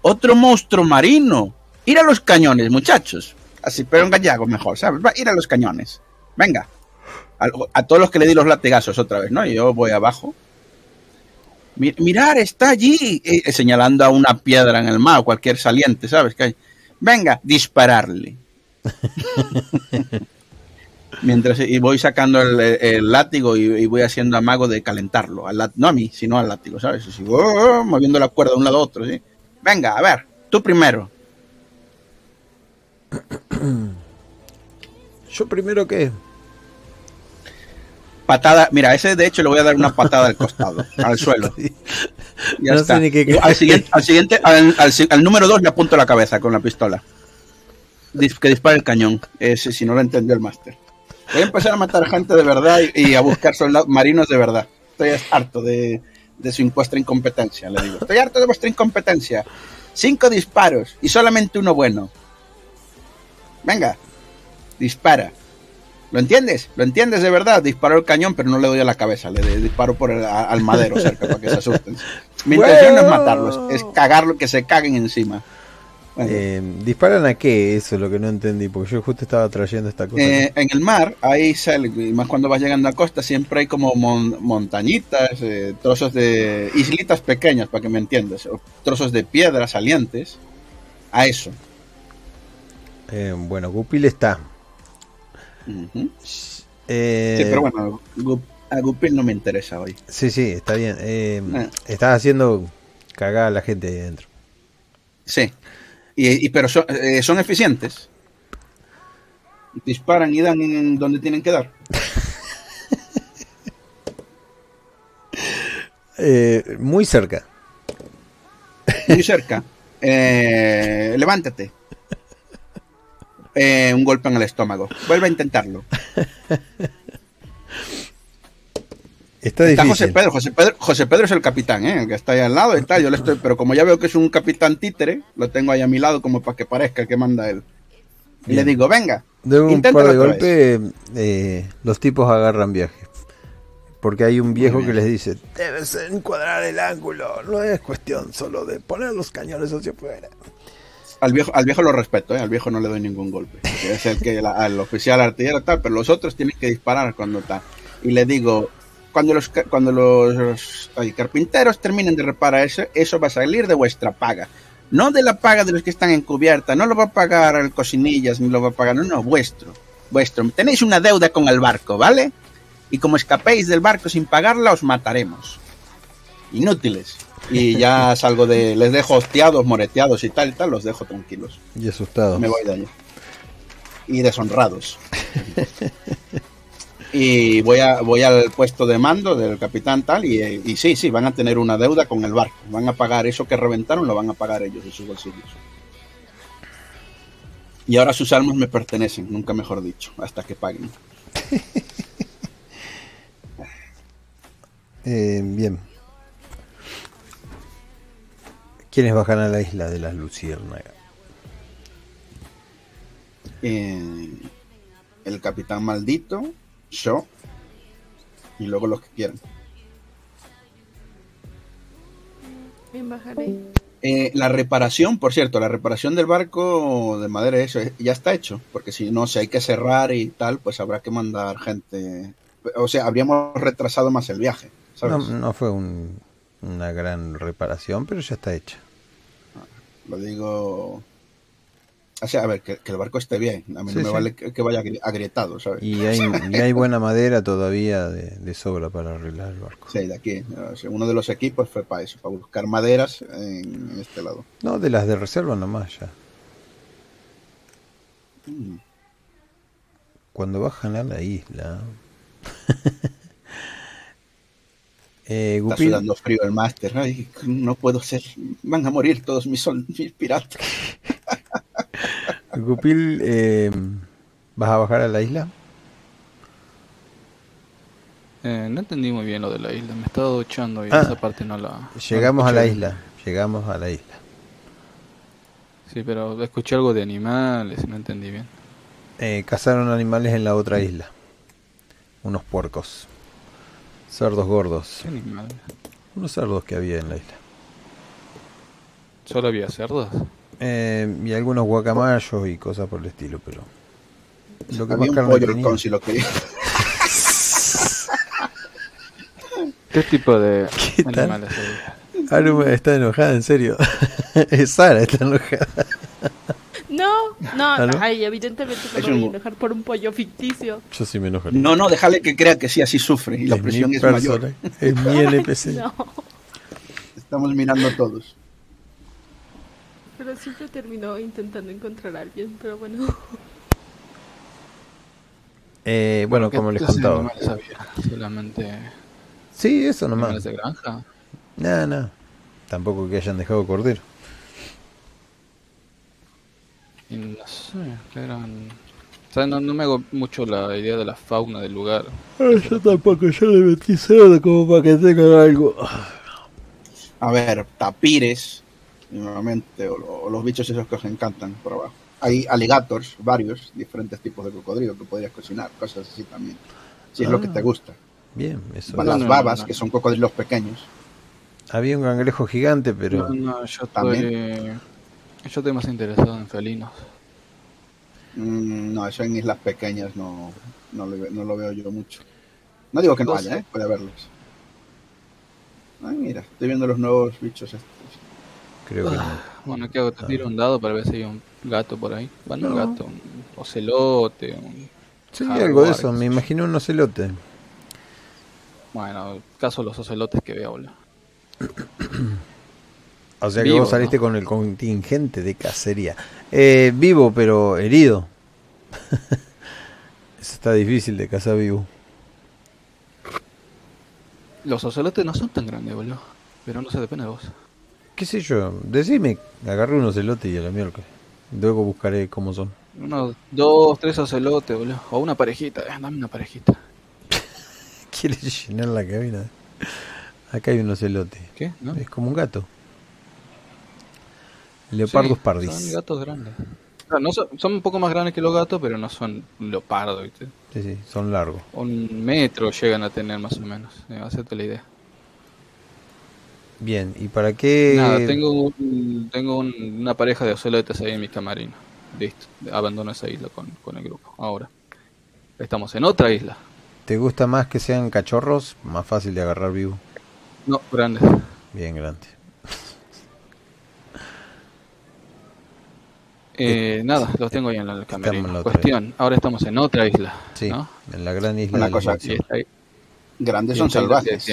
¡Otro monstruo marino! Ir a los cañones, muchachos. Así, pero en gallego mejor, ¿sabes? Va, ir a los cañones. Venga. A, todos los que le di los latigazos otra vez, ¿no? Yo voy abajo. Mi- mirar, está allí, eh, señalando a una piedra en el mar, cualquier saliente, ¿sabes? Que. Venga, dispararle. (laughs) Mientras y voy sacando el, el látigo y, y voy haciendo amago de calentarlo. Al no a mí, sino al látigo, ¿sabes? Así, oh, moviendo la cuerda de un lado a otro, ¿sí? Venga, a ver, tú primero. (clears throat) ¿Yo primero qué? Patada, mira, ese de hecho le voy a dar una patada al costado, (laughs) al suelo. Ya No sé está. ni qué- Y al siguiente, al, siguiente al, al número dos le apunto la cabeza con la pistola. Que dispare el cañón. Ese, si no lo entendió el máster. Voy a empezar a matar gente de verdad y, a buscar soldados marinos de verdad. Estoy harto de, de su vuestra incompetencia, le digo. Estoy harto de vuestra incompetencia. Cinco disparos y solamente uno bueno. Venga, dispara. ¿Lo entiendes? ¿Lo entiendes de verdad? Disparo el cañón, pero no le doy a la cabeza. Le, disparo por el, al madero cerca para que se asusten. Mi intención no es matarlos, es cagarlo, que se caguen encima. Eh, ¿Disparan a qué? Eso es lo que no entendí, porque yo justo estaba trayendo esta cosa. eh, en el mar, ahí sale, y más cuando vas llegando a costa, siempre hay como mon- montañitas, eh, trozos de islitas pequeñas, para que me entiendas, o trozos de piedra salientes. A eso. Eh, bueno, Gupil está. Sí, pero bueno, a Gupil no me interesa hoy. Sí, sí, está bien. Estás haciendo cagar a la gente ahí dentro. Sí. Y, y- pero son, eh, son eficientes. Disparan y dan en donde tienen que dar. (laughs) Eh, muy cerca. Muy cerca. Eh, levántate. (laughs) Eh, un golpe en el estómago. Vuelve a intentarlo. (laughs) Está. José Pedro. José Pedro. José Pedro es el capitán, ¿eh? que está ahí al lado y tal. Yo le estoy, pero como ya veo que es un capitán títere, lo tengo ahí a mi lado como para que parezca que manda él. Y le digo, venga, De un par de otra golpes, eh, los tipos agarran viaje. Porque hay un viejo que les dice, debes encuadrar el ángulo, no es cuestión solo de poner los cañones hacia afuera. al viejo, al viejo lo respeto, ¿eh? al viejo no le doy ningún golpe. Es el que la- al oficial artillero tal, pero los otros tienen que disparar cuando tal. Y le digo, cuando los cuando los ay, carpinteros terminen de reparar eso, eso va a salir de vuestra paga. No de la paga de los que están en cubierta, no lo va a pagar el cocinillas, ni lo va a pagar, no, no, vuestro. Vuestro. Tenéis una deuda con el barco, ¿vale? Y como escapéis del barco sin pagarla, os mataremos. Inútiles. Y ya (laughs) salgo de. Les dejo hostiados, moreteados y tal y tal, los dejo tranquilos. Y asustado. Me voy de allí. Y deshonrados. (laughs) y voy a voy al puesto de mando del capitán tal y, y sí, sí, van a tener una deuda con el barco. Van a pagar eso que reventaron, lo van a pagar ellos de sus bolsillos. Y ahora sus almas me pertenecen, nunca mejor dicho, hasta que paguen. (laughs) Eh, bien. ¿Quiénes bajan a la isla de las luciérnagas? Eh, el capitán maldito, yo, y luego los que quieran. Bien, bajaré. Eh, la reparación, por cierto, la reparación del barco de madera, eso ya está hecho, porque si no, si hay que cerrar y tal, pues habrá que mandar gente. O sea, habríamos retrasado más el viaje, No, fue un- una gran reparación, pero ya está hecha. Lo digo. O sea, a ver, que, que el barco esté bien. A mí Sí, no me sí. vale que, que vaya agri- agrietado, ¿sabes? Y hay, (laughs) y hay buena madera todavía de, de sobra para arreglar el barco. Sí, de aquí. Uno de los equipos fue para eso, para buscar maderas en, en este lado. No, de las de reserva nomás ya. Mm. Cuando bajan a la isla. (laughs) eh, Está sudando frío el máster. Ay, no puedo ser. Van a morir todos mis, sol- mis piratas. (laughs) Gupil, eh, ¿vas a bajar a la isla? Eh, no entendí muy bien lo de la isla, me he estado duchando y Ah. esa parte no la... Llegamos no a la isla. Llegamos a la isla. Sí, pero escuché algo de animales y no entendí bien. Eh, cazaron animales en la otra isla. Unos puercos. Cerdos gordos. ¿Qué animal? Unos cerdos que había en la isla. ¿Solo había cerdos? Eh, y algunos guacamayos y cosas por el estilo, pero... Lo que Había más un carne pollo tenía. con si lo quería. (laughs) ¿Qué tipo de ¿Qué tal? animales? Aru está enojada, en serio. (laughs) Es Sara está enojada. No, no, ¿Ah, no? ay, evidentemente no me voy a enojar por un pollo ficticio. Yo sí me enojo. No, no, déjale que crea que sí, así sufre. Y la Es presión mi es mayor. persona, Es mi NPC. (laughs) No, Estamos mirando todos. Pero siempre termino intentando encontrar a alguien, pero bueno. Eh, bueno, ¿Qué como les contaba. animales había? ¿Solamente Sí, eso nomás. de granja? Nada, nada. Tampoco que hayan dejado cordero. Y no sé, que eran... O sea, no, no me hago mucho la idea de la fauna del lugar. yo tampoco, yo le metí cerdo como para que tengan algo. A ver, tapires, nuevamente, o, lo- o los bichos esos que os encantan por abajo. Hay alligators, varios, diferentes tipos de cocodrilo que podrías cocinar, cosas así también. Si es lo que Ah. te gusta. Bien, eso. Las no, babas, no. que son cocodrilos pequeños. Había un cangrejo gigante, pero No, no, yo estoy... También. Yo estoy más interesado en felinos. Mm, no, eso en islas pequeñas no, no, lo, no lo veo yo mucho. No digo que no haya. ¿eh? puede haberlos. Ay, mira, estoy viendo los nuevos bichos estos. Creo que no. Bueno, ¿qué hago? Te tiro un dado para ver si hay un gato por ahí. Bueno, un gato, un ocelote, un... Sí, jaguar, algo de eso. qué sé Me yo. imagino un ocelote. Bueno, caso los ocelotes que veo, boludo. (clears throat) O sea que Vivo, vos saliste ¿no? con el contingente de cacería. Eh, vivo, pero herido. (laughs) Eso está difícil de cazar vivo. Los ocelotes no son tan grandes, boludo. Pero no se depende de vos. ¿Qué sé yo? Decime, agarré un ocelote y a la miércoles. Luego buscaré cómo son. Unos dos, tres ocelotes, boludo. O una parejita, eh, dame una parejita. (laughs) ¿Quieres llenar la cabina? Acá hay un ocelote. ¿Qué? ¿No? Es como un gato. Leopardos Sí, pardis. Son gatos grandes. No son, son un poco más grandes que los gatos, pero no son leopardos, ¿viste? Sí, sí, son largos. Un metro llegan a tener más o menos. Eh, hacerte la idea. Bien, ¿y para qué? Nada, tengo, un- tengo un- una pareja de ocelotes ahí en mi camarino. Listo, abandono esa isla con, con el grupo. Ahora, estamos en otra isla. ¿Te gusta más que sean cachorros? Más fácil de agarrar vivo. No, grandes. Bien grande. (laughs) Eh, nada, los tengo ahí en el camerino. en Cuestión, ahora estamos en otra isla. Sí, ¿no? en la gran isla Una de la cosa, está ahí- Grandes son salvajes.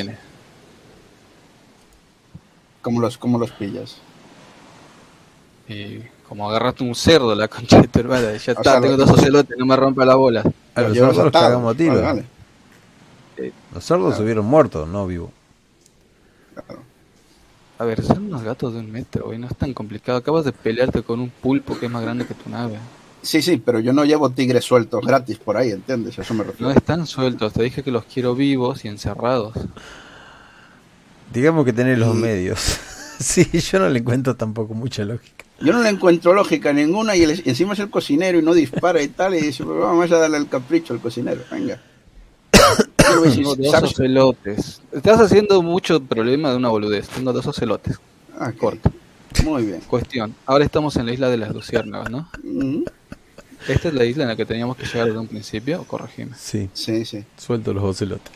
¿Cómo los, cómo los pillas? Y como agarraste un cerdo, la concha de tu hermana, ya (laughs) está, sea, tengo lo- dos ocelotes, no me rompa la bola. A los cerdos los cagamos a tiro. Vale, vale. Los cerdos se hubieron muertos, no vivo. Claro. A ver, son unos gatos de un metro, güey, no es tan complicado. Acabas de pelearte con un pulpo que es más grande que tu nave. Sí, sí, pero yo no llevo tigres sueltos gratis por ahí, ¿entiendes? A Eso me No refiero. están sueltos, te dije que los quiero vivos y encerrados. Digamos que tenés los Y- medios. (laughs) sí, yo no le encuentro tampoco mucha lógica. Yo no le encuentro lógica ninguna y, el- encima es el cocinero y no dispara y tal. Y dice, "Pues vamos a darle el capricho al cocinero, venga. (coughs) Dos ¿sabes? ocelotes. Estás haciendo mucho problema de una boludez. Tengo dos ocelotes. Ah. Corto. Muy bien. Cuestión. Ahora estamos en la isla de las luciérnagas, ¿no? Mm, Esta es la isla en la que teníamos que llegar desde un principio, o corregime. Sí, Sí, sí. suelto los ocelotes.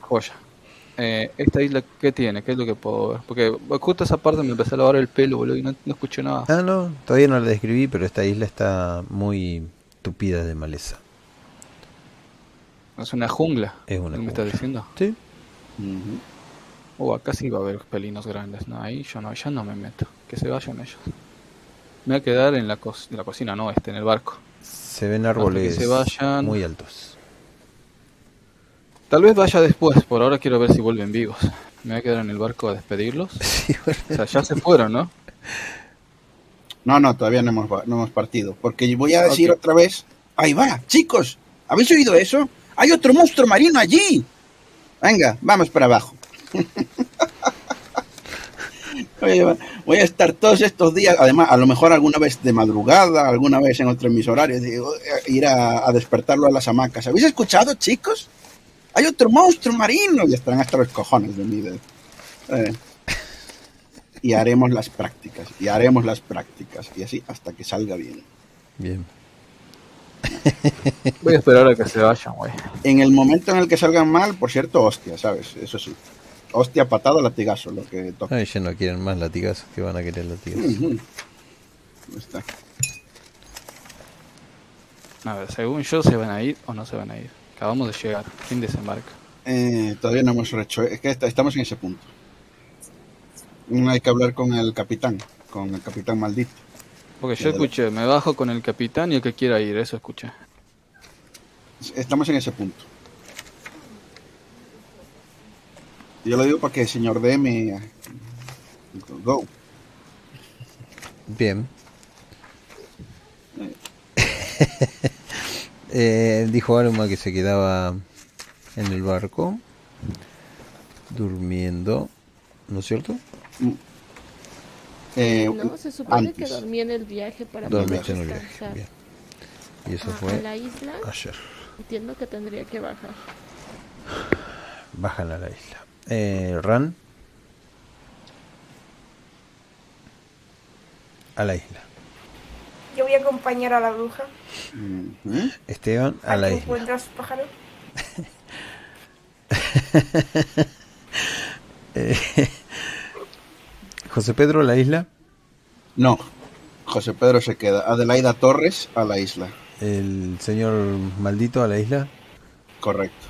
Joya. Eh, esta isla, ¿qué tiene? ¿Qué es lo que puedo ver? Porque justo esa parte me empecé a lavar el pelo, boludo, y no, no escuché nada. Ah, no, todavía no la describí, pero esta isla está muy tupida de maleza. Es una jungla. Es una ¿Me jungla. estás diciendo? Sí, Ujú. Oh, acá sí va a haber pelinos grandes. No, ahí yo no, ya no me meto. Que se vayan ellos. Me voy a quedar en la, co- en la cocina, no, este, en el barco. se ven árboles se vayan. muy altos. Tal vez vaya después, por ahora quiero ver si vuelven vivos. Me voy a quedar en el barco a despedirlos. (laughs) Sí, bueno. O sea, ya se fueron, ¿no? No, no, todavía no hemos, no hemos partido. Porque voy a decir otra vez. Ahí va, chicos. ¿Habéis oído eso? Hay otro monstruo marino allí. Venga, vamos para abajo. (laughs) Voy a estar todos estos días, además, a lo mejor alguna vez de madrugada, alguna vez en otro mis horarios, digo, eh, ir a, a despertarlo a las hamacas. ¿Habéis escuchado, chicos? Hay otro monstruo marino. Y estarán hasta los cojones de mí. de- eh. Y haremos las prácticas, y haremos las prácticas, y así hasta que salga bien. Bien. (laughs) Voy a esperar a que se vayan, güey. En el momento en el que salgan mal, por cierto, hostia, ¿sabes? Eso sí. Hostia, patada, latigazo, lo que toca. Ay, ya no quieren más latigazos, que van a querer latigazos. Ujú. Ahí está. A ver, según yo, ¿se van a ir o no se van a ir? Acabamos de llegar. ¿Quién desembarca? Eh, todavía no hemos hecho. Es que est- estamos en ese punto. Hay que hablar con el capitán, con el capitán maldito. Porque yo escuché, me bajo con el capitán y el que quiera ir, eso escuché. Estamos en ese punto. Yo lo digo para que el señor D me. Go. Bien. Eh, (laughs) dijo Aruma que se quedaba en el barco, durmiendo, ¿no es cierto? Eh, No, se supone que antes. dormí en el viaje para poder Dormiste en el viaje. Bien. Y eso fue a la isla, ayer. entiendo que tendría que bajar. Bajan a la isla. Eh, Ran. A la isla. Yo voy a acompañar a la bruja. ujú. Esteban a la isla. su pájaro. (laughs) José Pedro a la isla. No. José Pedro se queda. Adelaida Torres a la isla. El señor maldito a la isla. Correcto.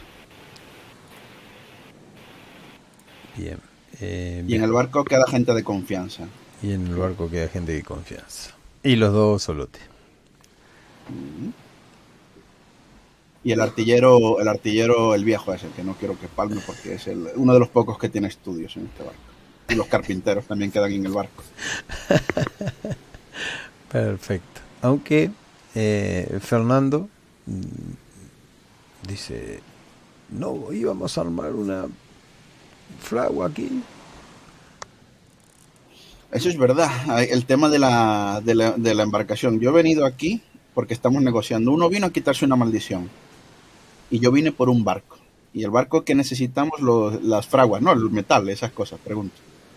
Bien. Eh, Y bien. en el barco queda gente de confianza. Y en el barco queda gente de confianza. Y los dos solotes. Y el artillero, el artillero, el viejo ese, que no quiero que palme porque es el, uno de los pocos que tiene estudios en este barco. Y los carpinteros también quedan en el barco. (laughs) Perfecto. Aunque eh, Fernando mm, dice, no, íbamos a armar una fragua aquí. Eso es verdad. El tema de la, de la, de la embarcación. Yo he venido aquí porque estamos negociando. Uno vino a quitarse una maldición. Y yo vine por un barco. Y el barco que necesitamos, los- las fraguas, no, el metal, esas cosas, pregunto.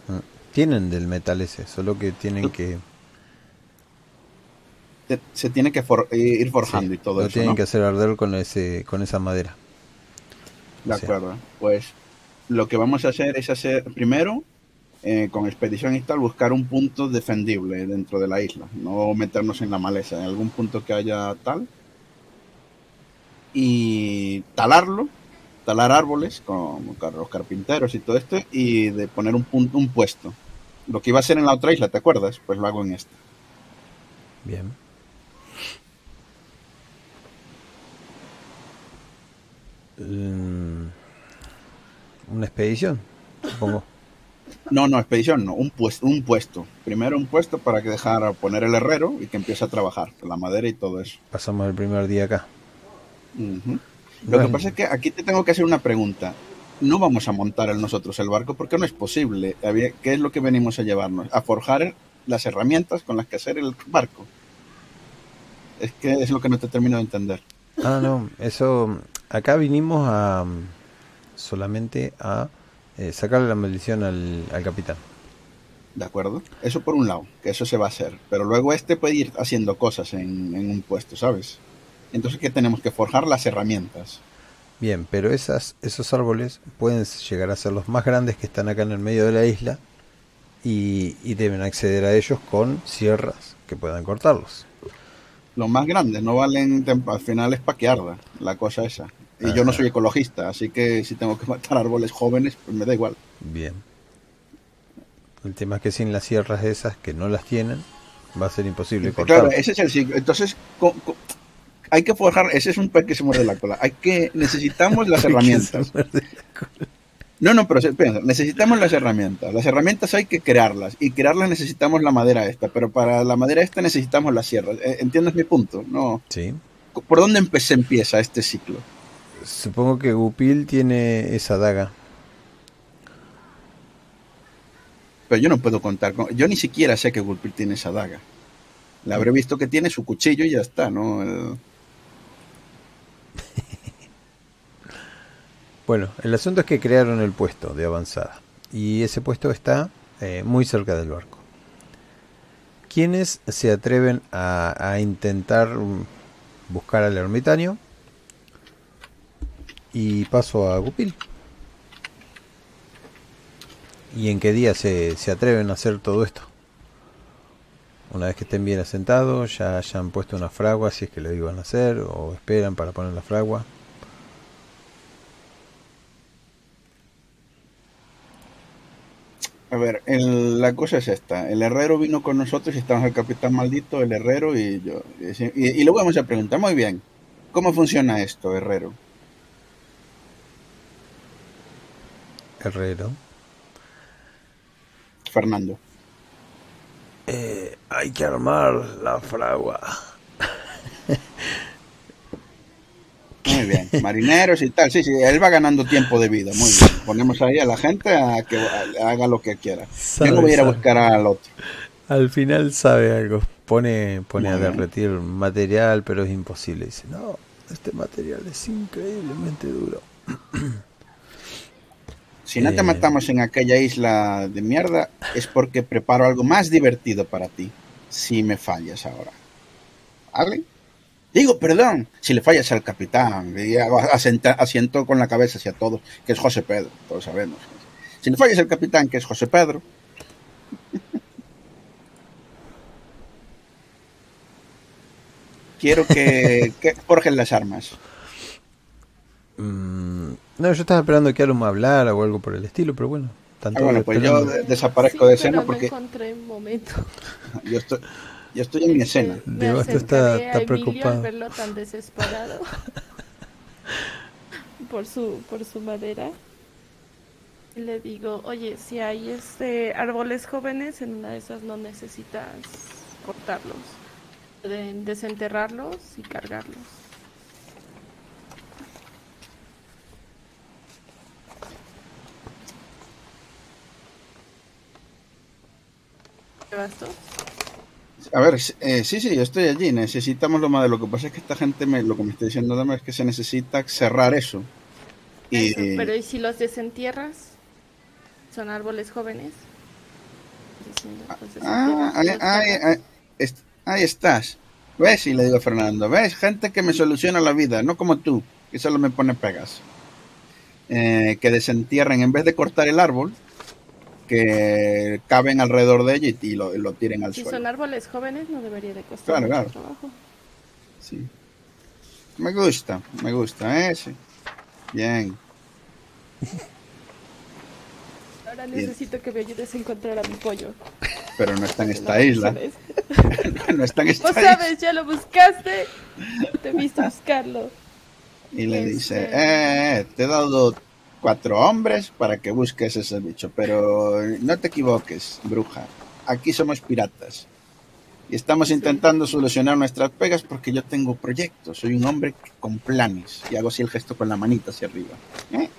Ah, Tienen del metal ese, solo que tienen que, Se, se tiene que for- ir forjando sí, y todo lo eso. tienen ¿no? que hacer arder con ese, con esa madera. De Sí. acuerdo. Pues lo que vamos a hacer es hacer primero, eh, con expedición y tal, buscar un punto defendible dentro de la isla. No meternos en la maleza, en algún punto que haya tal. Y talarlo, talar árboles con, los carpinteros y todo esto, y de poner un punto, un puesto. Lo que iba a hacer en la otra isla, ¿te acuerdas? Pues lo hago en esta. Bien. Mm, Una expedición, supongo. No, no, expedición no, un puesto, un puesto. Primero un puesto para que dejara poner el herrero y que empiece a trabajar con la madera y todo eso. Pasamos el primer día acá. Lo Bueno. que pasa es que aquí te tengo que hacer una pregunta. No vamos a montar nosotros el barco porque no es posible. ¿Qué es lo que venimos a llevarnos? A forjar las herramientas con las que hacer el barco. Es que es lo que no te termino de entender. Ah, no, eso. Acá vinimos a. solamente a eh, sacarle la maldición al, al capitán. ¿De acuerdo? Eso por un lado, que eso se va a hacer. Pero luego este puede ir haciendo cosas en, en un puesto, ¿sabes? Entonces, ¿qué tenemos? Que forjar las herramientas. Bien, pero esas, esos árboles pueden llegar a ser los más grandes que están acá en el medio de la isla y, y deben acceder a ellos con sierras que puedan cortarlos. Los más grandes no valen, al final es pa' que arda la cosa esa. Y yo no soy ecologista, así que si tengo que matar árboles jóvenes, pues me da igual. Bien. El tema es que sin las sierras esas que no las tienen, va a ser imposible Claro, cortar. ese es el ciclo. Entonces, hay que forjar, ese es un pez que se muerde la cola. Hay que, necesitamos las (laughs) herramientas. No, no, pero piensa, necesitamos las herramientas. Las herramientas hay que crearlas y crearlas necesitamos la madera esta, pero para la madera esta necesitamos las sierras. Eh, ¿Entiendes mi punto? No. Sí. ¿Por dónde se empieza este ciclo? Supongo que Gupil tiene esa daga. Pero yo no puedo contar con. Yo ni siquiera sé que Gulpil tiene esa daga. Le habré visto que tiene su cuchillo y ya está, ¿no? El- (laughs) Bueno, el asunto es que crearon el puesto de avanzada y ese puesto está eh, muy cerca del barco. ¿Quiénes se atreven a, a intentar buscar al ermitaño? Y paso a Gupil. ¿Y en qué día se, se atreven a hacer todo esto? Una vez que estén bien asentados, ya hayan puesto una fragua, si es que lo iban a hacer, o esperan para poner la fragua. A ver, el- la cosa es esta. El herrero vino con nosotros y estamos el capitán maldito, el herrero y yo. Y, y, y luego vamos a preguntar, muy bien, ¿cómo funciona esto, herrero? Herrero. Fernando. Eh, hay que armar la fragua. Muy bien, marineros y tal. Sí, sí, él va ganando tiempo de vida. Muy bien. Ponemos ahí a la gente a que haga lo que quiera. Yo no voy a ir a Sabe, buscar al otro. Al final sabe algo. Pone, pone a derretir material, pero es imposible. Dice, no, este material es increíblemente duro. (clears throat) Si no te Eh. matamos en aquella isla de mierda, es porque preparo algo más divertido para ti. Si me fallas ahora. ¿Vale? Digo, perdón, si le fallas al capitán, y asiento con la cabeza hacia todos, que es José Pedro, todos sabemos. Si le fallas al capitán, que es José Pedro. (laughs) Quiero que, que forjen las armas. Mm, no, yo estaba esperando que Alum hablara o algo por el estilo, pero bueno. Ah, Tanto bueno, pues yo de- desaparezco de escena pero porque No encontré un momento. (laughs) yo estoy, yo estoy en mi escena. Me Debasto está- a está preocupado. al verlo tan desesperado (laughs) por su por su madera. Y le digo, oye, si hay este árboles jóvenes, en una de esas no necesitas cortarlos. Pueden desenterrarlos y cargarlos. ¿Te bastó? A ver, eh, sí, sí, yo estoy allí. Necesitamos lo más de lo que pasa es que esta gente me, lo que me está diciendo además es que se necesita cerrar eso. Y Eso, pero ¿y si los desentierras? ¿Son árboles jóvenes? Diciendo, los ah, ahí, ahí- ahí estás. ¿Ves? Y le digo a Fernando, ¿ves? Gente que me soluciona la vida, no como tú, que solo me pone pegas. Eh, que desentierren, en vez de cortar el árbol, que caben alrededor de ella y, lo, lo tiren al Si suelo. son árboles jóvenes no debería de costar Claro, mucho claro. trabajo. Sí. Me gusta, me gusta, ¿eh? Sí. Bien. (laughs) Ahora Bien. necesito que me ayudes a encontrar a mi pollo. Pero no está en esta No, isla. (laughs) no está en (laughs) esta isla. sabes, ya lo buscaste. Te viste buscarlo. Y le Este- dice, eh, eh, te he dado cuatro hombres para que busques ese bicho. Pero no te equivoques, bruja. Aquí somos piratas. Y estamos intentando solucionar nuestras pegas porque yo tengo proyectos. Soy un hombre con planes. Y hago así el gesto con la manita hacia arriba. ¿eh?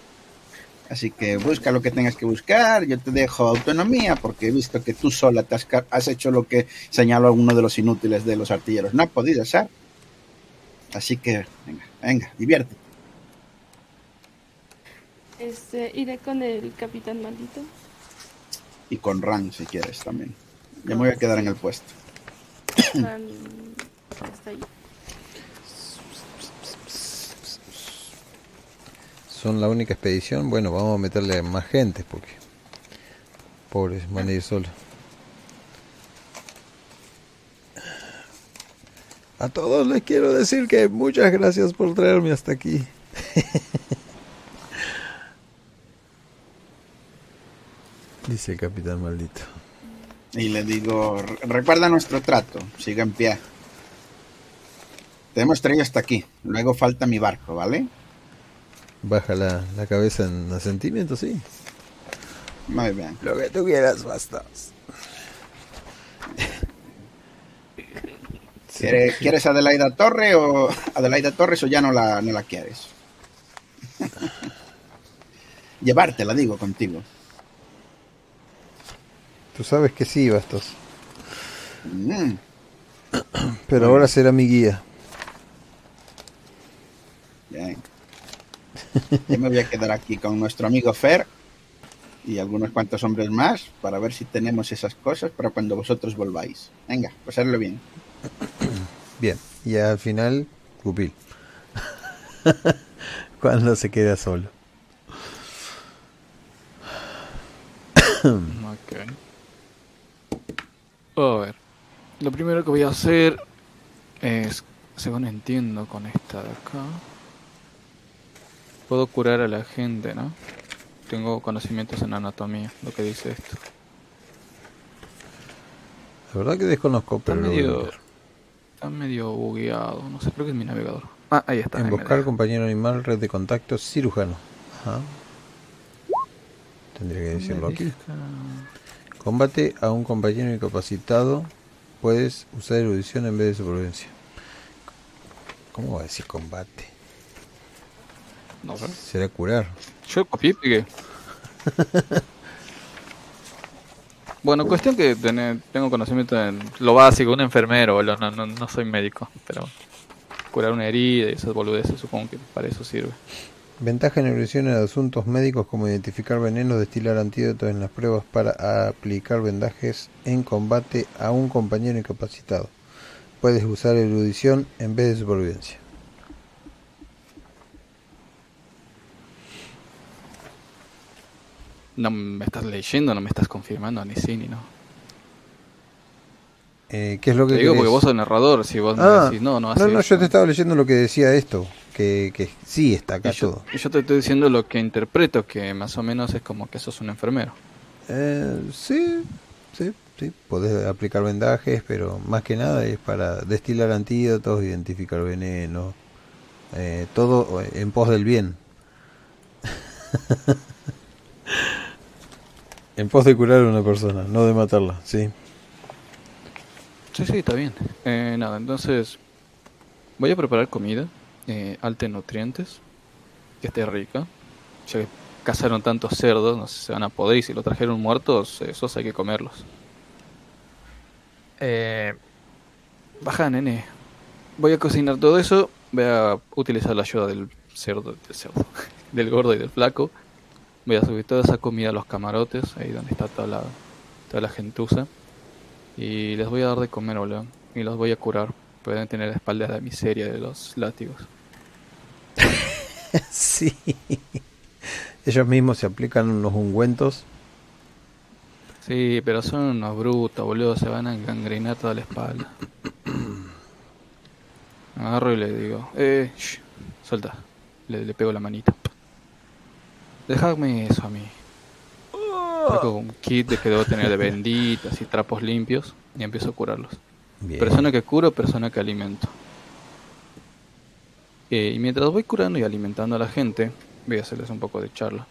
Así que busca lo que tengas que buscar. Yo te dejo autonomía porque he visto que tú sola te has, hecho lo que señaló uno de los inútiles de los artilleros. No ha podido ser. Así que, venga, venga, diviértete. Este, iré con el capitán maldito. Y con Ran si quieres también. Ya me voy a quedar en el puesto. Van- Está ahí. Son la única expedición. Bueno, vamos a meterle más gente porque pobres van a ir solos. A todos les quiero decir que muchas gracias por traerme hasta aquí. (laughs) Dice el capitán maldito. Y le digo, "Re- recuerda nuestro trato, siga en pie. Te hemos traído hasta aquí, luego falta mi barco, ¿vale? Baja la, la cabeza en asentimiento, sí. Muy bien. Lo que tú quieras, bastas. (laughs) ¿Quieres, ¿quieres Adelaida Torre o Adelaida Torres o ya no la, no la quieres? (laughs) Llevártela, digo, contigo. Tú sabes que sí, bastos. Mm, Pero ahora será mi guía. bien. Yo me voy a quedar aquí con nuestro amigo Fer y algunos cuantos hombres más para ver si tenemos esas cosas para cuando vosotros volváis. Venga, pasarlo bien. Bien, y al final, Cupil. (laughs) Cuando se queda solo. A ver. Lo primero que voy a hacer es, según entiendo con esta de acá, puedo curar a la gente, ¿no? Tengo conocimientos en anatomía, lo que dice esto. La verdad que desconozco, Está pero a medio, está medio bugueado, no sé, creo que es mi navegador. Ah, ahí está. ahí buscar deja. compañero animal, red de contacto, cirujano. Ajá. Tendría que decirlo aquí. Combate a un compañero incapacitado. Puedes usar erudición en vez de supervivencia. ¿Cómo va a decir combate? No sé. Será curar. Yo copié y (laughs) bueno, cuestión que tener- tengo conocimiento en lo básico, un enfermero, boludo, no, no, no soy médico, pero curar una herida y esas boludeces supongo que para eso sirve. Ventaja en erudición en asuntos médicos como identificar venenos, destilar antídotos en las pruebas para aplicar vendajes en combate a un compañero incapacitado. Puedes usar erudición en vez de supervivencia. No me estás leyendo, no me estás confirmando, ni sí ni no. Eh, ¿Qué es lo que Te digo porque querés? vos sos narrador, si vos Ah, me decís, no, no, no, hace no, eso". yo te estaba leyendo lo que decía esto, que, que sí está acá Y yo, todo. y yo te estoy diciendo lo que interpreto, que más o menos es como que sos un enfermero. Eh, sí, sí, sí, podés aplicar vendajes, pero más que nada es para destilar antídotos, identificar veneno, eh, todo en pos del bien. (laughs) en pos de curar a una persona, no de matarla, sí. Sí, sí, está bien. Eh, nada, entonces voy a preparar comida eh, alta en nutrientes, que esté rica. Ya que cazaron tantos cerdos, no sé si se van a poder y si lo trajeron muertos, esos hay que comerlos. Eh, baja, nene. Voy a cocinar todo eso. Voy a utilizar la ayuda del cerdo, del cerdo, (laughs) del gordo y del flaco. Voy a subir toda esa comida a los camarotes, ahí donde está toda la, toda la gentuza. Y les voy a dar de comer, boludo. Y los voy a curar. Pueden tener la espalda de la miseria de los látigos. (laughs) sí. Ellos mismos se aplican unos ungüentos. Sí, pero son unos brutos, boludo. Se van a gangrenar toda la espalda. (clears throat) Agarro y le digo, eh, shh, suelta. Le, le pego la manita. Dejadme eso a mí. Saco un kit de que debo tener de benditas y trapos limpios y empiezo a curarlos. Bien. Persona que curo, persona que alimento. Eh, y mientras voy curando y alimentando a la gente, voy a hacerles un poco de charla.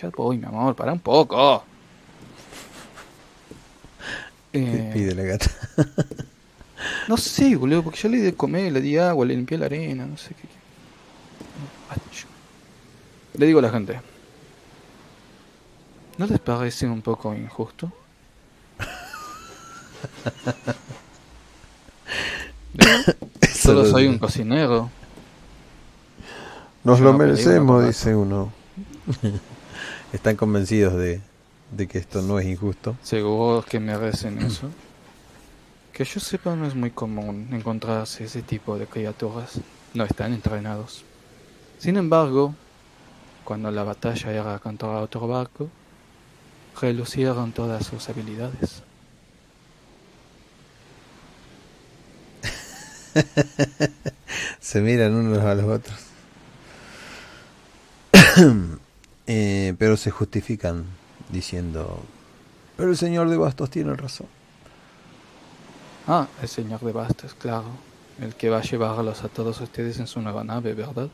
Ya voy, mi amor, para un poco. (laughs) ¿Qué Eh, pide la gata? (laughs) no sé, boludo, porque yo le di de comer, le di agua, le limpié la arena, no sé qué. Le digo a la gente. ¿No les parece un poco injusto? (laughs) (laughs) Solo lo soy un cocinero. Nos Yo lo no merecemos, dice uno. (laughs) Están convencidos de, de que esto no es injusto. Seguro que merecen eso. (clears throat) Que yo sepa no es muy común encontrarse ese tipo de criaturas. No están entrenados. Sin embargo, cuando la batalla era contra otro barco, relucieron todas sus habilidades. (laughs) Se miran unos a los otros. (coughs) Eh, pero se justifican diciendo, pero el señor de Bastos tiene razón. Ah, el señor de Bastos, claro. El que va a llevarlos a todos ustedes en su nueva nave, ¿verdad?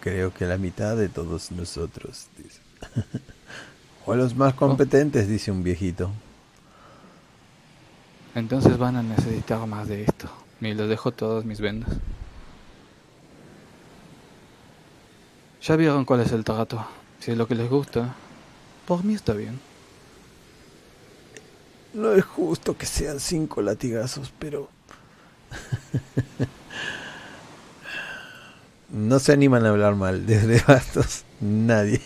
Creo que la mitad de todos nosotros, dice. (laughs) o los más competentes, dice un viejito. Entonces van a necesitar más de esto. Y les dejo todas mis vendas. Ya vieron cuál es el trato. Si es lo que les gusta, por mí está bien. No es justo que sean cinco latigazos, pero... (laughs) no se animan a hablar mal desde Bastos. Nadie.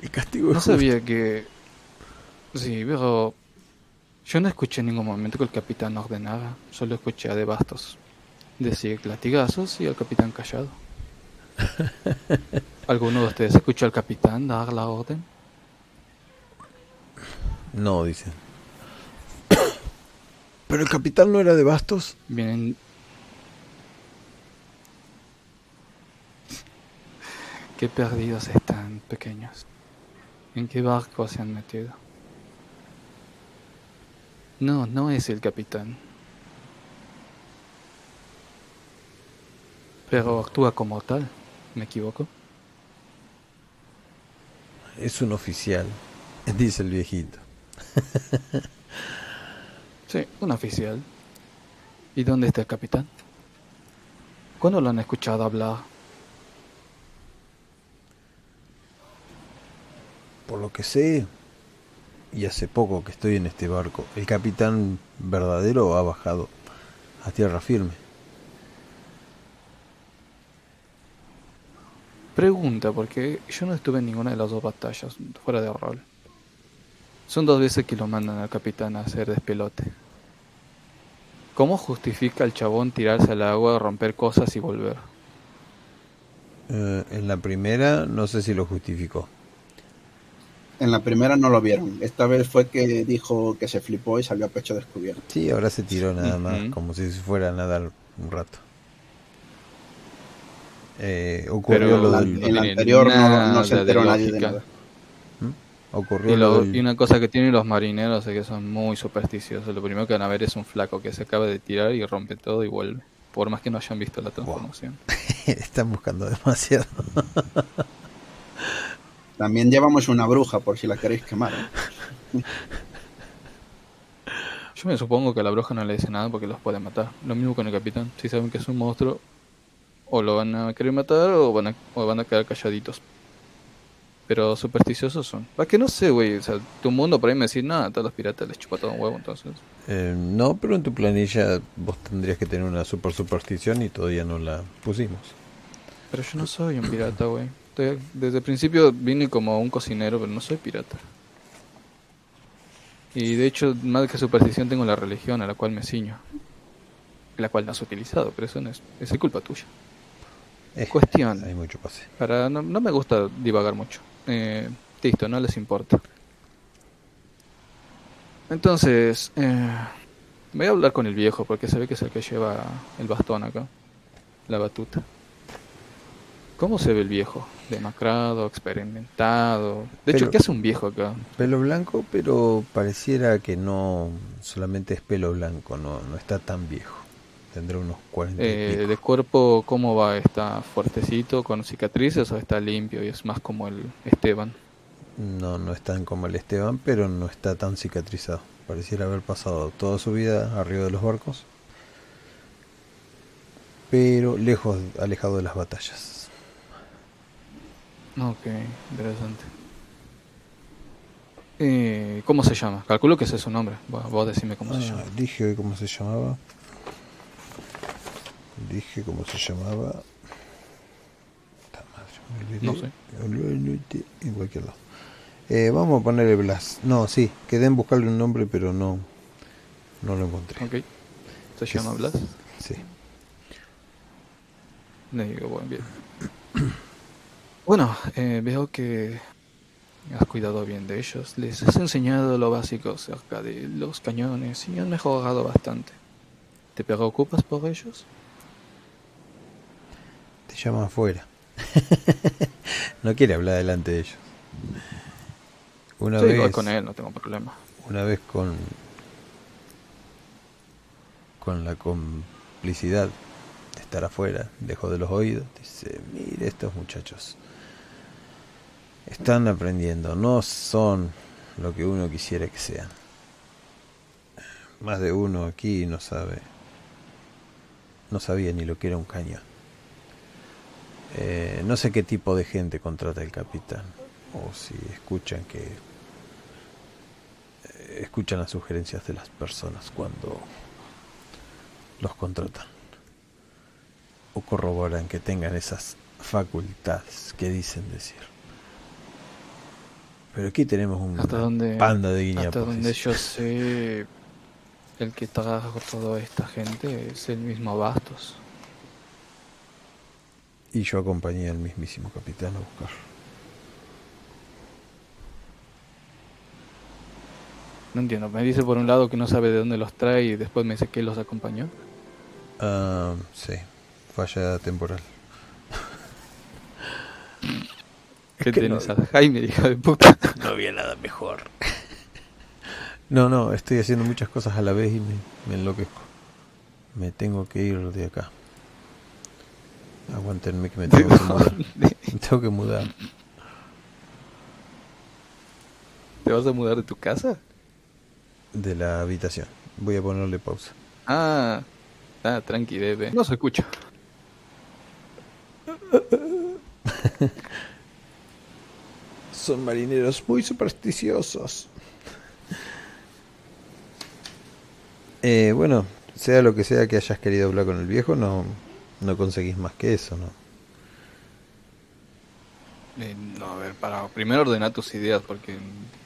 El castigo es No justo. sabía que... Sí, pero... Yo no escuché en ningún momento que el capitán ordenara. Solo escuché a De Bastos decir latigazos y al capitán callado. (laughs) ¿Alguno de ustedes escuchó al capitán dar la orden? No, dice. (coughs) Pero el capitán no era de Bastos. Vienen... Qué perdidos están, pequeños. ¿En qué barco se han metido? No, no es el capitán. Pero actúa como tal, ¿me equivoco? Es un oficial, dice el viejito. (laughs) Sí, un oficial. ¿Y dónde está el capitán? ¿Cuándo lo han escuchado hablar? Por lo que sé, y hace poco que estoy en este barco, el capitán verdadero ha bajado a tierra firme. Pregunta, porque yo no estuve en ninguna de las dos batallas, fuera de rol. Son dos veces que lo mandan al capitán a hacer despelote. ¿Cómo justifica el chabón tirarse al agua, romper cosas y volver? Eh, en la primera no sé si lo justificó. En la primera no lo vieron. Esta vez fue que dijo que se flipó y salió a pecho descubierto. Sí, ahora se tiró nada más, como si fuera a nadar un rato. Eh, ocurrió Pero lo La- del... no en la anterior no, nada no se de enteró nadie de nada. Ocurrió Y, lo lo- del- y una cosa que tienen los marineros es que son muy supersticiosos. Lo primero que van a ver es un flaco que se acaba de tirar y rompe todo y vuelve. Por más que no hayan visto la transformación. (laughs) Están buscando demasiado. (laughs) También llevamos una bruja por si la queréis quemar. ¿eh? (laughs) Yo me supongo que a la bruja no le dice nada porque los puede matar. Lo mismo con el capitán. Si saben que es un monstruo, o lo van a querer matar o van a, o van a quedar calladitos. Pero supersticiosos son. Va que no sé, güey. O sea, tu mundo por ahí me decís, nada, a todos los piratas les chupa todo un huevo, entonces. Eh, no, pero en tu planilla vos tendrías que tener una super superstición y todavía no la pusimos. Pero yo no soy un pirata, güey. Desde el principio vine como un cocinero, pero no soy pirata. Y de hecho, más que superstición, tengo la religión a la cual me ciño. La cual no has utilizado, pero eso no es, es culpa tuya. Eh, Cuestión. Hay mucho pase. Para, no, no me gusta divagar mucho. Eh, listo, no les importa. Entonces, eh, voy a hablar con el viejo porque se ve que es el que lleva el bastón acá. La batuta. ¿Cómo se ve el viejo? Demacrado, experimentado. De hecho, Pero- ¿qué hace un viejo acá? Pelo blanco, pero pareciera que no solamente es pelo blanco, no, no está tan viejo. Tendrá unos 40 y Eh, de cuerpo, ¿cómo va? ¿Está fuertecito, con cicatrices o está limpio y es más como el Esteban? No, no es tan como el Esteban, pero no está tan cicatrizado. Pareciera haber pasado toda su vida arriba de los barcos, pero lejos, alejado de las batallas. Ok, interesante. Eh, ¿Cómo se llama? Calculo que ese es su nombre. Vos, vos decime cómo se Ah, llama. dije hoy cómo se llamaba. Dije cómo se llamaba. Ta madre, me olvidé. No sé. Me olvidé En cualquier lado. Eh, vamos a ponerle Blas. No, sí, quedé en buscarle un nombre, pero no, no lo encontré. Ok. ¿Se llama Blas? Sí. Le digo, bueno, bien. Bueno, eh, veo que has cuidado bien de ellos. Les has enseñado lo básico acerca de los cañones y han mejorado bastante. ¿Te preocupas por ellos? Te llama afuera. (laughs) no quiere hablar delante de ellos. Una sí, vez voy con él, no tengo problema. una vez con con la complicidad de estar afuera, lejos de los oídos, dice, mire estos muchachos están aprendiendo, no son lo que uno quisiera que sean. Más de uno aquí no sabe, no sabía ni lo que era un cañón. Eh, no sé qué tipo de gente contrata el capitán, o si escuchan que eh, escuchan las sugerencias de las personas cuando los contratan o corroboran que tengan esas facultades que dicen decir. Pero aquí tenemos un Hasta donde, panda de hasta guiñapos. donde dice. yo sé, el que trajo toda esta gente es el mismo Bastos. Y yo acompañé al mismísimo capitán a buscar. No entiendo, me dice por un lado que no sabe de dónde los trae y después me dice que los acompañó. Ah, sí, falla temporal. (laughs) ¿Qué que tenés no- a Jaime, hija de puta? (laughs) No había nada mejor. No, no, estoy haciendo muchas cosas a la vez y me, me enloquezco. Me tengo que ir de acá. Aguántenme que me tengo que mudar. (laughs) Me tengo que mudar. ¿Te vas a mudar de tu casa? de la habitación. Voy a ponerle pausa. Ah, ah, tranqui, bebé. No se escucha. (laughs) Son marineros muy supersticiosos. (laughs) Eh, bueno, sea lo que sea que hayas querido hablar con el viejo, no, no conseguís más que eso, ¿no? Eh, no, a ver, para primero ordenar tus ideas, porque,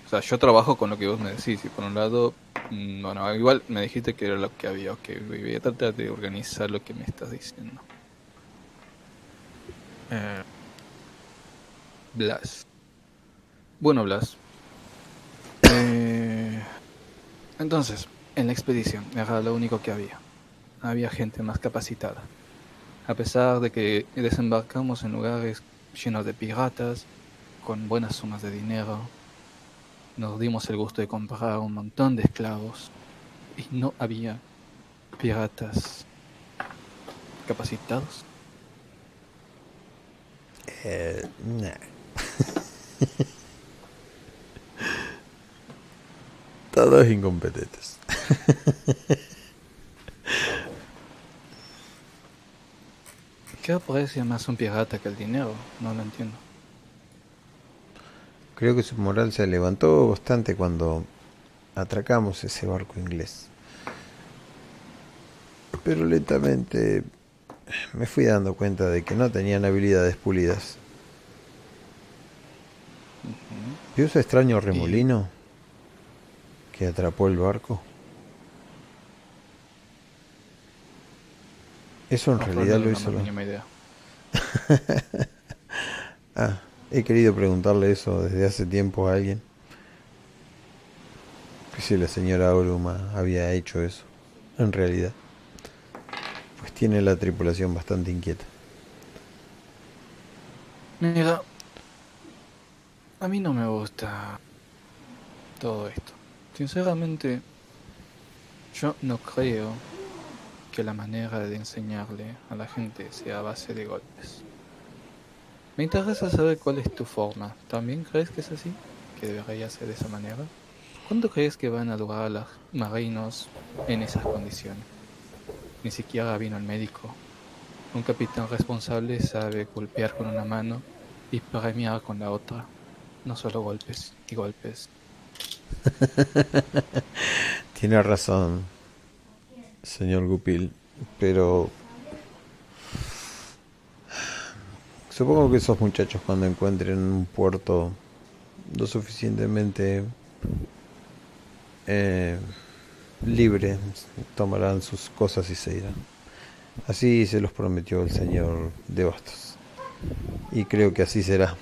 o sea, yo trabajo con lo que vos me decís, y por un lado, mm, bueno, igual me dijiste que era lo que había, ok, voy a tratar de organizar lo que me estás diciendo. Eh, Blas. Bueno, Blas. Eh, entonces, en la expedición era lo único que había. Había gente más capacitada. A pesar de que desembarcamos en lugares llenos de piratas, con buenas sumas de dinero, nos dimos el gusto de comprar un montón de esclavos y no había piratas capacitados. Eh, nah. (laughs) Todos incompetentes. ¿Qué aprecia más un pirata que el dinero? No lo entiendo. Creo que su moral se levantó bastante cuando atracamos ese barco inglés. Pero lentamente me fui dando cuenta de que no tenían habilidades pulidas. ¿Vio ese extraño remolino que atrapó el barco? Eso en No, realidad no lo hizo la- mínima idea. (laughs) Ah, he querido preguntarle eso desde hace tiempo a alguien. Que si la señora Oruma había hecho eso, en realidad. Pues tiene la tripulación bastante inquieta. Mira, a mí no me gusta todo esto. Sinceramente, yo no creo que la manera de enseñarle a la gente sea a base de golpes. Me interesa saber cuál es tu forma. ¿También crees que es así? ¿Que debería ser de esa manera? ¿Cuándo crees que van a lograr a los marinos en esas condiciones? Ni siquiera vino el médico. Un capitán responsable sabe golpear con una mano y premiar con la otra. No solo golpes y golpes. (laughs) Tiene razón, señor Gupil, pero supongo que esos muchachos cuando encuentren un puerto lo suficientemente eh, libre tomarán sus cosas y se irán. Así se los prometió el señor de Bastos. Y creo que así será.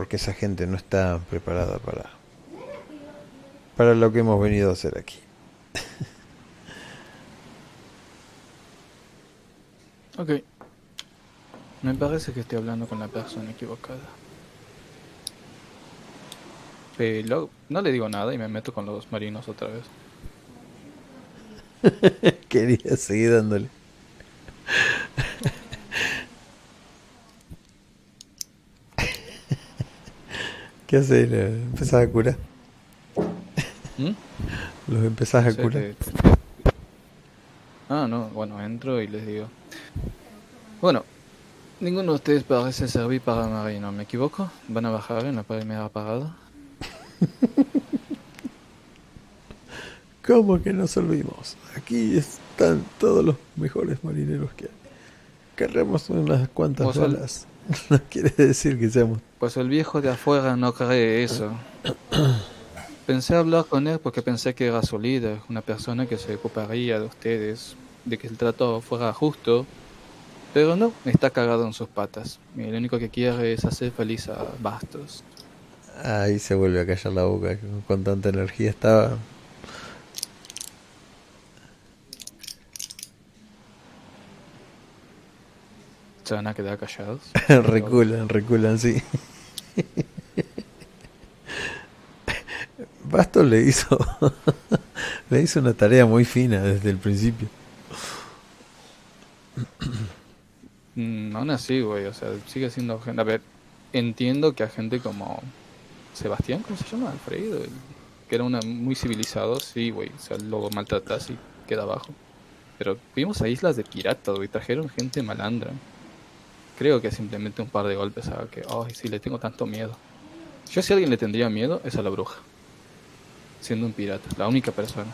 Porque esa gente no está preparada para para lo que hemos venido a hacer aquí. (laughs) Ok. Me parece que estoy hablando con la persona equivocada. Pero no le digo nada y me meto con los marinos otra vez. (laughs) Quería seguir dándole. (laughs) ¿Qué haces? ¿Empezás a curar? ¿Mm? ¿Los empezás a Sí, curar? te- te- Ah, no, bueno, entro y les digo. Bueno, ninguno de ustedes parece servir para marino, ¿me equivoco? ¿Van a bajar en la primera parada? (laughs) ¿Cómo que nos olvidamos? Aquí están todos los mejores marineros que hay. Queremos unas cuantas balas. (laughs) No quiere decir que seamos... Pues el viejo de afuera no cree eso. Pensé hablar con él porque pensé que era su líder, una persona que se ocuparía de ustedes, de que el trato fuera justo. Pero no, está cagado en sus patas. Y lo único que quiere es hacer feliz a Bastos. Ahí se vuelve a callar la boca. Con tanta energía estaba... Se van a quedar callados. (laughs) reculan, reculan, sí. (laughs) Bastos le hizo... (laughs) le hizo una tarea muy fina desde el principio. Mm, aún así, güey, o sea, sigue siendo gente. A ver, entiendo que a gente como Sebastián, ¿cómo se llama? Alfredo, el- que era una muy civilizado, sí, güey, o sea, luego maltratas y queda abajo. Pero vimos a islas de piratas, güey, trajeron gente malandra. Creo que simplemente un par de golpes a que, ay, sí, le tengo tanto miedo. Yo, si alguien le tendría miedo, es a la bruja. Siendo un pirata, la única persona.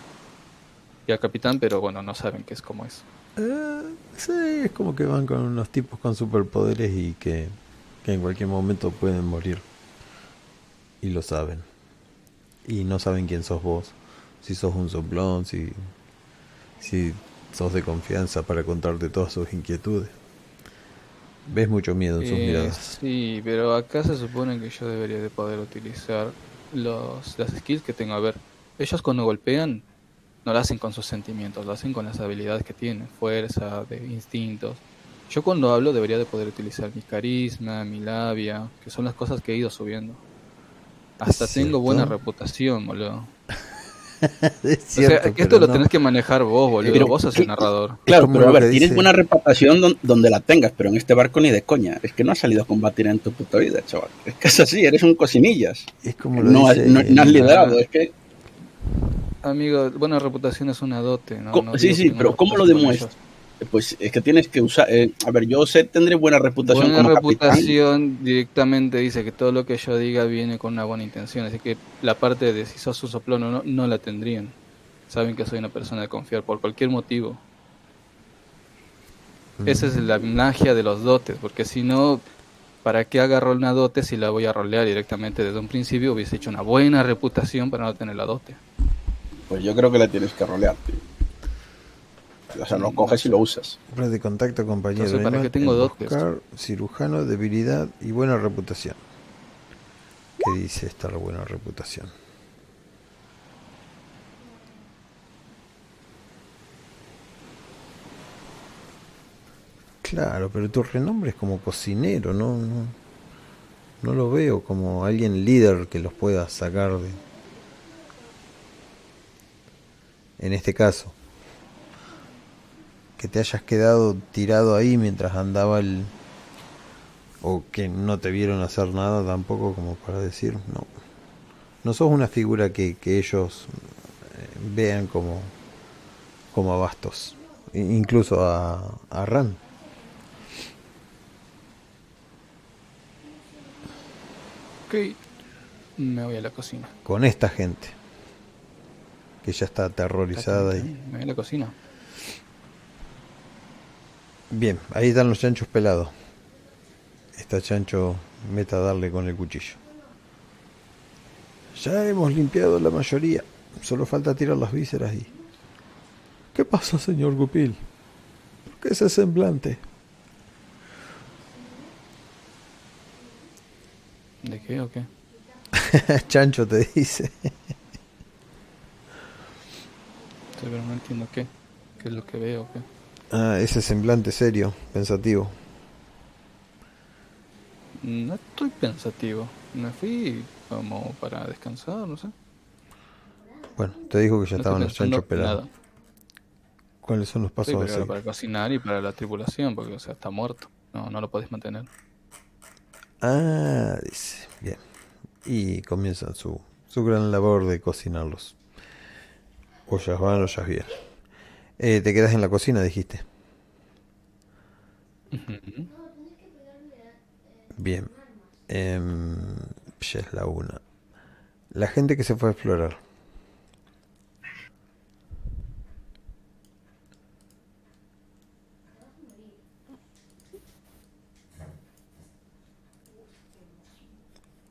Y al capitán, pero bueno, no saben qué es como es. Eh, sí, es como que van con unos tipos con superpoderes y que, que en cualquier momento pueden morir. Y lo saben. Y no saben quién sos vos. Si sos un soplón, si, si sos de confianza para contarte todas sus inquietudes. Ves mucho miedo en sus Eh, miradas. Sí, pero acá se supone que yo debería de poder utilizar los, las skills que tengo. A ver, ellos cuando golpean no lo hacen con sus sentimientos, lo hacen con las habilidades que tienen, fuerza, de instintos. Yo cuando hablo debería de poder utilizar mi carisma, mi labia, que son las cosas que he ido subiendo. Hasta tengo buena reputación, boludo. (laughs) Es o sea, esto lo no. tenés que manejar vos, boludo. Pero- vos sos el narrador. Claro, pero a ver, tienes dice- buena reputación don- donde la tengas, pero en este barco ni de coña. Es que no has salido a combatir en tu puta vida, chaval. Es que es así, eres un cocinillas. Es como lo No, dice no- no has liderado, es que Amigo, buena reputación es una dote, ¿no? Sí, sí, pero ¿cómo lo demuestras? Pues es que tienes que usar. eh, a ver, yo sé, tendré buena reputación Buena como capitán. reputación directamente dice que todo lo que yo diga viene con una buena intención, así que la parte de si sos un soplón o no, no la tendrían. Saben que soy una persona de confiar por cualquier motivo. Esa es la magia de los dotes, porque si no, ¿para qué agarro una dote si la voy a rolear directamente desde un principio? Hubiese hecho una buena reputación para no tener la dote. Pues yo creo que la tienes que rolear, tío. O sea, lo coges y lo usas. Red de contacto, compañero. Entonces, ¿para qué tengo emboscar, cirujano, debilidad y buena reputación. ¿Qué dice esta buena reputación? Claro, pero tu renombre es como cocinero, no, no, no lo veo como alguien líder que los pueda sacar de... En este caso, que te hayas quedado tirado ahí mientras andaba el... o que no te vieron hacer nada tampoco como para decir, no. No sos una figura que, que ellos eh, vean como, como abastos. I- Incluso a, a Ran. Ok. Me voy a la cocina. Con esta gente. Que ya está aterrorizada y... Me voy a la cocina. Bien, ahí están los chanchos pelados. Está chancho meta a darle con el cuchillo. Ya hemos limpiado la mayoría. Solo falta tirar las vísceras y... ¿Qué pasa, señor Gupil? ¿Por qué ese semblante? ¿De qué o qué? (laughs) chancho te dice. Sí, pero no entiendo qué. ¿Qué es lo que veo o qué? Ah, ese semblante serio, pensativo. No estoy pensativo. Me fui como para descansar, no sé. Bueno, te dijo que ya No estaban los chanchos pelados. ¿Cuáles son los Sí, pasos a pero para cocinar y para la tripulación, porque o sea, está muerto. No, no lo podés mantener. Ah, dice. Bien. Y comienzan su, su gran labor de cocinarlos. Ollas van, ollas bien. Eh, te quedas en la cocina, dijiste. Bien. Em, ya es la una. La gente que se fue a explorar.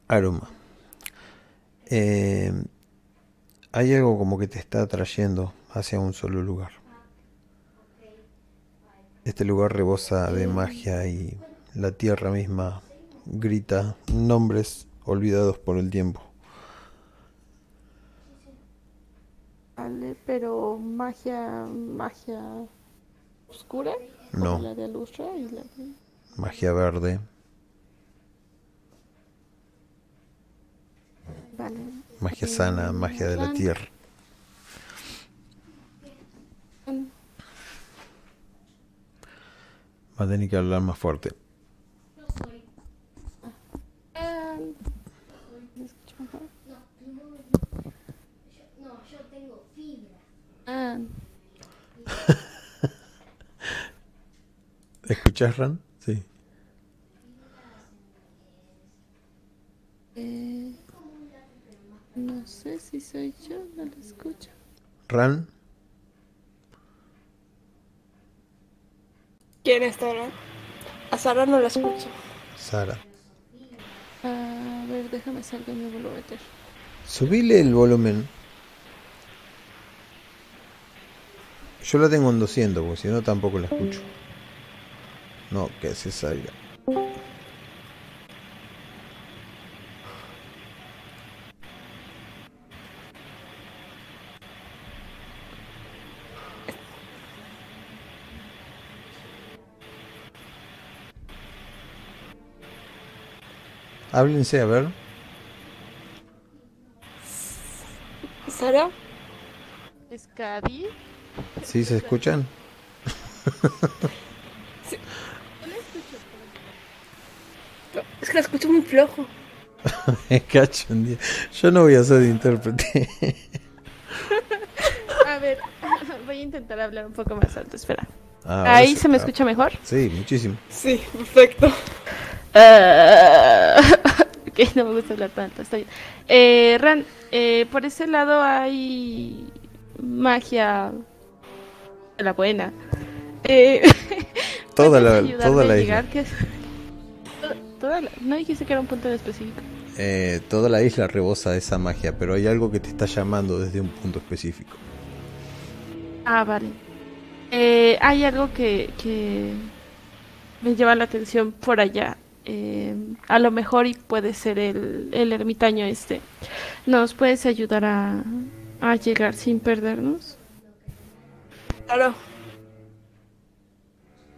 Aroma. Em, hay algo como que te está atrayendo hacia un solo lugar. Este lugar rebosa de magia y la tierra misma grita nombres olvidados por el tiempo. Vale, pero magia, magia oscura. No. La de y la de... Magia verde, Vale. magia sana, magia de la tierra. Va a tener que hablar más fuerte. Ah, (laughs) ¿Escuchas, Ran? Sí. eh, no sé si soy yo, no lo escucho. Ran, ¿Quién está hablando? A Sara no la escucho. Sara. A ver, déjame salgo y me vuelvo a meter. Subile el volumen. Yo la tengo en 200, porque si no tampoco la escucho. No, que se salga. Háblense, a ver. ¿Sara? ¿Es Cady? ¿Sí se escuchan? Es que la escucho muy flojo. (laughs) Me cacho un día. Yo no voy a ser intérprete. (laughs) A ver, (laughs) voy a intentar hablar un poco más alto, espera. Ah, ¿Ahí sí. se me Ah, escucha mejor? Sí, muchísimo. Sí, perfecto. (laughs) Ok, no me gusta hablar tanto, bien. Eh, Ran, eh, por ese lado hay magia de la buena. Eh, (laughs) Toda la, ¿puedes ayudarme toda la isla. ¿Qué es? Toda- toda la- No dijiste que era un punto en específico. Eh, toda la isla rebosa esa magia, pero hay algo que te está llamando desde un punto específico. Ah, vale. Eh, hay algo que, que me llama la atención por allá. Eh, a lo mejor y puede ser el, el ermitaño este, nos puedes ayudar a, a llegar sin perdernos. Claro.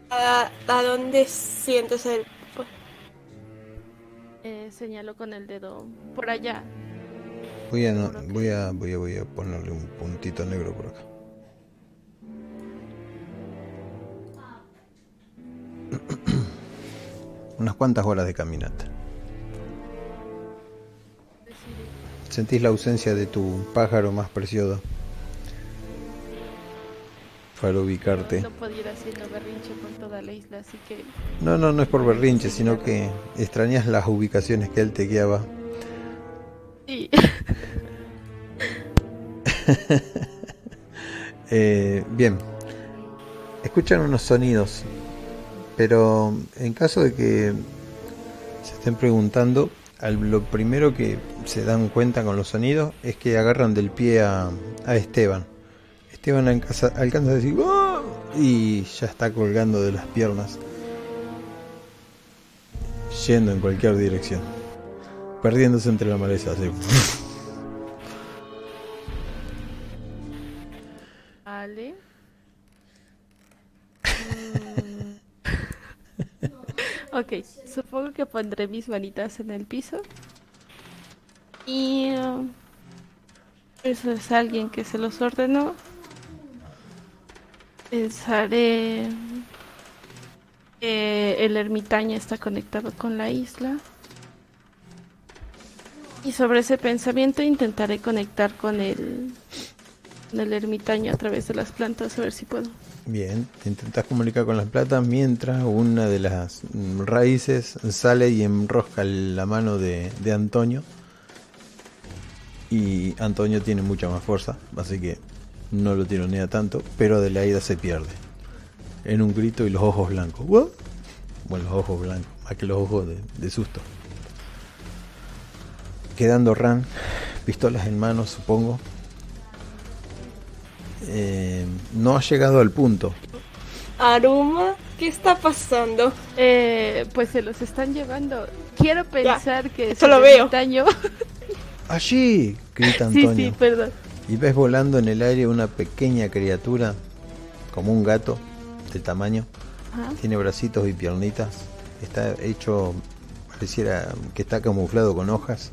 ¿A, dónde sientes el...? Eh, señaló con el dedo por allá. Voy a, no, voy, a, voy, a, voy a ponerle un puntito negro por acá. (clears throat) unas cuantas horas de caminata. Sentís la ausencia de tu pájaro más precioso para ubicarte. No podía ir haciendo berrinche por toda la isla, así que No, no, no es por berrinche, sino que extrañas las ubicaciones que él te guiaba. sí. (laughs) (laughs) Eh, bien, escuchan unos sonidos, pero en caso de que se estén preguntando, lo primero que se dan cuenta con los sonidos es que agarran del pie a, Esteban. Esteban alcanza, a decir "¡Ah!", y ya está colgando de las piernas, yendo en cualquier dirección, perdiéndose entre la maleza. así. Ok, supongo que pondré mis manitas en el piso. Y... uh, eso es alguien que se los ordenó. Pensaré que el ermitaño está conectado con la isla. Y sobre ese pensamiento intentaré conectar con el, con el ermitaño a través de las plantas a ver si puedo. Bien, te intentas comunicar con las plantas mientras una de las raíces sale y enrosca la mano de, de Antonio. Y Antonio tiene mucha más fuerza, así que no lo tironea tanto, pero Adelaida se pierde. En un grito y los ojos blancos. Bueno, los ojos blancos, más que los ojos de susto. Quedando Ran, pistolas en mano, supongo. Eh, no ha llegado al punto. Aruma, ¿qué está pasando? Eh, pues se los están llevando. Quiero pensar que es eso lo veo. (laughs) ¡Allí! grita sí, Antonio. sí, perdón. Y ves volando en el aire una pequeña criatura, como un gato de tamaño. Ajá. Tiene bracitos y piernitas. Está hecho, pareciera que está camuflado con hojas.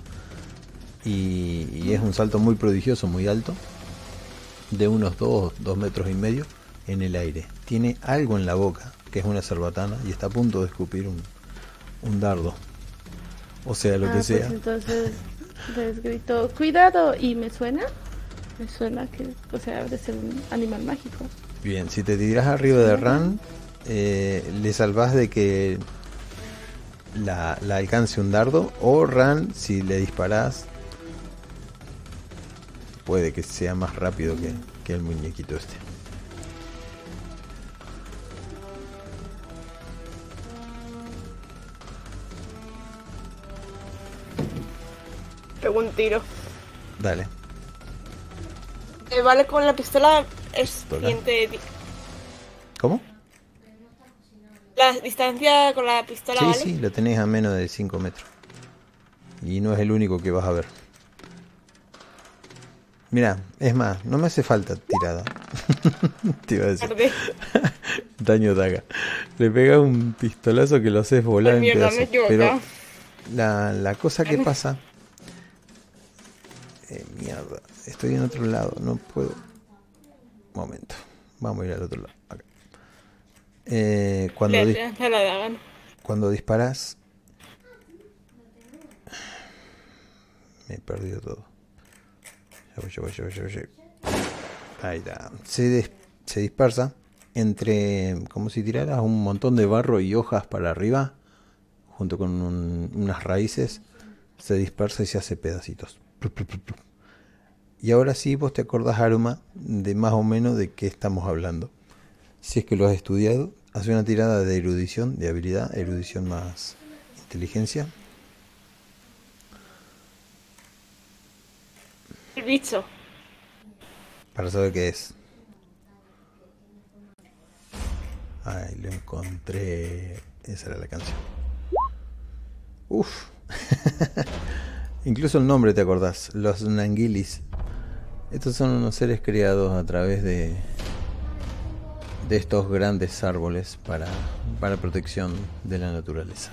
Y, y es un salto muy prodigioso, muy alto. De unos 2, 2 metros y medio en el aire. Tiene algo en la boca, que es una cerbatana, y está a punto de escupir un, un dardo. O sea, lo Ah, que pues sea. entonces les grito, cuidado. ¿Y me suena? Me suena que, o sea, debe ser un animal mágico. Bien, si te tiras arriba de Ran, eh, le salvas de que la, la alcance un dardo. O Ran, si le disparas, puede que sea más rápido que, que el muñequito este. Pego un tiro. Dale. Eh, vale, con la pistola es siguiente. ¿Cómo? La distancia con la pistola, Sí, ¿vale? sí, lo tenés a menos de 5 metros. Y no es el único que vas a ver. Mira, es más, no me hace falta tirada. (laughs) Te iba a decir. (laughs) Daño daga. Le pega un pistolazo que lo haces volar Ay, en mierda, pedazos. Pero la, la cosa que pasa. Eh, mierda, estoy en otro lado, no puedo. Momento, vamos a ir al otro lado. acá. Eh, cuando, Le dis- cuando disparas. Me he perdido todo. Ahí está. Se, se dispersa entre. como si tiraras un montón de barro y hojas para arriba. Junto con un- unas raíces. Se dispersa y se hace pedacitos. Y ahora sí, vos te acordás, Aruma, de más o menos de qué estamos hablando. Si es que lo has estudiado, hace una tirada de erudición, de habilidad, erudición más inteligencia. El bicho. Para saber qué es. Ay, lo encontré. Esa era la canción. Uf. (laughs) Incluso el nombre te acordás. Los Nangilis. Estos son unos seres creados a través de de estos grandes árboles para, para protección de la naturaleza.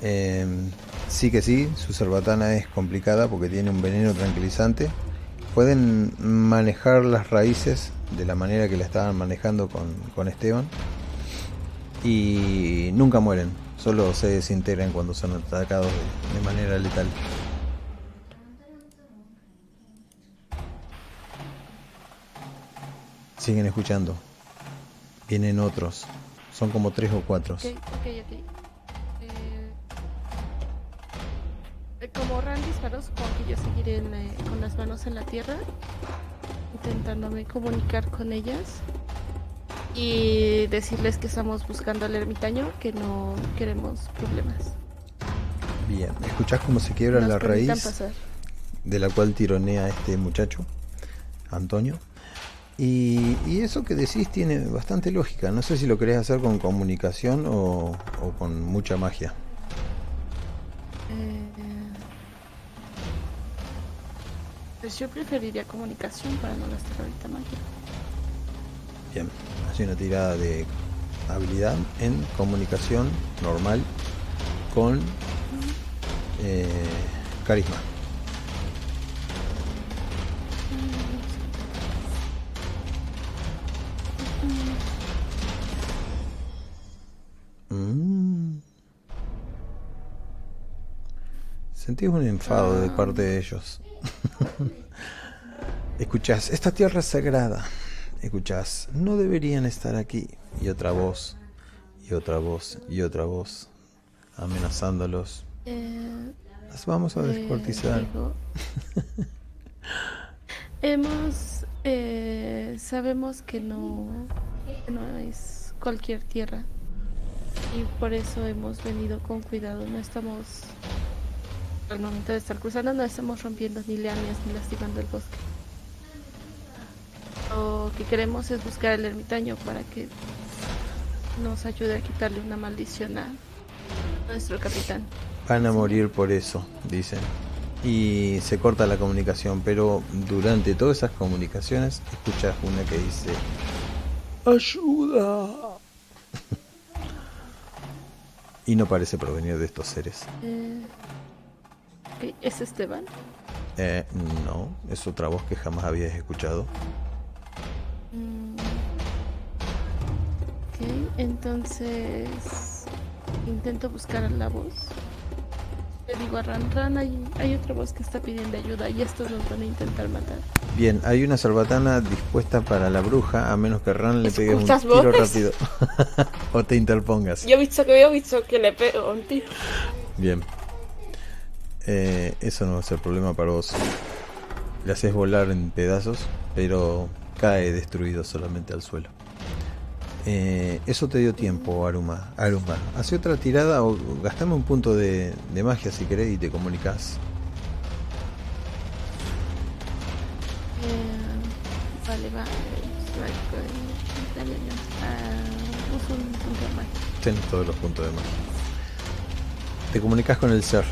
Em, sí que sí, su cerbatana es complicada porque tiene un veneno tranquilizante. Pueden manejar las raíces de la manera que la estaban manejando con, con Esteban. y nunca mueren, solo se desintegran cuando son atacados de, manera letal. Siguen escuchando. Vienen otros. Son como tres o cuatro. Ok, ok, ok. Como Ran disparó, supongo que yo seguiré en, eh, con las manos en la tierra, intentándome comunicar con ellas y decirles que estamos buscando al ermitaño, que no queremos problemas. Bien, escuchás cómo se quiebra Nos la raíz pasar. de la cual tironea este muchacho, Antonio. Y, y eso que decís tiene bastante lógica. No sé si lo querés hacer con comunicación o, o con mucha magia. Pues yo preferiría comunicación para no gastar ahorita magia. Bien, hace una tirada de habilidad en comunicación normal con eh, carisma. Mm. Sentís un enfado de parte de ellos. (laughs) Escuchás, esta tierra es sagrada. Escuchás, no deberían estar aquí. Y otra voz, y otra voz, y otra voz, amenazándolos. Eh, Las vamos a eh, descuartizar. (laughs) hemos, eh, sabemos que no, que no es cualquier tierra y por eso hemos venido con cuidado. No estamos, al momento de estar cruzando, no estamos rompiendo ni lianas ni lastimando el bosque. Lo que queremos es buscar al ermitaño para que nos ayude a quitarle una maldición a nuestro capitán. Van a morir por eso, dicen. Y se corta la comunicación, pero durante todas esas comunicaciones escuchas una que dice ¡Ayuda! (laughs) y no parece provenir de estos seres. Eh, ok, ¿Es Esteban? Eh, no, es otra voz que jamás habías escuchado. Mm. Ok, entonces intento buscar la voz. Le digo a Ran, Ran, hay, hay otra voz que está pidiendo ayuda y estos nos van a intentar matar. Bien, hay una salvatana dispuesta para la bruja, a menos que Ran le pegue un ¿Escuchas tiro voces? rápido. (laughs) o te interpongas. Yo he visto que veo, he visto que le pego un tiro. Bien. Eh, eso no va a ser problema para vos. Le haces volar en pedazos, pero cae destruido solamente al suelo. Eh, eso te dio tiempo, Aruma. Aruma, hace otra tirada o gastame un punto de, de magia si querés y te comunicas. Eh, vale, va. Eh. Ah, uso un punto de magia. Tenés todos los puntos de magia. Te comunicas con el ser.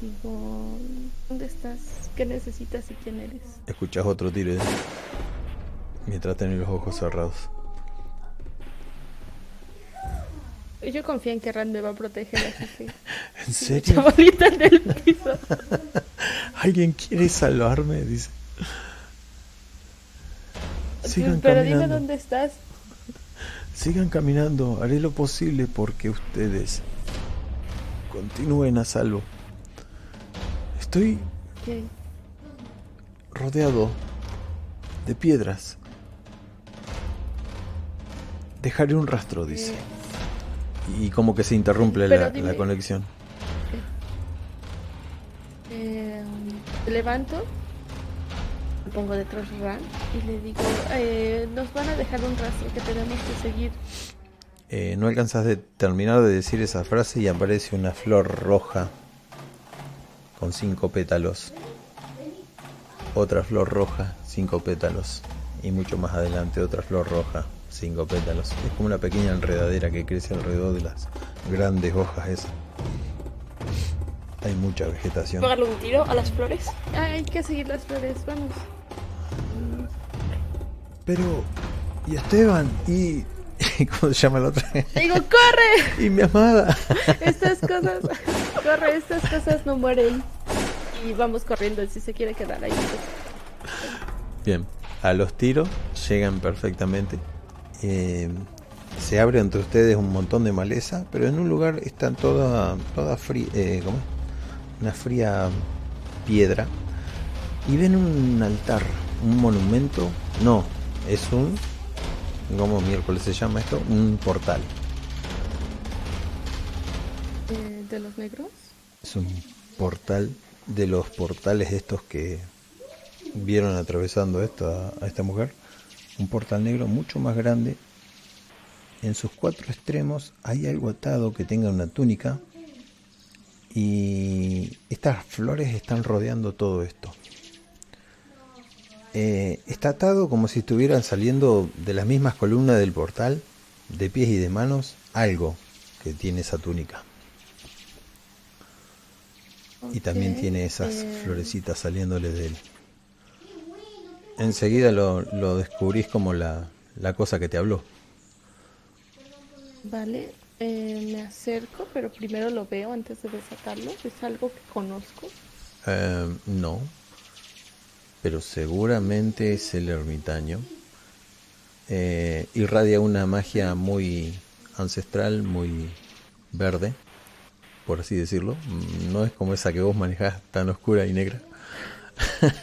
Digo, ¿dónde estás? ¿Qué necesitas y quién eres? Escuchas otro tiro ¿eh? mientras tenés los ojos cerrados. Yo confío en que Ran me va a proteger, así que... (laughs) ¿En serio? Chavalita en el piso. (laughs) ¿Alguien quiere salvarme? Dice. Sigan Pero dime dónde estás. Sigan caminando. Haré lo posible porque ustedes continúen a salvo. Estoy rodeado de piedras. Dejaré un rastro, dice. Y como que se interrumpe la, dime- la conexión. Eh, levanto, me pongo detrás de Ran y le digo, eh, nos van a dejar un rastro que tenemos que seguir. Eh, no alcanzas de terminar de decir esa frase y aparece una flor roja con cinco pétalos. Otra flor roja, cinco pétalos. Y mucho más adelante otra flor roja, cinco pétalos. Es como una pequeña enredadera que crece alrededor de las grandes hojas esas. Hay mucha vegetación. Pegarle un tiro a las flores. Ah, hay que seguir las flores, vamos. Pero, y Esteban, y... (laughs) ¿Cómo se llama la otra? Le digo, corre, (laughs) y mi amada. estas cosas, corre, estas cosas no mueren. Y vamos corriendo si se quiere quedar ahí. Bien. a los tiros, llegan perfectamente. Eh, se abre entre ustedes un montón de maleza, pero en un lugar está toda, toda fría, eh, ¿cómo es? una fría piedra. Y ven un altar, un monumento. No, es un. ¿Cómo miércoles se llama esto? Un portal. ¿De los negros? Es un portal de los portales estos que vieron atravesando esto a, a esta mujer. Un portal negro mucho más grande. En sus cuatro extremos hay algo atado que tenga una túnica. Y estas flores están rodeando todo esto. Eh, está atado como si estuvieran saliendo de las mismas columnas del portal, de pies y de manos, algo que tiene esa túnica. Y también tiene esas eh, florecitas saliéndole de él. Enseguida lo, lo descubrís como la, la cosa que te habló. Vale, eh, me acerco, pero primero lo veo antes de desatarlo. Es algo que conozco. Eh, no, pero seguramente es el ermitaño. Eh, irradia una magia muy ancestral, muy verde, por así decirlo. Mm, No es como esa que vos manejás tan oscura y negra. (laughs)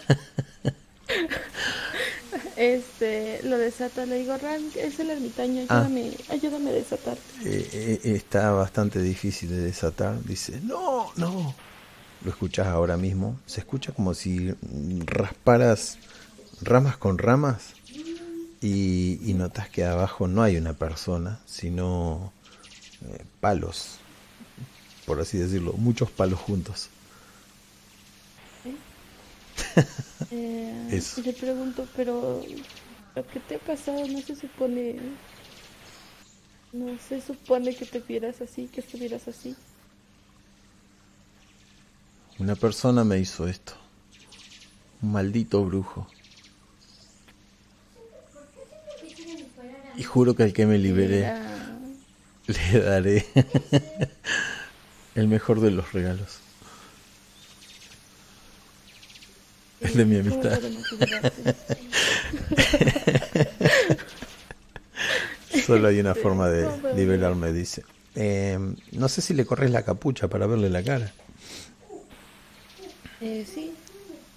Este, lo desata, le digo, Rank, es el ermitaño, Ah. ayúdame, ayúdame a desatarte. Eh, eh, está bastante difícil de desatar. Dice, no, no. Lo escuchás ahora mismo. Se escucha como si rasparas ramas con ramas y, y notas que abajo no hay una persona, sino eh, palos, por así decirlo, muchos palos juntos. (laughs) Eh, Eso. y le pregunto, pero lo que te ha pasado no se supone, no se supone que te vieras así, que estuvieras así. Una persona me hizo esto. Un maldito brujo. Y juro que al que me libere Era- le daré (laughs) el mejor de los regalos. Es de mi ¿cómo amistad. (laughs) Solo hay una forma de ¿Cómo podemos liberarme, dice. Eh, no sé si le corres la capucha para verle la cara. Eh, sí,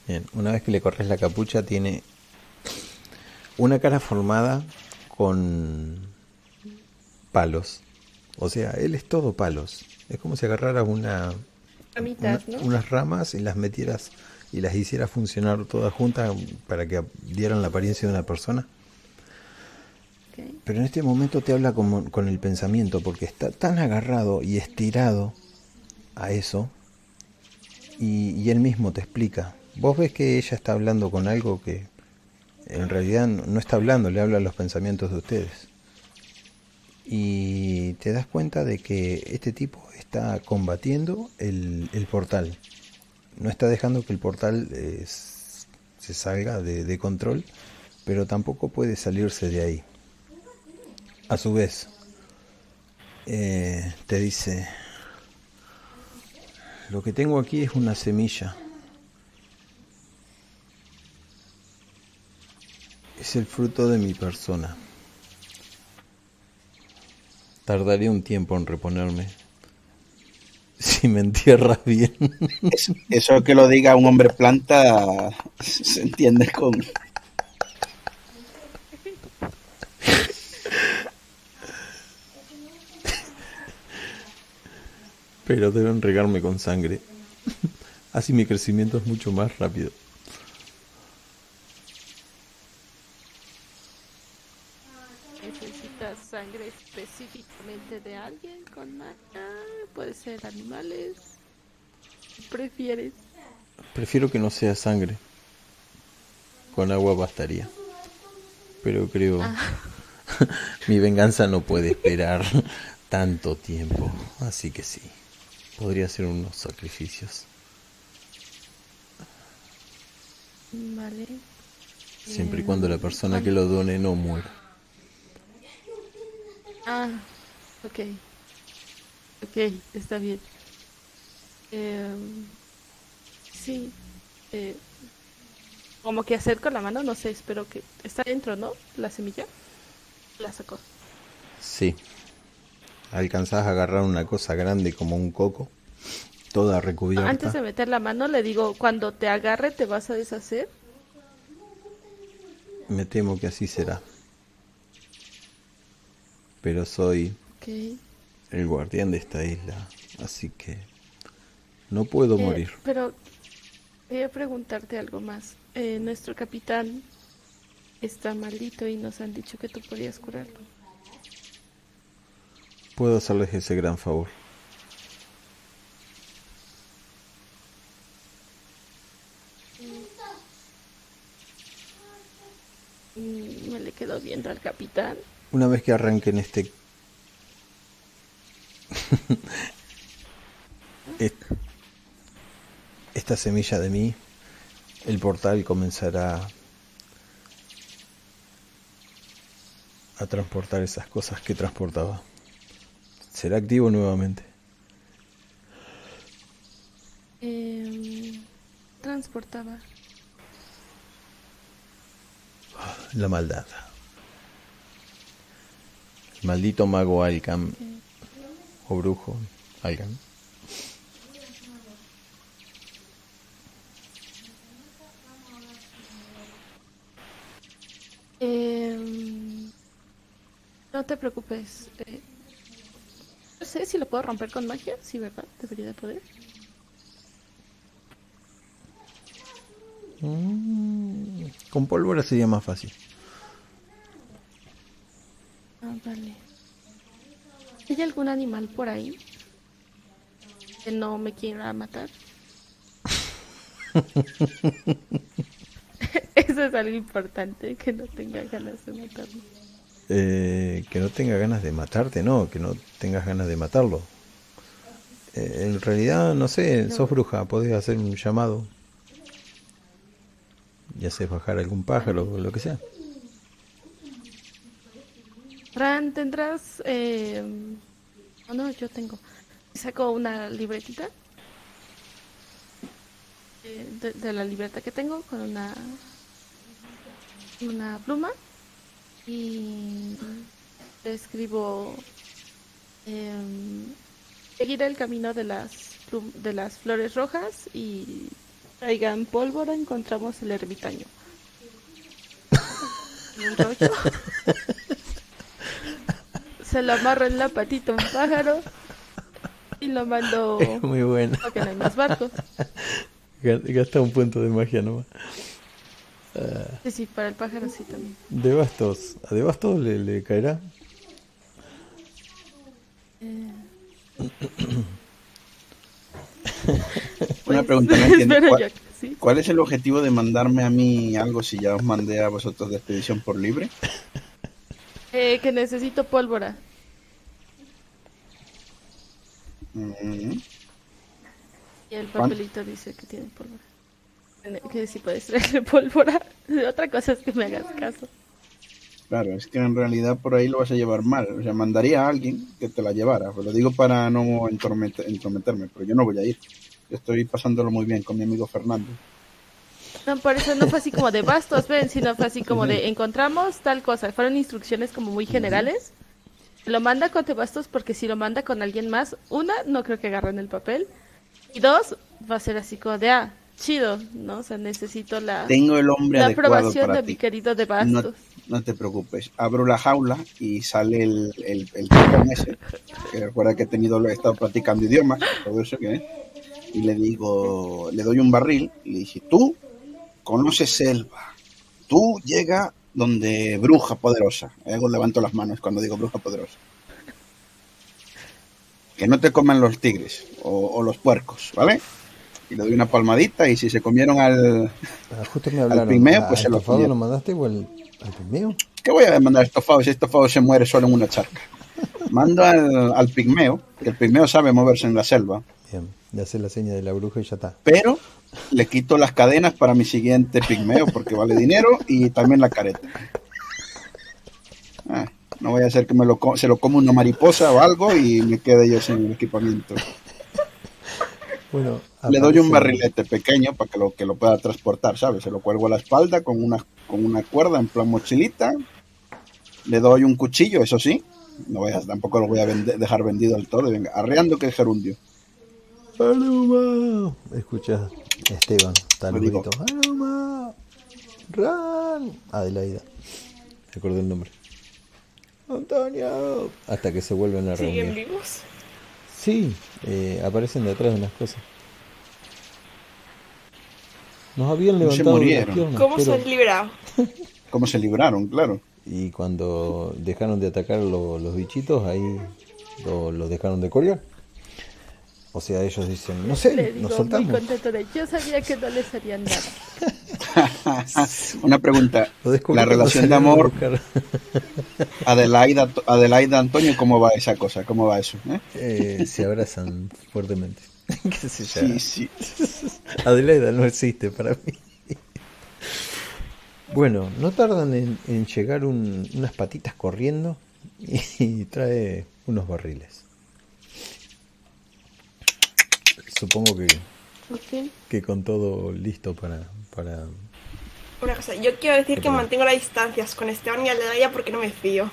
Bien, una vez que le corres la capucha tiene una cara formada con palos. O sea, él es todo palos. Es como si agarraras una, ramitas, una- ¿no? unas ramas y las metieras y las hicieras funcionar todas juntas para que dieran la apariencia de una persona. Pero en este momento te habla como, con el pensamiento porque está tan agarrado y estirado a eso y, y él mismo te explica. Vos ves que ella está hablando con algo que en realidad no está hablando, le habla los pensamientos de ustedes. Y te das cuenta de que este tipo está combatiendo el, portal. No está dejando que el portal eh, se salga de, de control, pero tampoco puede salirse de ahí. A su vez, eh, te dice, lo que tengo aquí es una semilla. Es el fruto de mi persona. Tardaré un tiempo en reponerme. (laughs) Si me entierras bien. Es- eso que lo diga un hombre planta (laughs) se entiende con... (laughs) Pero deben regarme con sangre. Así mi crecimiento es mucho más rápido. ¿Necesitas sangre específicamente de alguien con magia? Puede ser animales. ¿Prefieres? Prefiero que no sea sangre. Con agua bastaría. Pero creo... (laughs) mi venganza no puede esperar tanto tiempo. Así que sí. Podría ser unos sacrificios. Vale. Siempre y cuando la persona que lo done no muera. Ah, ok. Ok, está bien. Em, sí. eh, como que hacer con la mano, no sé, espero que está dentro, ¿no? La semilla. La sacó. Sí. Alcanzás a agarrar una cosa grande como un coco, toda recubierta. Antes de meter la mano le digo, cuando te agarre te vas a deshacer. Me temo que así será. Pero soy el guardián de esta isla, así que no puedo Eh, morir. Pero quería preguntarte algo más. Eh, nuestro capitán está maldito y nos han dicho que tú podías curarlo. Puedo hacerles ese gran favor. Mm, me le quedo viendo al capitán. Una vez que arranquen este... (laughs) est- esta semilla de mí, el portal comenzará a transportar esas cosas que transportaba. Será activo nuevamente. Eh, transportaba. La maldad. El maldito mago Alcam o brujo Alcam. Eh, no te preocupes. eh, sé si lo puedo romper con magia. Sí, ¿verdad? Debería de poder. Mm, Con pólvora sería más fácil. Ah, vale. ¿Hay algún animal por ahí que no me quiera matar? (laughs) (laughs) Eso es algo importante, que no tenga ganas de matarme. Eh, que no tenga ganas de matarte, no, que no tengas ganas de matarlo. Eh, en realidad, no sé, sos bruja, podés hacer un llamado. Y haces bajar algún pájaro o lo que sea. Fran, ¿tendrás... Eh... Oh, no, yo tengo. Saco una libretita. eh, De, de la libreta que tengo con una... Una pluma. Y... Escribo... em, seguir el camino de las, de las flores rojas y traigan pólvora, encontramos el ermitaño. (laughs) Y un rollo. Se lo amarro en la patita a un pájaro y lo mando (laughs) Es muy bueno. porque no hay más barcos. Gasta un punto de magia nomás. Sí, sí, para el pájaro sí también. De bastos. ¿A de bastos le, le caerá? Eh, Una pues, pregunta, (laughs) no entiendo. ¿Cuál, sí. es el objetivo de mandarme a mí algo si ya os mandé a vosotros de expedición por libre? Eh, que necesito pólvora. Mm, Y el ¿Cuán- papelito dice que tiene pólvora. Que si puedes traerle (laughs) pólvora. (laughs) Otra cosa es que me hagas caso. Claro, es que en realidad por ahí lo vas a llevar mal. O sea, mandaría a alguien que te la llevara. Pues lo digo para no entromete- entrometerme, pero yo no voy a ir. Yo estoy pasándolo muy bien con mi amigo Fernando. No, por eso no fue así como de bastos, ven, sino fue así como de encontramos tal cosa. Fueron instrucciones como muy generales. Lo manda con bastos porque si lo manda con alguien más, una, no creo que agarren el papel. Y dos, va a ser así como de, ah, chido, ¿no? O sea, necesito la, Tengo el hombre la adecuado aprobación para de ti. mi querido de bastos. no te preocupes. Abro la jaula y sale el, el, el ese. Que recuerda que he tenido, he estado practicando idiomas, todo eso que es. Y le digo, le doy un barril y le dije, tú conoces selva. Tú llega donde bruja poderosa. Luego levanto las manos cuando digo bruja poderosa. Que no te coman los tigres o, o los puercos, ¿vale? Y le doy una palmadita y si se comieron al... Ah, justo me hablaron. pigmeo, ¿A pues se lo comieron. lo mandaste o al, al pigmeo? ¿Qué voy a mandar estofado si estofado se muere solo en una charca? Mando al, al pigmeo, que el pigmeo sabe moverse en la selva, Bien, le hace la seña de la bruja y ya está. pero le quito las cadenas para mi siguiente pigmeo porque vale dinero y también la careta. Ah, no voy a hacer que me lo se lo come una mariposa o algo y me quede yo sin el equipamiento. Bueno, Le doy un barrilete pequeño para que lo, que lo pueda transportar, ¿sabes? Se lo cuelgo a la espalda con una, con una cuerda en plan mochilita. Le doy un cuchillo, eso sí. No voy a, tampoco lo voy a vende- dejar vendido del todo. Venga, arreando que es gerundio. ¡Aluma! Escucha, Esteban, digo. grito. ¡Aluma! ¡Ran! Adelaida. El nombre. ¡Antonio! Hasta que se vuelven a ¿Siguen reunir. vivos? Sí, eh, aparecen detrás de unas cosas. Nos habían No se levantado las piernas, ¿Cómo se pero- han librado? (laughs) ¿Cómo se libraron? Claro. Y cuando dejaron de atacar lo- los bichitos, ahí lo- los dejaron de colgar. O sea, ellos dicen, no Le sé, digo nos muy soltamos. contento de yo sabía que no les harían nada. (laughs) Una pregunta. (laughs) Lo La relación de amor. Adelaida, Adelaida Antonio, ¿cómo va esa cosa? ¿Cómo va eso? eh? Eh, se abrazan fuertemente. (laughs) ¿Qué sé yo? Sí, sí. (laughs) Adelaida no existe para mí. Bueno, no tardan en, en llegar un- unas patitas corriendo (laughs) y, trae unos barriles. Supongo que, Ok. que con todo listo para, para... Una cosa, yo quiero decir que mantengo las distancias con Esteban y Aldeaya porque no me fío.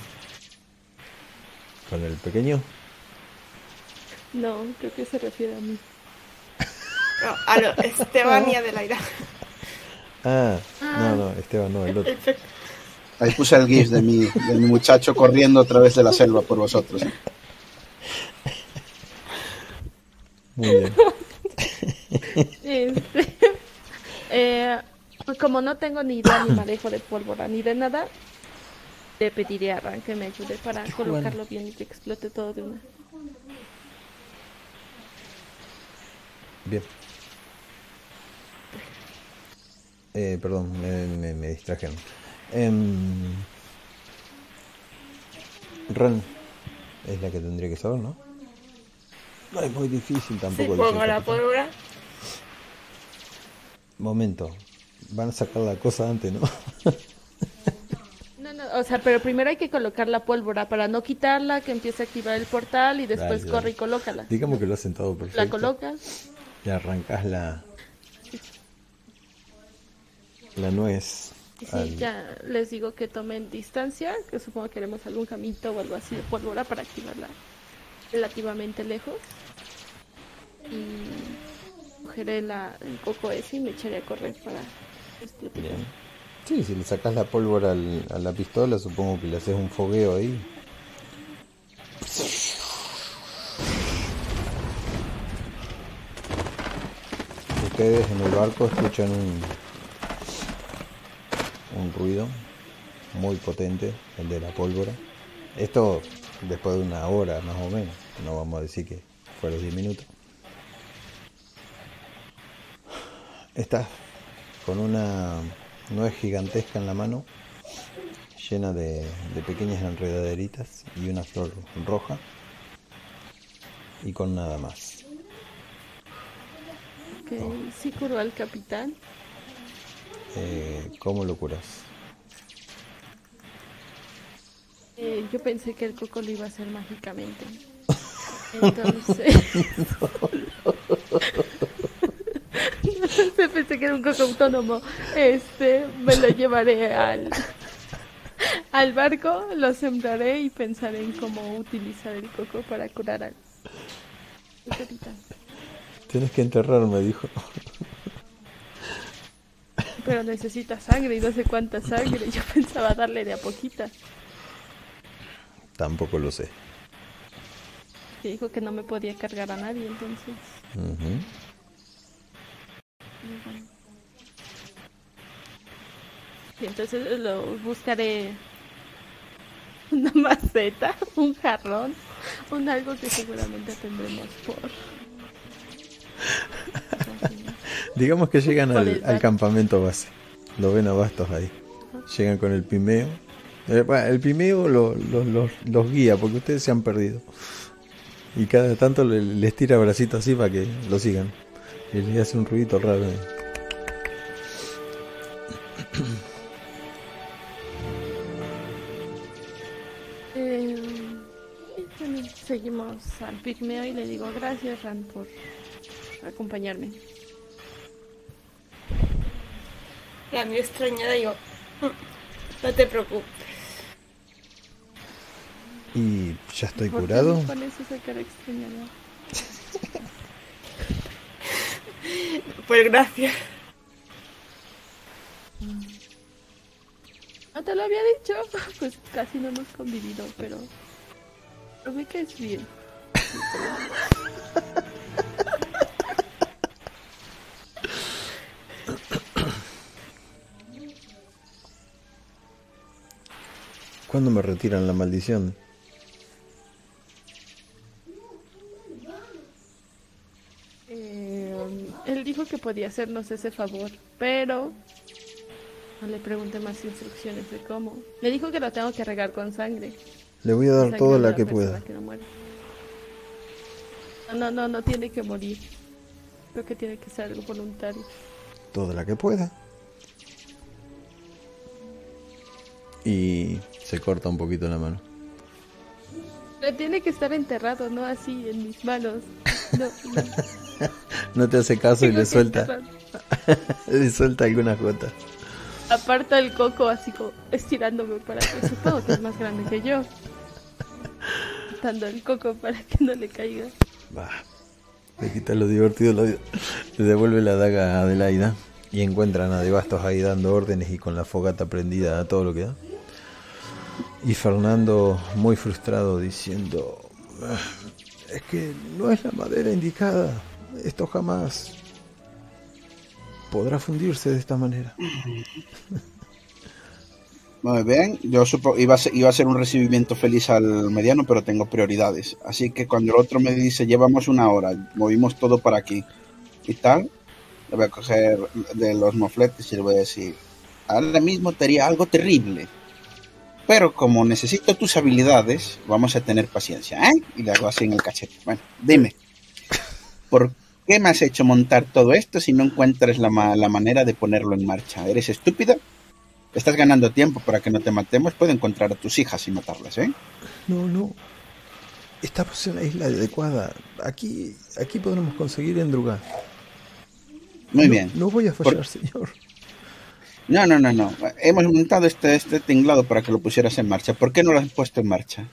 con el pequeño. No, creo que se refiere a mí. No, a lo Esteban y Adelaida. Ah, no, no, Esteban no, el otro. Ahí puse el gif de mi, de mi muchacho corriendo a través de la selva por vosotros. Muy bien. Este, eh, pues como no tengo ni idea ni manejo de pólvora ni de nada, le pediré a Ran que me ayude para colocarlo bien y que explote todo de una. Bien. Eh, perdón, me, me, me distrajeron. Em, Ran es la que tendría que saber, ¿no? No es muy difícil Sí, tampoco. el pongo la pólvora. Momento. Van a sacar la cosa antes, ¿no? No, no, o sea, pero primero hay que colocar la pólvora para no quitarla, que empiece a activar el portal y después Dale, corre dale. y colócala. Digamos que lo hacen todo perfecto. La colocas. Y arrancas la. La nuez. Sí, al- ya les digo que tomen distancia, que supongo que haremos algún camito o algo así de pólvora para activarla relativamente lejos. Y cogeré la, el coco ese y me echaré a correr para explotar. Sí, si le sacas la pólvora al- a la pistola, supongo que le haces un fogueo ahí. Ustedes en el barco escuchan un, un ruido muy potente, el de la pólvora. Esto después de una hora más o menos, no vamos a decir que fue a los 10 minutos. Estás con una nuez gigantesca en la mano, llena de, de pequeñas enredaderitas y una flor roja, y con nada más. Ok, sí curó al capitán. Eh, ¿Cómo lo curas? Eh, yo pensé que el coco lo iba a hacer mágicamente. (laughs) Entonces... Entonces (laughs) pensé que era un coco autónomo. Este, me lo llevaré al, al barco, lo sembraré y pensaré en cómo utilizar el coco para curar al, al capitán. Tienes que enterrarme, dijo. Pero necesita sangre y no sé cuánta sangre. Yo pensaba darle de a poquita. Tampoco lo sé. Que dijo que no me podía cargar a nadie, entonces. Y entonces lo buscaré una maceta, un jarrón, un algo que seguramente tendremos por. (laughs) Digamos que llegan al, campamento base. Lo ven a bastos ahí. Llegan con el pimeo. Eh, El pimeo lo- lo- los- los guía porque ustedes se han perdido. Y cada tanto le- les tira bracitos así para que lo sigan. Y les hace un ruidito raro. ahí. (coughs) Eh, seguimos al pigmeo y le digo gracias, Ran, por acompañarme. La mía extrañada digo, "Mm, no te preocupes. ¿Y ya estoy ¿Por qué curado? me pones esa cara extrañada? (laughs) Pues gracias. No te lo había dicho, (laughs) pues casi no hemos convivido, pero... Pero me caes bien. (laughs) ¿Cuándo me retiran la maldición? Eh, él dijo que podía hacernos ese favor, pero no le pregunté más instrucciones de cómo. Le dijo que lo tengo que regar con sangre. Le voy a dar toda la que pueda. que. No, no, no, no tiene que morir. Creo que tiene que ser algo voluntario. Toda la que pueda. Y se corta un poquito la mano. Pero tiene que estar enterrado, no así en mis manos. No, no. (laughs) No te hace caso y (laughs) le suelta, le suelta algunas gotas. Aparta el coco así como estirándome para que supongo que es más grande que yo. Dando el coco para que no le caiga. Bah, le quita lo divertido, lo le devuelve la daga a Adelaida y encuentran a De Bastos ahí dando órdenes y con la fogata prendida a todo lo que da. Y Fernando muy frustrado diciendo, "Ah, es que no es la madera indicada, esto jamás podrá fundirse de esta manera. (laughs) Muy bien, yo supo, iba, a ser, iba a ser un recibimiento feliz al mediano, pero tengo prioridades. Así que cuando el otro me dice, llevamos una hora, movimos todo para aquí y tal, le voy a coger de los mofletes y le voy a decir, ahora mismo te haría algo terrible. Pero como necesito tus habilidades, vamos a tener paciencia, ¿eh? Y le hago así en el cachete. Bueno, dime, ¿por qué me has hecho montar todo esto si no encuentras la, ma- la manera de ponerlo en marcha? ¿Eres estúpida? Estás ganando tiempo para que no te matemos. Puedo encontrar a tus hijas y matarlas, ¿eh? No, no. Estamos en la isla adecuada. Aquí, aquí podremos conseguir endrugar. Muy No- bien. No voy a fallar, Por- señor. No, no, no, no. Hemos montado este, este tinglado para que lo pusieras en marcha. ¿Por qué no lo has puesto en marcha?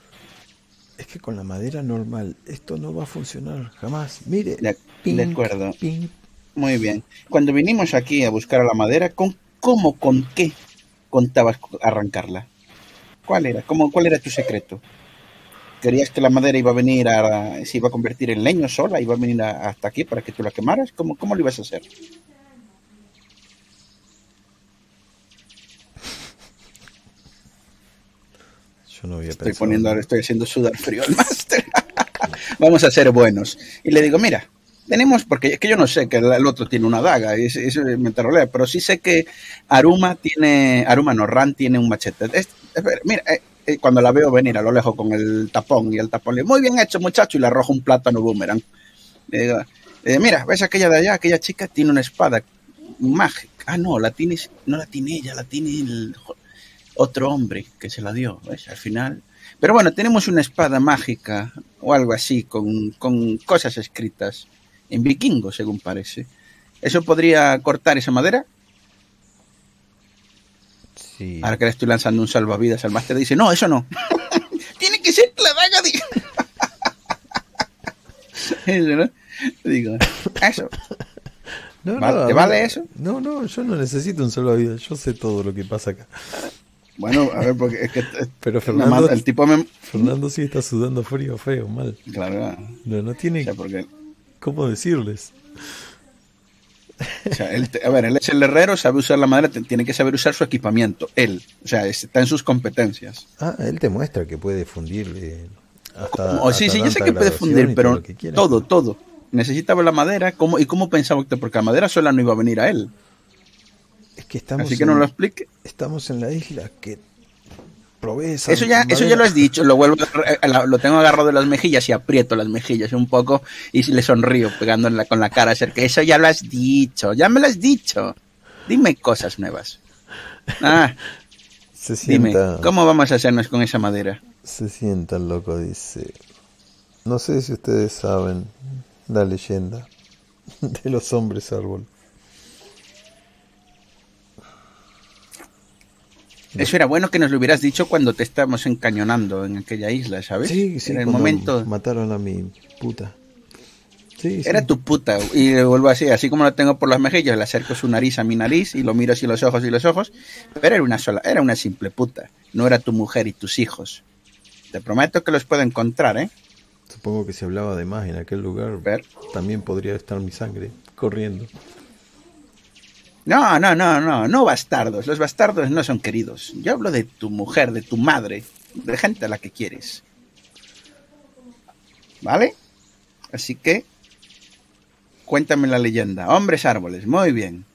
Es que con la madera normal esto no va a funcionar jamás. Mire. De, ping, de acuerdo. ping. Muy bien. Cuando vinimos aquí a buscar a la madera, ¿con cómo, con qué contabas co- arrancarla? ¿Cuál era? ¿Cómo, ¿Cuál era tu secreto? ¿Querías que la madera iba a venir a... se iba a convertir en leño sola? ¿Iba a venir a- hasta aquí para que tú la quemaras? ¿Cómo, cómo lo ibas a hacer? Yo no había Estoy pensado. poniendo, estoy haciendo sudar frío al máster. (laughs) Vamos a ser buenos. Y le digo, mira, tenemos, porque es que yo no sé que el otro tiene una daga, y ese me pero sí sé que Aruma tiene, Aruma no, Ran tiene un machete. Es- espera, mira, eh, eh, cuando la veo venir a lo lejos con el tapón y el tapón le digo, muy bien hecho muchacho, y le arrojo un plátano boomerang. Le digo, eh, mira, ¿ves aquella de allá? Aquella chica tiene una espada mágica. Ah, no, la tiene, no la tiene ella, la tiene el otro hombre que se la dio, ¿ves? Al final. Pero bueno, tenemos una espada mágica o algo así, con, con cosas escritas en vikingo, según parece. ¿Eso podría cortar esa madera? Sí. Ahora que le estoy lanzando un salvavidas al máster, dice, no, eso no. (laughs) Tiene que ser la daga de... (laughs) Eso, ¿no? Digo, eso. No, ¿te mí- vale eso? No, no, yo no necesito un salvavidas. Yo sé todo lo que pasa acá. Bueno, a ver, porque es que... Pero Fernando, el tipo me... Fernando sí está sudando frío, feo, mal. Claro, No, no tiene o sea, porque... cómo decirles. O sea, él te- a ver, él es el herrero, sabe usar la madera, tiene que saber usar su equipamiento. Él, o sea, está en sus competencias. Ah, él te muestra que puede fundir eh, hasta. Sí, hasta sí, yo sé que puede fundir, pero todo, todo. Necesitaba la madera, ¿cómo, ¿y cómo pensaba usted? Porque la madera sola no iba a venir a él. Que estamos, Así que en, no lo explique. estamos en la isla que provee esa Eso ya, eso ya lo has dicho, lo vuelvo, a- lo tengo agarrado de las mejillas y aprieto las mejillas un poco y le sonrío pegando en la- con la cara acerca que eso ya lo has dicho, ya me lo has dicho. Dime cosas nuevas. Ah, (laughs) Se dime, sienta, ¿cómo vamos a hacernos con esa madera? se sienta el loco, dice. No sé si ustedes saben la leyenda, (laughs) de los hombres árbol. Eso era bueno que nos lo hubieras dicho cuando te estábamos encañonando en aquella isla, ¿sabes? Sí, sí, en el momento. Mataron a mi puta. Sí, Era sí. tu puta. Y le vuelvo así, así como lo tengo por las mejillas, le acerco su nariz a mi nariz y lo miro así los ojos y los ojos. Pero era una sola, era una simple puta. No era tu mujer y tus hijos. Te prometo que los puedo encontrar, ¿eh? Supongo que si hablaba de más en aquel lugar, Ver. también podría estar mi sangre corriendo. No, no, no, no, no bastardos. Los bastardos no son queridos. Yo hablo de tu mujer, de tu madre, de gente a la que quieres. ¿Vale? Así que, cuéntame la leyenda. Hombres árboles, muy bien.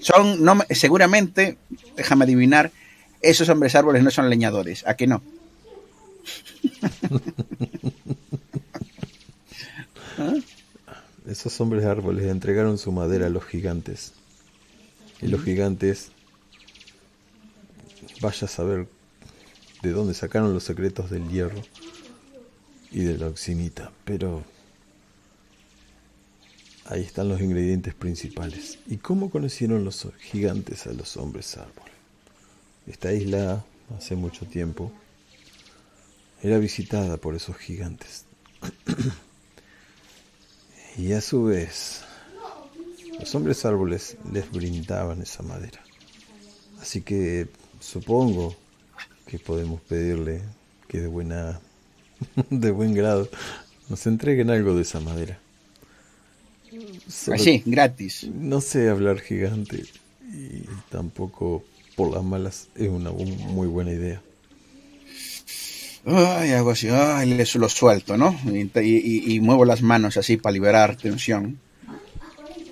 Son, no, me- seguramente, déjame adivinar, esos hombres árboles no son leñadores. ¿A que no? (laughs) Esos hombres árboles entregaron su madera a los gigantes. Y los gigantes, vaya a saber de dónde sacaron los secretos del hierro y de la oxinita, pero ahí están los ingredientes principales. ¿Y cómo conocieron los gigantes a los hombres árbol? Esta isla, hace mucho tiempo, era visitada por esos gigantes. (clears throat) Y a su vez, los hombres árboles les brindaban esa madera. Así que supongo que podemos pedirle que de buena (laughs) de buen grado nos entreguen algo de esa madera. Solo Así, gratis. no sé hablar gigante y tampoco por las malas es una muy buena idea. Ay, hago así, ay, les lo suelto, ¿no? Y, y- y muevo las manos así para liberar tensión.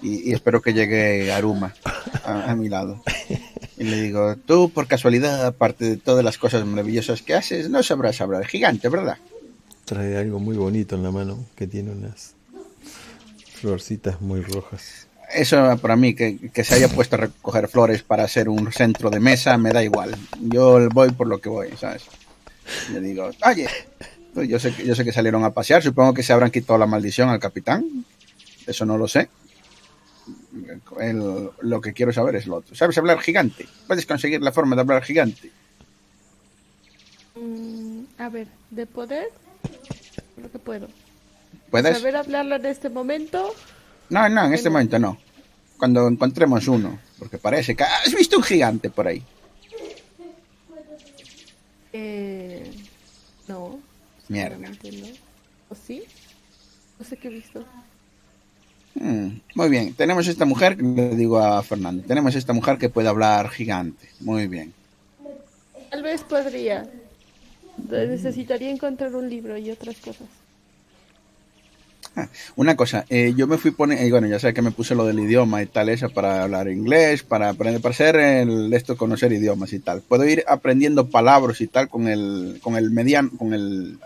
Y, y espero que llegue Aruma a, a mi lado. Y le digo, tú por casualidad, aparte de todas las cosas maravillosas que haces, no sabrás hablar gigante, ¿verdad? Trae algo muy bonito en la mano que tiene unas florcitas muy rojas. Eso para mí, que, que se haya puesto a recoger flores para hacer un centro de mesa, me da igual. Yo voy por lo que voy, ¿sabes? (laughs) Le digo, oye, pues yo sé, que- yo sé que salieron a pasear, supongo que se habrán quitado la maldición al capitán. Eso no lo sé. El- lo que quiero saber es lo otro. ¿Sabes hablar gigante? ¿Puedes conseguir la forma de hablar gigante? Mm, a ver, de poder, lo que puedo. ¿Puedes? Saber hablarlo en este momento, No, no, en este momento no. Cuando encontremos uno, porque parece que has visto un gigante por ahí. Eh, no. Mierda. no. ¿O sí? No sé qué he visto. Mm, muy bien, tenemos esta mujer, le digo a Fernando, tenemos esta mujer que puede hablar gigante. Muy bien. Tal vez podría. Necesitaría encontrar un libro y otras cosas. (laughs) Una cosa, eh, yo me fui poner, eh, bueno, ya sé que me puse lo del idioma y tal, eso para hablar inglés, para aprender, para hacer el, esto, conocer idiomas y tal. Puedo ir aprendiendo palabras y tal con el, con el mediano, con el,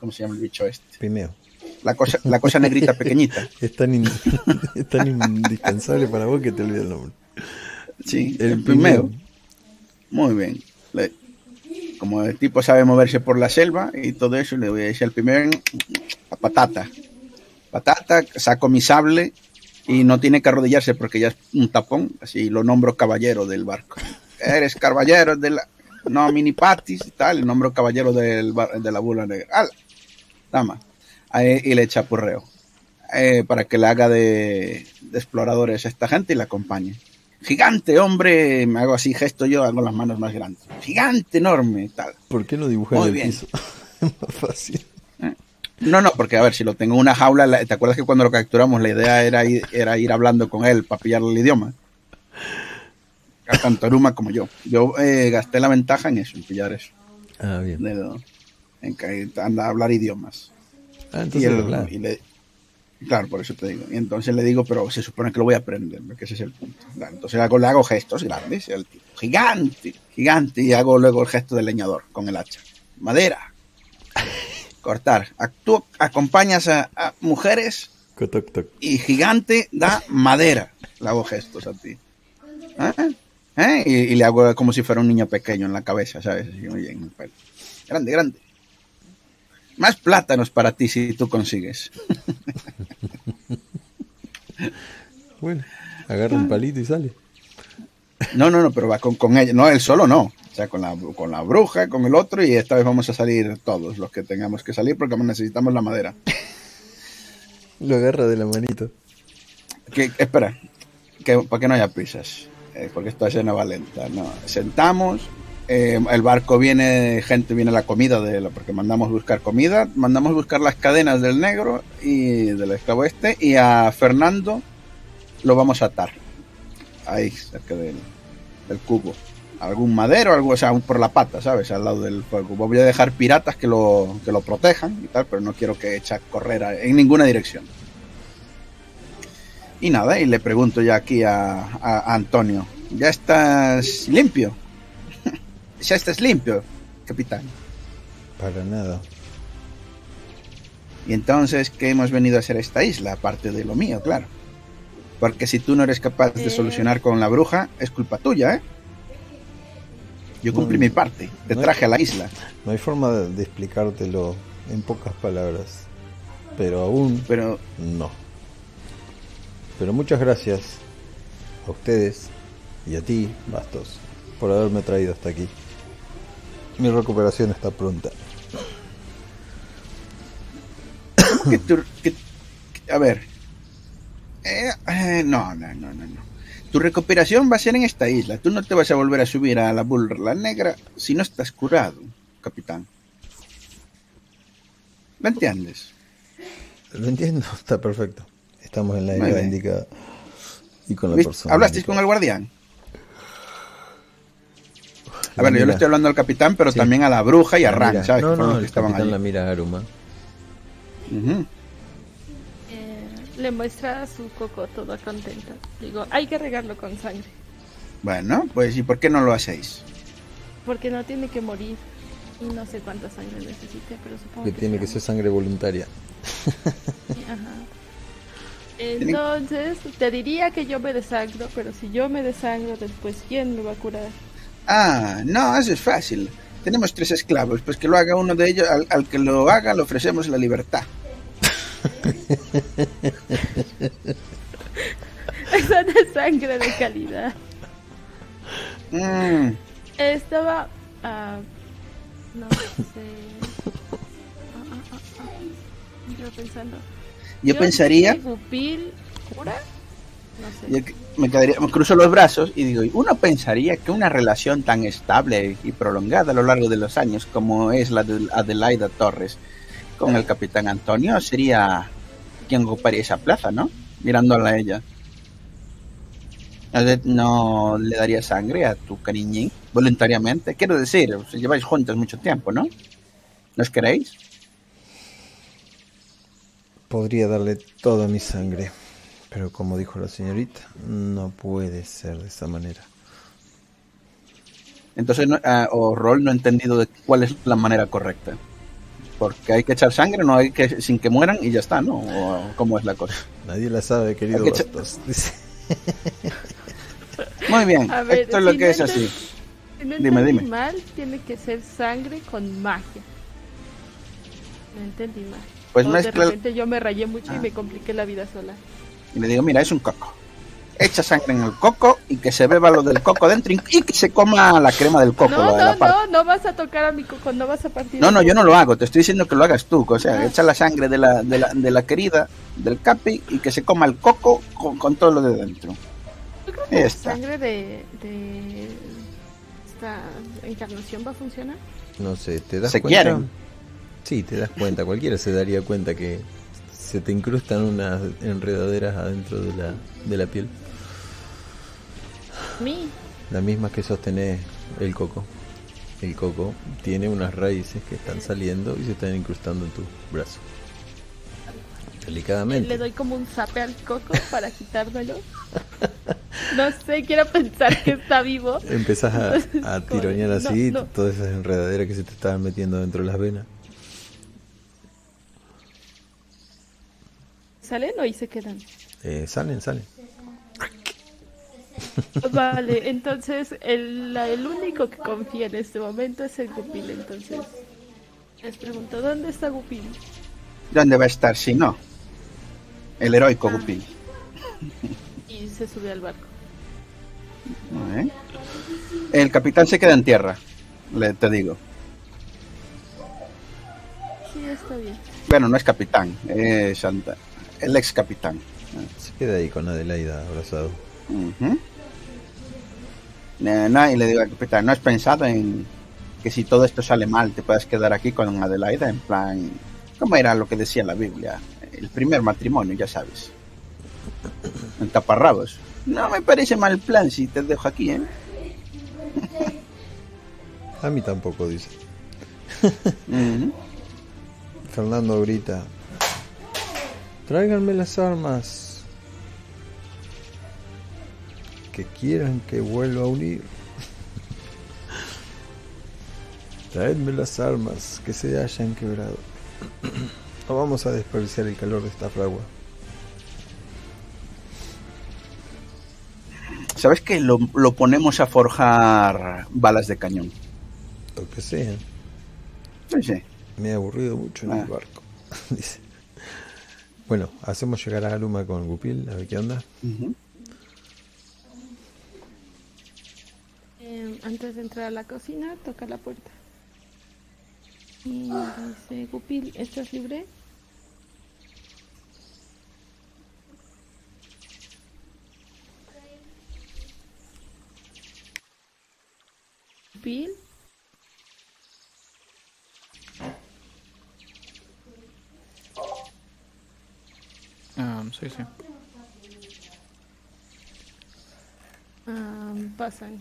¿cómo se llama el bicho este? Primero, La cosa, la cosa negrita pequeñita. (laughs) es tan, in- (laughs) es tan indispensable para vos que te olvidas el nombre. Sí, El el, primero. primero. Muy bien. Le- como el tipo sabe moverse por la selva y todo eso, le voy a decir al primero a patata. Patata, saco mi sable y no tiene que arrodillarse porque ya es un tapón, así lo nombro caballero del barco. Eres caballero de la... No, mini patis y tal, el nombro caballero del bar- de la bula negra. ¡Hala! Dama. Ahí- y le chapurreo. Eh, para que le haga de, de exploradores a esta gente y la acompañe. Gigante, hombre, me hago así gesto yo, hago las manos más grandes. Gigante, enorme, tal. ¿Por qué no dibujar Muy en el bien. piso? (laughs) Es más fácil. No, no, porque a ver, si lo tengo en una jaula, la- ¿te acuerdas que cuando lo capturamos la idea era ir, era ir hablando con él para pillarle el idioma? Tanto Aruma como yo. Yo eh, gasté la ventaja en eso, en pillar eso. Ah, bien. de en que anda a hablar idiomas. Ah, Y entonces él- habla. y le- claro, por eso te digo. Y entonces le digo, pero se supone que lo voy a aprender, porque ese es el punto. Claro, Entonces hago, le hago gestos grandes, y el tipo, gigante, gigante, y hago luego el gesto del leñador con el hacha. Madera. Cortar. Actúo, acompañas a, a mujeres y gigante da madera. Le hago gestos a ti. ¿Ah? ¿Eh? Y, y le hago como si fuera un niño pequeño en la cabeza, ¿sabes? Así, muy bien, el pelo. Grande, grande. Más plátanos para ti si tú consigues. (laughs) Bueno, agarra un palito y sale. No, no, no, pero va con, con ella. No, él solo no. O sea, con la, con la bruja, con el otro, y esta vez vamos a salir todos los que tengamos que salir porque necesitamos la madera. Lo agarra de la manito. Que, espera, que, para que no haya prisas, eh, porque esto es llena valenta. No, sentamos, eh, el barco viene, gente viene la comida, de la, porque mandamos buscar comida, mandamos buscar las cadenas del negro y del esclavo este, y a Fernando lo vamos a atar. Ahí, cerca del, del cubo. Algún madero, algo, o sea, por la pata, ¿sabes? Al lado del fuego. Voy a dejar piratas que lo, que lo protejan y tal, pero no quiero que eche a correr a- en ninguna dirección. Y nada, y le pregunto ya aquí a, a- a Antonio, ¿ya estás limpio? (laughs) ¿Ya estás limpio, capitán? Para nada. Y entonces, ¿qué hemos venido a hacer a esta isla? Aparte de lo mío, claro. Porque si tú no eres capaz de solucionar con la bruja, es culpa tuya, ¿eh? Yo cumplí mi parte, te No. traje a la isla. No hay forma de, explicártelo en pocas palabras. Pero aún Pero no. Pero muchas gracias a ustedes y a ti, Bastos, por haberme traído hasta aquí. Mi recuperación está pronta. ¿cómo (coughs) que tú- que- que- a ver. Eh, eh, no, no, no, no, no. Tu recuperación va a ser en esta isla. Tú no te vas a volver a subir a la burla negra si no estás curado, capitán. ¿Me entiendes? Lo entiendo, (laughs) está perfecto. Estamos en la isla indicada y con la ¿Viste? persona. ¿Hablasteis con el guardián? A La ver, yo le estoy hablando al capitán, pero Sí. también a la bruja y a Ran. ¿sabes? No, no, que el estaban capitán la mira a Aruma. Eh, le muestra su coco toda contenta. Digo, hay que regarlo con sangre. Bueno, pues ¿y por qué no lo hacéis? Porque no tiene que morir. Y no sé cuánta sangre necesite, pero supongo Que que tiene que ser sangre voluntaria. Ajá. Entonces, te diría que yo me desangro, pero si yo me desangro después, ¿quién me va a curar? Ah, no, eso es fácil. Tenemos tres esclavos, pues que lo haga uno de ellos, al, al que lo haga le ofrecemos la libertad. (laughs) Esa de sangre de calidad. Mm, Estaba. ah, no sé. Ah, ah. Yo pensando. yo pensaría, si Gupil cura? No sé. yo me, quedaría, me cruzo los brazos y digo, uno pensaría que una relación tan estable y prolongada a lo largo de los años como es la de Adelaida Torres con el capitán Antonio sería quien ocuparía esa plaza, ¿no? Mirándola a ella. ¿No- ¿No le daría sangre a tu cariñín voluntariamente? Quiero decir, os lleváis juntos mucho tiempo, ¿no? ¿Nos queréis? Podría darle toda mi sangre. Pero como dijo la señorita, no puede ser de esa manera. Entonces, no- ah, o Rol no he entendido de cuál es la manera correcta. Porque hay que echar sangre, no hay que sin que mueran y ya está, ¿no? O cómo es la cosa. Nadie la sabe, querido que Bastos. (laughs) Muy bien, A ver, esto es lo si que no es así. Si no Dime, dime. mal, tiene que ser sangre con magia. No entendí mal. Pues O de mezcla repente yo me rayé mucho y Ah. me compliqué la vida sola. y le digo, mira, es un coco. Echa sangre en el coco y que se beba lo del coco dentro y que se coma la crema del coco. No, lo de la no, no, no vas a tocar a mi coco, no vas a partir. No, no, yo no lo hago, te estoy diciendo que lo hagas tú. O sea, Ah. echa la sangre de la, de la, de la querida, del capi, y que se coma el coco con, con todo lo de dentro. Yo creo que Ahí la sangre de, de esta encarnación va a funcionar. No sé, ¿te das Se cuenta? quieren. Sí, te das cuenta. Cualquiera se daría cuenta que se te incrustan unas enredaderas adentro de la, de la piel. Mí. Las mismas que sostiene el coco. El coco tiene unas raíces que están saliendo y se están incrustando en tu brazo. Delicadamente. Le doy como un zape al coco para quitármelo. No sé, quiero pensar que está vivo. Empezás a, a tironear No, así no. todas esas enredaderas que se te estaban metiendo dentro de las venas. ¿Salen o ahí se quedan? Eh, salen, salen. Vale, entonces el, la- el único que confía en este momento es el Gupil. Entonces les pregunto, ¿dónde está Gupil? ¿Dónde va a estar si no? El heroico Gupil. Y se sube al barco. ¿Eh? El capitán se queda en tierra, le, te digo. Sí, está bien. Bueno, no es capitán, es el ex capitán. Se queda ahí con Adelaida abrazado. Eh, no, y le digo al capitán, ¿no has pensado en que si todo esto sale mal te puedas quedar aquí con Adelaida? En plan, ¿cómo era lo que decía la Biblia? El primer matrimonio, ya sabes. En taparrabos. No me parece mal plan si te dejo aquí, ¿eh? (laughs) A mí tampoco, dice. (laughs) Fernando grita. Tráiganme las armas. Que quieran que vuelva a unir. Traedme las armas que se hayan quebrado. No vamos a desperdiciar el calor de esta fragua. ¿Sabes que lo, lo ponemos a forjar balas de cañón? Lo que sea. Sí, sí. Me he aburrido mucho en Ah. el barco. (laughs) Dice. Bueno, hacemos llegar a Aluma con Gupil, a ver qué onda. Antes de entrar a la cocina, toca la puerta. Y dice, Gupil, ¿estás libre? Gupil, Ah, sí, sí. ah, pasan.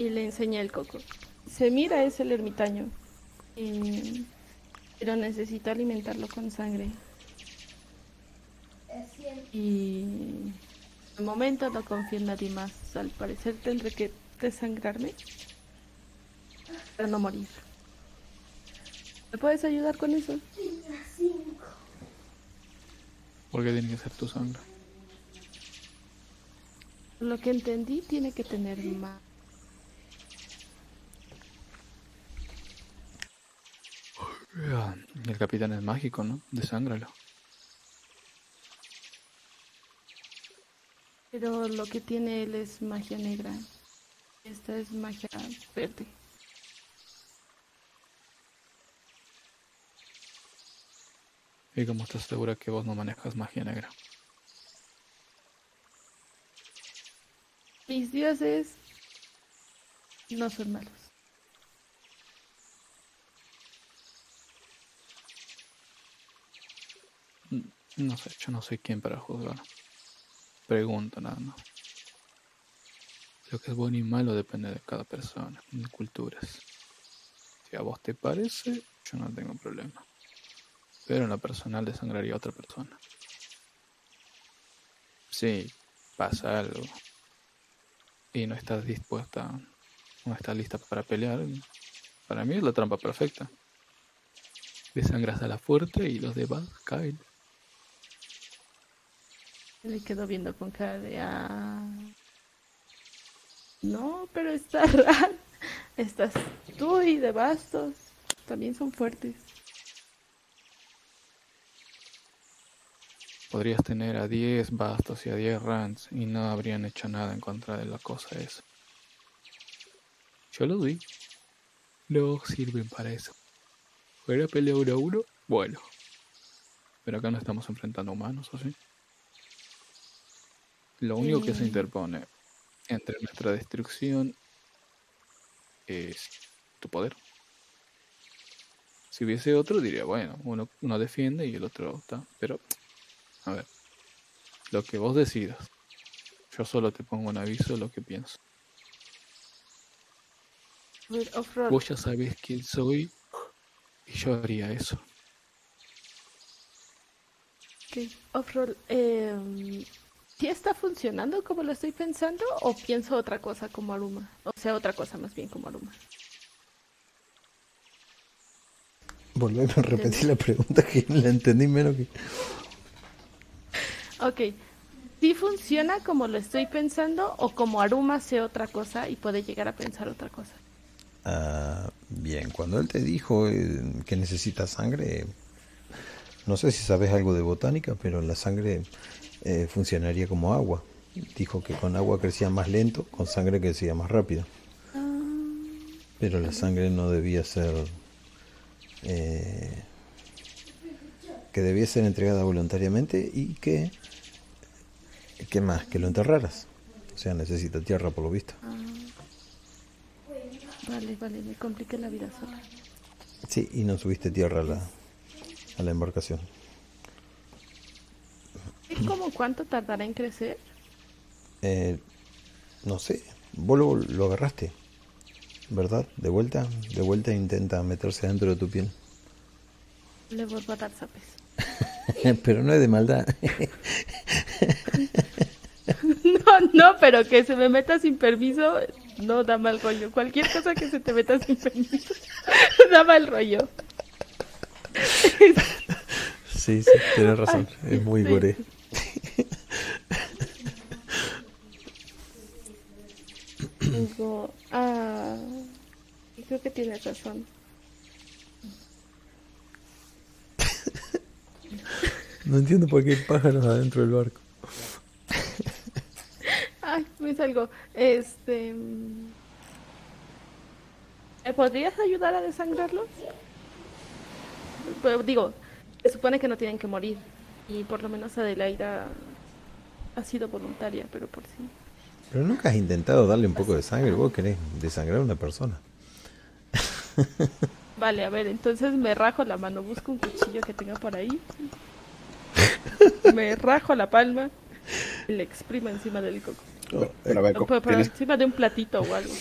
Y le enseña el coco. Se mira, es el ermitaño. Eh, pero necesito alimentarlo con sangre. Y de momento no confío en nadie más. Al parecer tendré que desangrarme para no morir. ¿Me puedes ayudar con eso? ¿Por qué tiene que ser tu sangre? Lo que entendí tiene que tener más. El capitán es mágico, ¿no? Desángralo. Pero lo que tiene él es magia negra. Esta es magia verde. ¿Y cómo estás segura que vos no manejas magia negra? Mis dioses no son malos. Mm, No sé, yo no soy quien para juzgar. Pregunto nada más. Lo que es bueno y malo depende de cada persona, de culturas. Si a vos te parece, yo no tengo problema. Pero en lo personal desangraría a otra persona. Si pasa algo y no estás dispuesta, no estás lista para pelear, para mí es la trampa perfecta. Desangras a la fuerte y los demás caen. Le quedo viendo con cara de ah. No, pero está (laughs) raro. Estás tú y de bastos. También son fuertes. Podrías tener a 10 bastos y a 10 rans y no habrían hecho nada en contra de la cosa esa. Yo lo di. No sirven para eso. ¿Fuera pelea uno a uno? Bueno. Pero acá no estamos enfrentando humanos, ¿o sí? Lo único que se interpone entre nuestra destrucción es tu poder. Si hubiese otro, diría, bueno, uno, uno defiende y el otro está. Pero, a ver, lo que vos decidas. Yo solo te pongo un aviso de lo que pienso. Vos ya sabés quién soy y yo haría eso. Ok, Off-road. Eh, ¿Sí está funcionando como lo estoy pensando o pienso otra cosa como Aluma? O sea, otra cosa más bien como Aluma. Volveme a repetir la pregunta que la entendí menos que. Ok. ¿Sí funciona como lo estoy pensando o como Aruma hace otra cosa y puede llegar a pensar otra cosa? Ah, bien, cuando él te dijo eh, que necesita sangre, No sé si sabes algo de botánica, pero la sangre eh, funcionaría como agua. Dijo que con agua crecía más lento, con sangre crecía más rápido. Pero la sangre no debía ser... eh, que debía ser entregada voluntariamente y que... ¿Qué más? Que lo enterraras. O sea, necesita tierra por lo visto. Vale, vale, me compliqué la vida sola. Sí, y no subiste tierra a la, a la embarcación. ¿Y cómo cuánto tardará en crecer? Eh, no sé, vos lo, lo agarraste, ¿verdad? De vuelta, de vuelta intenta meterse dentro de tu piel. Le vuelvo a dar zapes. (laughs) Pero no es de maldad. (laughs) No, no, pero que se me meta sin permiso no da mal rollo. Cualquier cosa que se te meta sin permiso (laughs) da mal rollo. Sí, sí, tienes razón. Ay, Es muy sí. gore. (laughs) Digo, ah, y creo que tienes razón. No entiendo por qué hay pájaros adentro del barco. (laughs) Ay, me salgo. Este. mm, ¿Me podrías ayudar a desangrarlos? Pues, digo, se supone que no tienen que morir. Y por lo menos Adelaida ha sido voluntaria, pero por sí. Pero nunca has intentado darle un poco de sangre. Vos querés desangrar a una persona. Vale, a ver, entonces me rajo la mano, busco un cuchillo que tenga por ahí. Me rajo la palma y le exprimo encima del coco. Pero pero, pero tienes- encima de un platito o algo.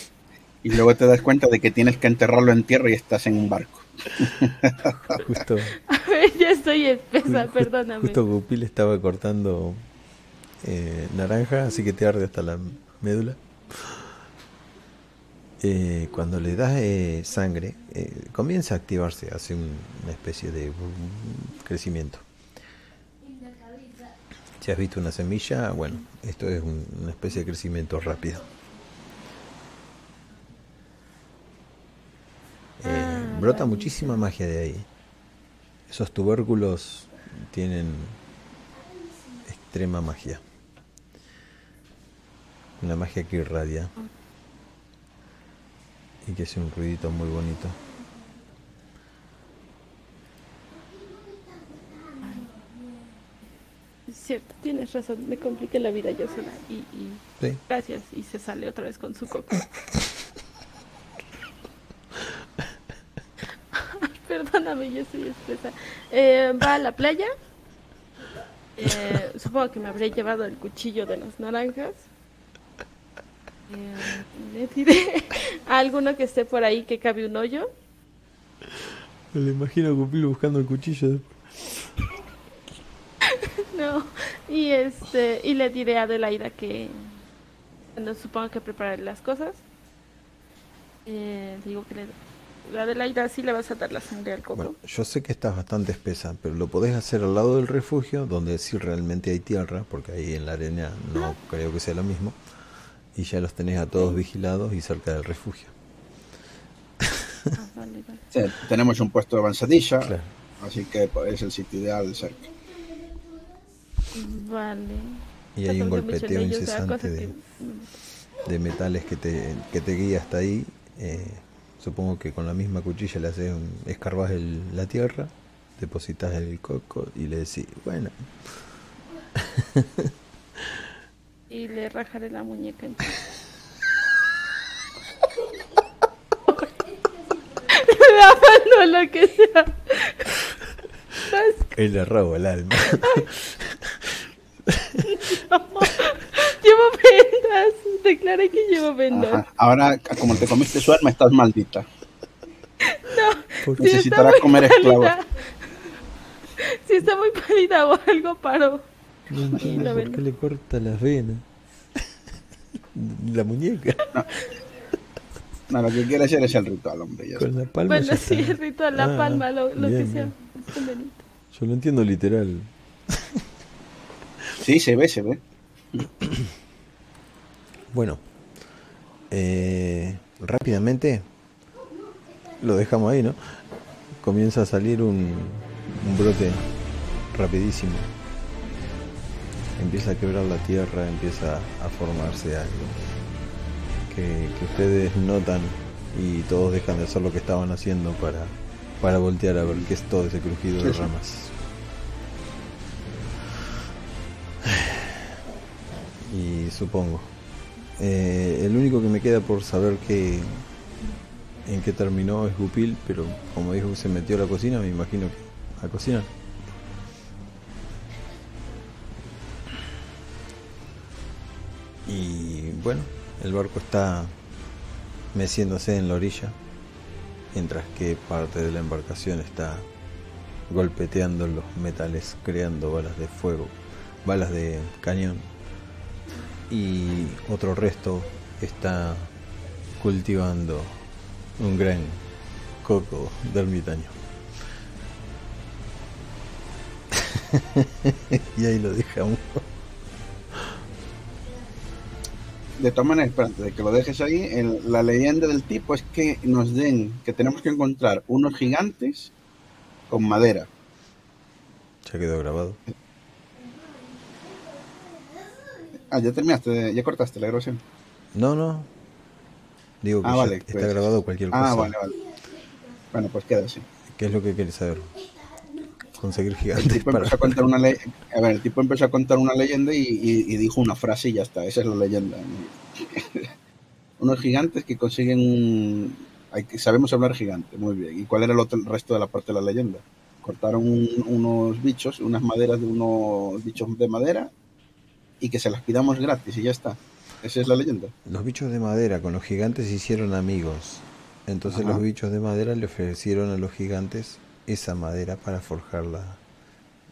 y luego te das cuenta de que tienes que enterrarlo en tierra y estás en un barco. (laughs) Justo, A ver, ya estoy espesa, ju- perdóname. justo Gupil estaba cortando eh, naranja, así que te arde hasta la médula. Eh, cuando le das eh, sangre, eh, comienza a activarse, hace un- una especie de crecimiento. Si has visto una semilla, bueno, esto es un- una especie de crecimiento rápido. Eh, Ah, brota muchísima magia de ahí. Esos tubérculos tienen extrema magia. Una magia que irradia. Y que hace un ruidito muy bonito. Es cierto, tienes razón, me compliqué la vida yo sola. Y, y Sí. gracias, y se sale otra vez con su coco. (laughs) Soy espesa. Eh, va a la playa. Eh, supongo que me habré llevado el cuchillo de las naranjas. Eh, le diré a alguno que esté por ahí que cabe un hoyo. Me lo imagino a Cupilo buscando el cuchillo. No, y este, y le diré a Adelaida que cuando supongo que prepararé las cosas. Eh, digo que le, a Adelaida sí le vas a dar la sangre al coco. Bueno, yo sé que estás bastante espesa, pero lo podés hacer al lado del refugio, donde sí realmente hay tierra, porque ahí en la arena no creo que sea lo mismo. Y ya los tenés a todos vigilados y cerca del refugio. Ah, vale, tenemos un puesto de avanzadilla, Claro. así que es el sitio ideal cerca. Vale. Y hay un golpeteo incesante de, que- de metales que te, que te guía hasta ahí. Eh, supongo que con la misma cuchilla le haces un, escarbas el- la tierra, depositas el coco y le decís, bueno, (laughs) Y le rajaré la muñeca. en- Me da mano lo que sea. Él le robo el alma. (laughs) Llevo (laughs) vendas. Declaré que llevo vendas. Ajá. Ahora, como te comiste su alma, estás maldita. (laughs) Está Necesitarás comer esclavo. pálida- Si está muy pálida o algo, paro. No entiendo la por qué le corta las venas. La muñeca. No, lo que quiere hacer es el ritual, hombre. ya Con está. la palma. Bueno, ya sí, está. el ritual, la Ah, palma, lo, lo bien, que sea. Yo lo entiendo literal. Sí, se ve, se ve. (clears throat) Bueno, eh, rápidamente lo dejamos ahí, ¿no? Comienza a salir un, un brote rapidísimo. Empieza a quebrar la tierra, empieza a formarse algo que, que ustedes notan y todos dejan de hacer lo que estaban haciendo para, para voltear a ver qué es todo ese crujido de ramas. Y supongo. Eh, el único que me queda por saber que en qué terminó es Gupil, pero como dijo que se metió a la cocina, me imagino que a cocinar. Y bueno, el barco está meciéndose en la orilla, mientras que parte de la embarcación está golpeteando los metales, creando balas de fuego, balas de cañón. Y otro resto está cultivando un gran coco de ermitaño. (laughs) y ahí lo dejamos. De todas maneras, espérate, de que lo dejes ahí, el- la leyenda del tipo es que nos den, que tenemos que encontrar unos gigantes con madera. Ya quedó grabado. Ah, ya terminaste, ya cortaste la grabación. No, no. Digo que Ah, ya vale, está pues. grabado cualquier cosa. Ah, vale, vale. Bueno, pues queda así. ¿Qué es lo que quieres saber? Conseguir El gigantes tipo para... empezó a (laughs) contar una le- a ver, el tipo empezó a contar una leyenda y, y- y dijo una frase y ya está, esa es la leyenda. (laughs) Unos gigantes que consiguen un... hay que- sabemos hablar gigante, muy bien. ¿Y cuál era el, otro, el resto de la parte de la leyenda? Cortaron un- unos bichos, unas maderas de unos bichos de madera y que se las pidamos gratis y ya está. Esa es la leyenda. Los bichos de madera con los gigantes se hicieron amigos. Entonces Ajá. los bichos de madera le ofrecieron a los gigantes esa madera para forjarla.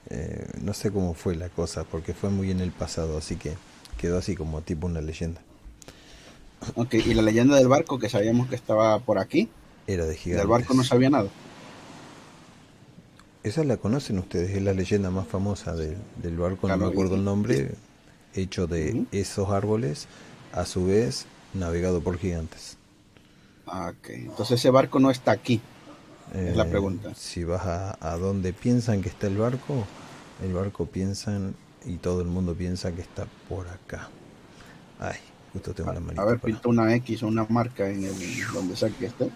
Eh, no sé cómo fue la cosa, porque fue muy en el pasado, así que quedó así como tipo una leyenda. Ok, y la leyenda del barco que sabíamos que estaba por aquí, Era de gigantes. del barco no sabía nada. Esa la conocen ustedes, es la leyenda más famosa del, del barco, Claro, no me acuerdo y- el nombre, hecho de esos árboles, a su vez navegado por gigantes. Ah, Ok, entonces ese barco no está aquí. Es la Eh, pregunta. Si vas a, a donde piensan que está el barco, el barco piensan y todo el mundo piensa que está por acá. Ay, justo tengo la manita A ver, para- pinta una X o una marca en el donde sea que esté.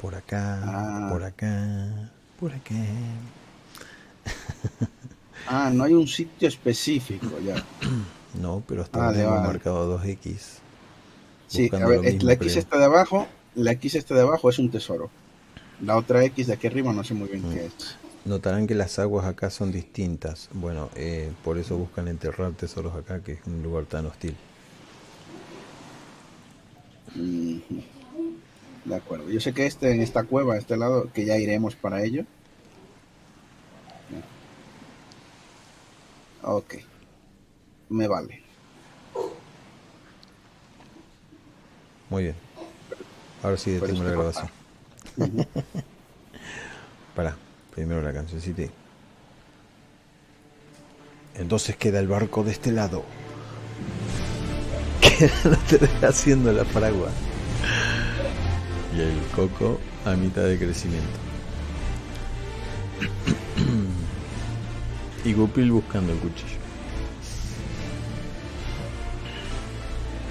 por acá, Ah. por acá, por acá. (laughs) Ah, no hay un sitio específico ya. (clears throat) No, pero hasta Vale, ahora hemos marcado dos X. Sí, a ver, mismo, la X creo. esta de abajo, la X esta de abajo es un tesoro. La otra X de aquí arriba no sé muy bien Mm. qué es. Notarán que las aguas acá son distintas. Bueno, eh, por eso buscan enterrar tesoros acá, que es un lugar tan hostil. Mhm. De acuerdo. Yo sé que este en esta cueva, este lado, que ya iremos para ello. Ok. Me vale. Muy bien. Ahora sí detengo la grabación. Ujú. Pará, primero la cancioncita. Entonces queda el barco de este lado. Quédate haciendo la fragua. Y el coco a mitad de crecimiento. Y Gupil buscando el cuchillo.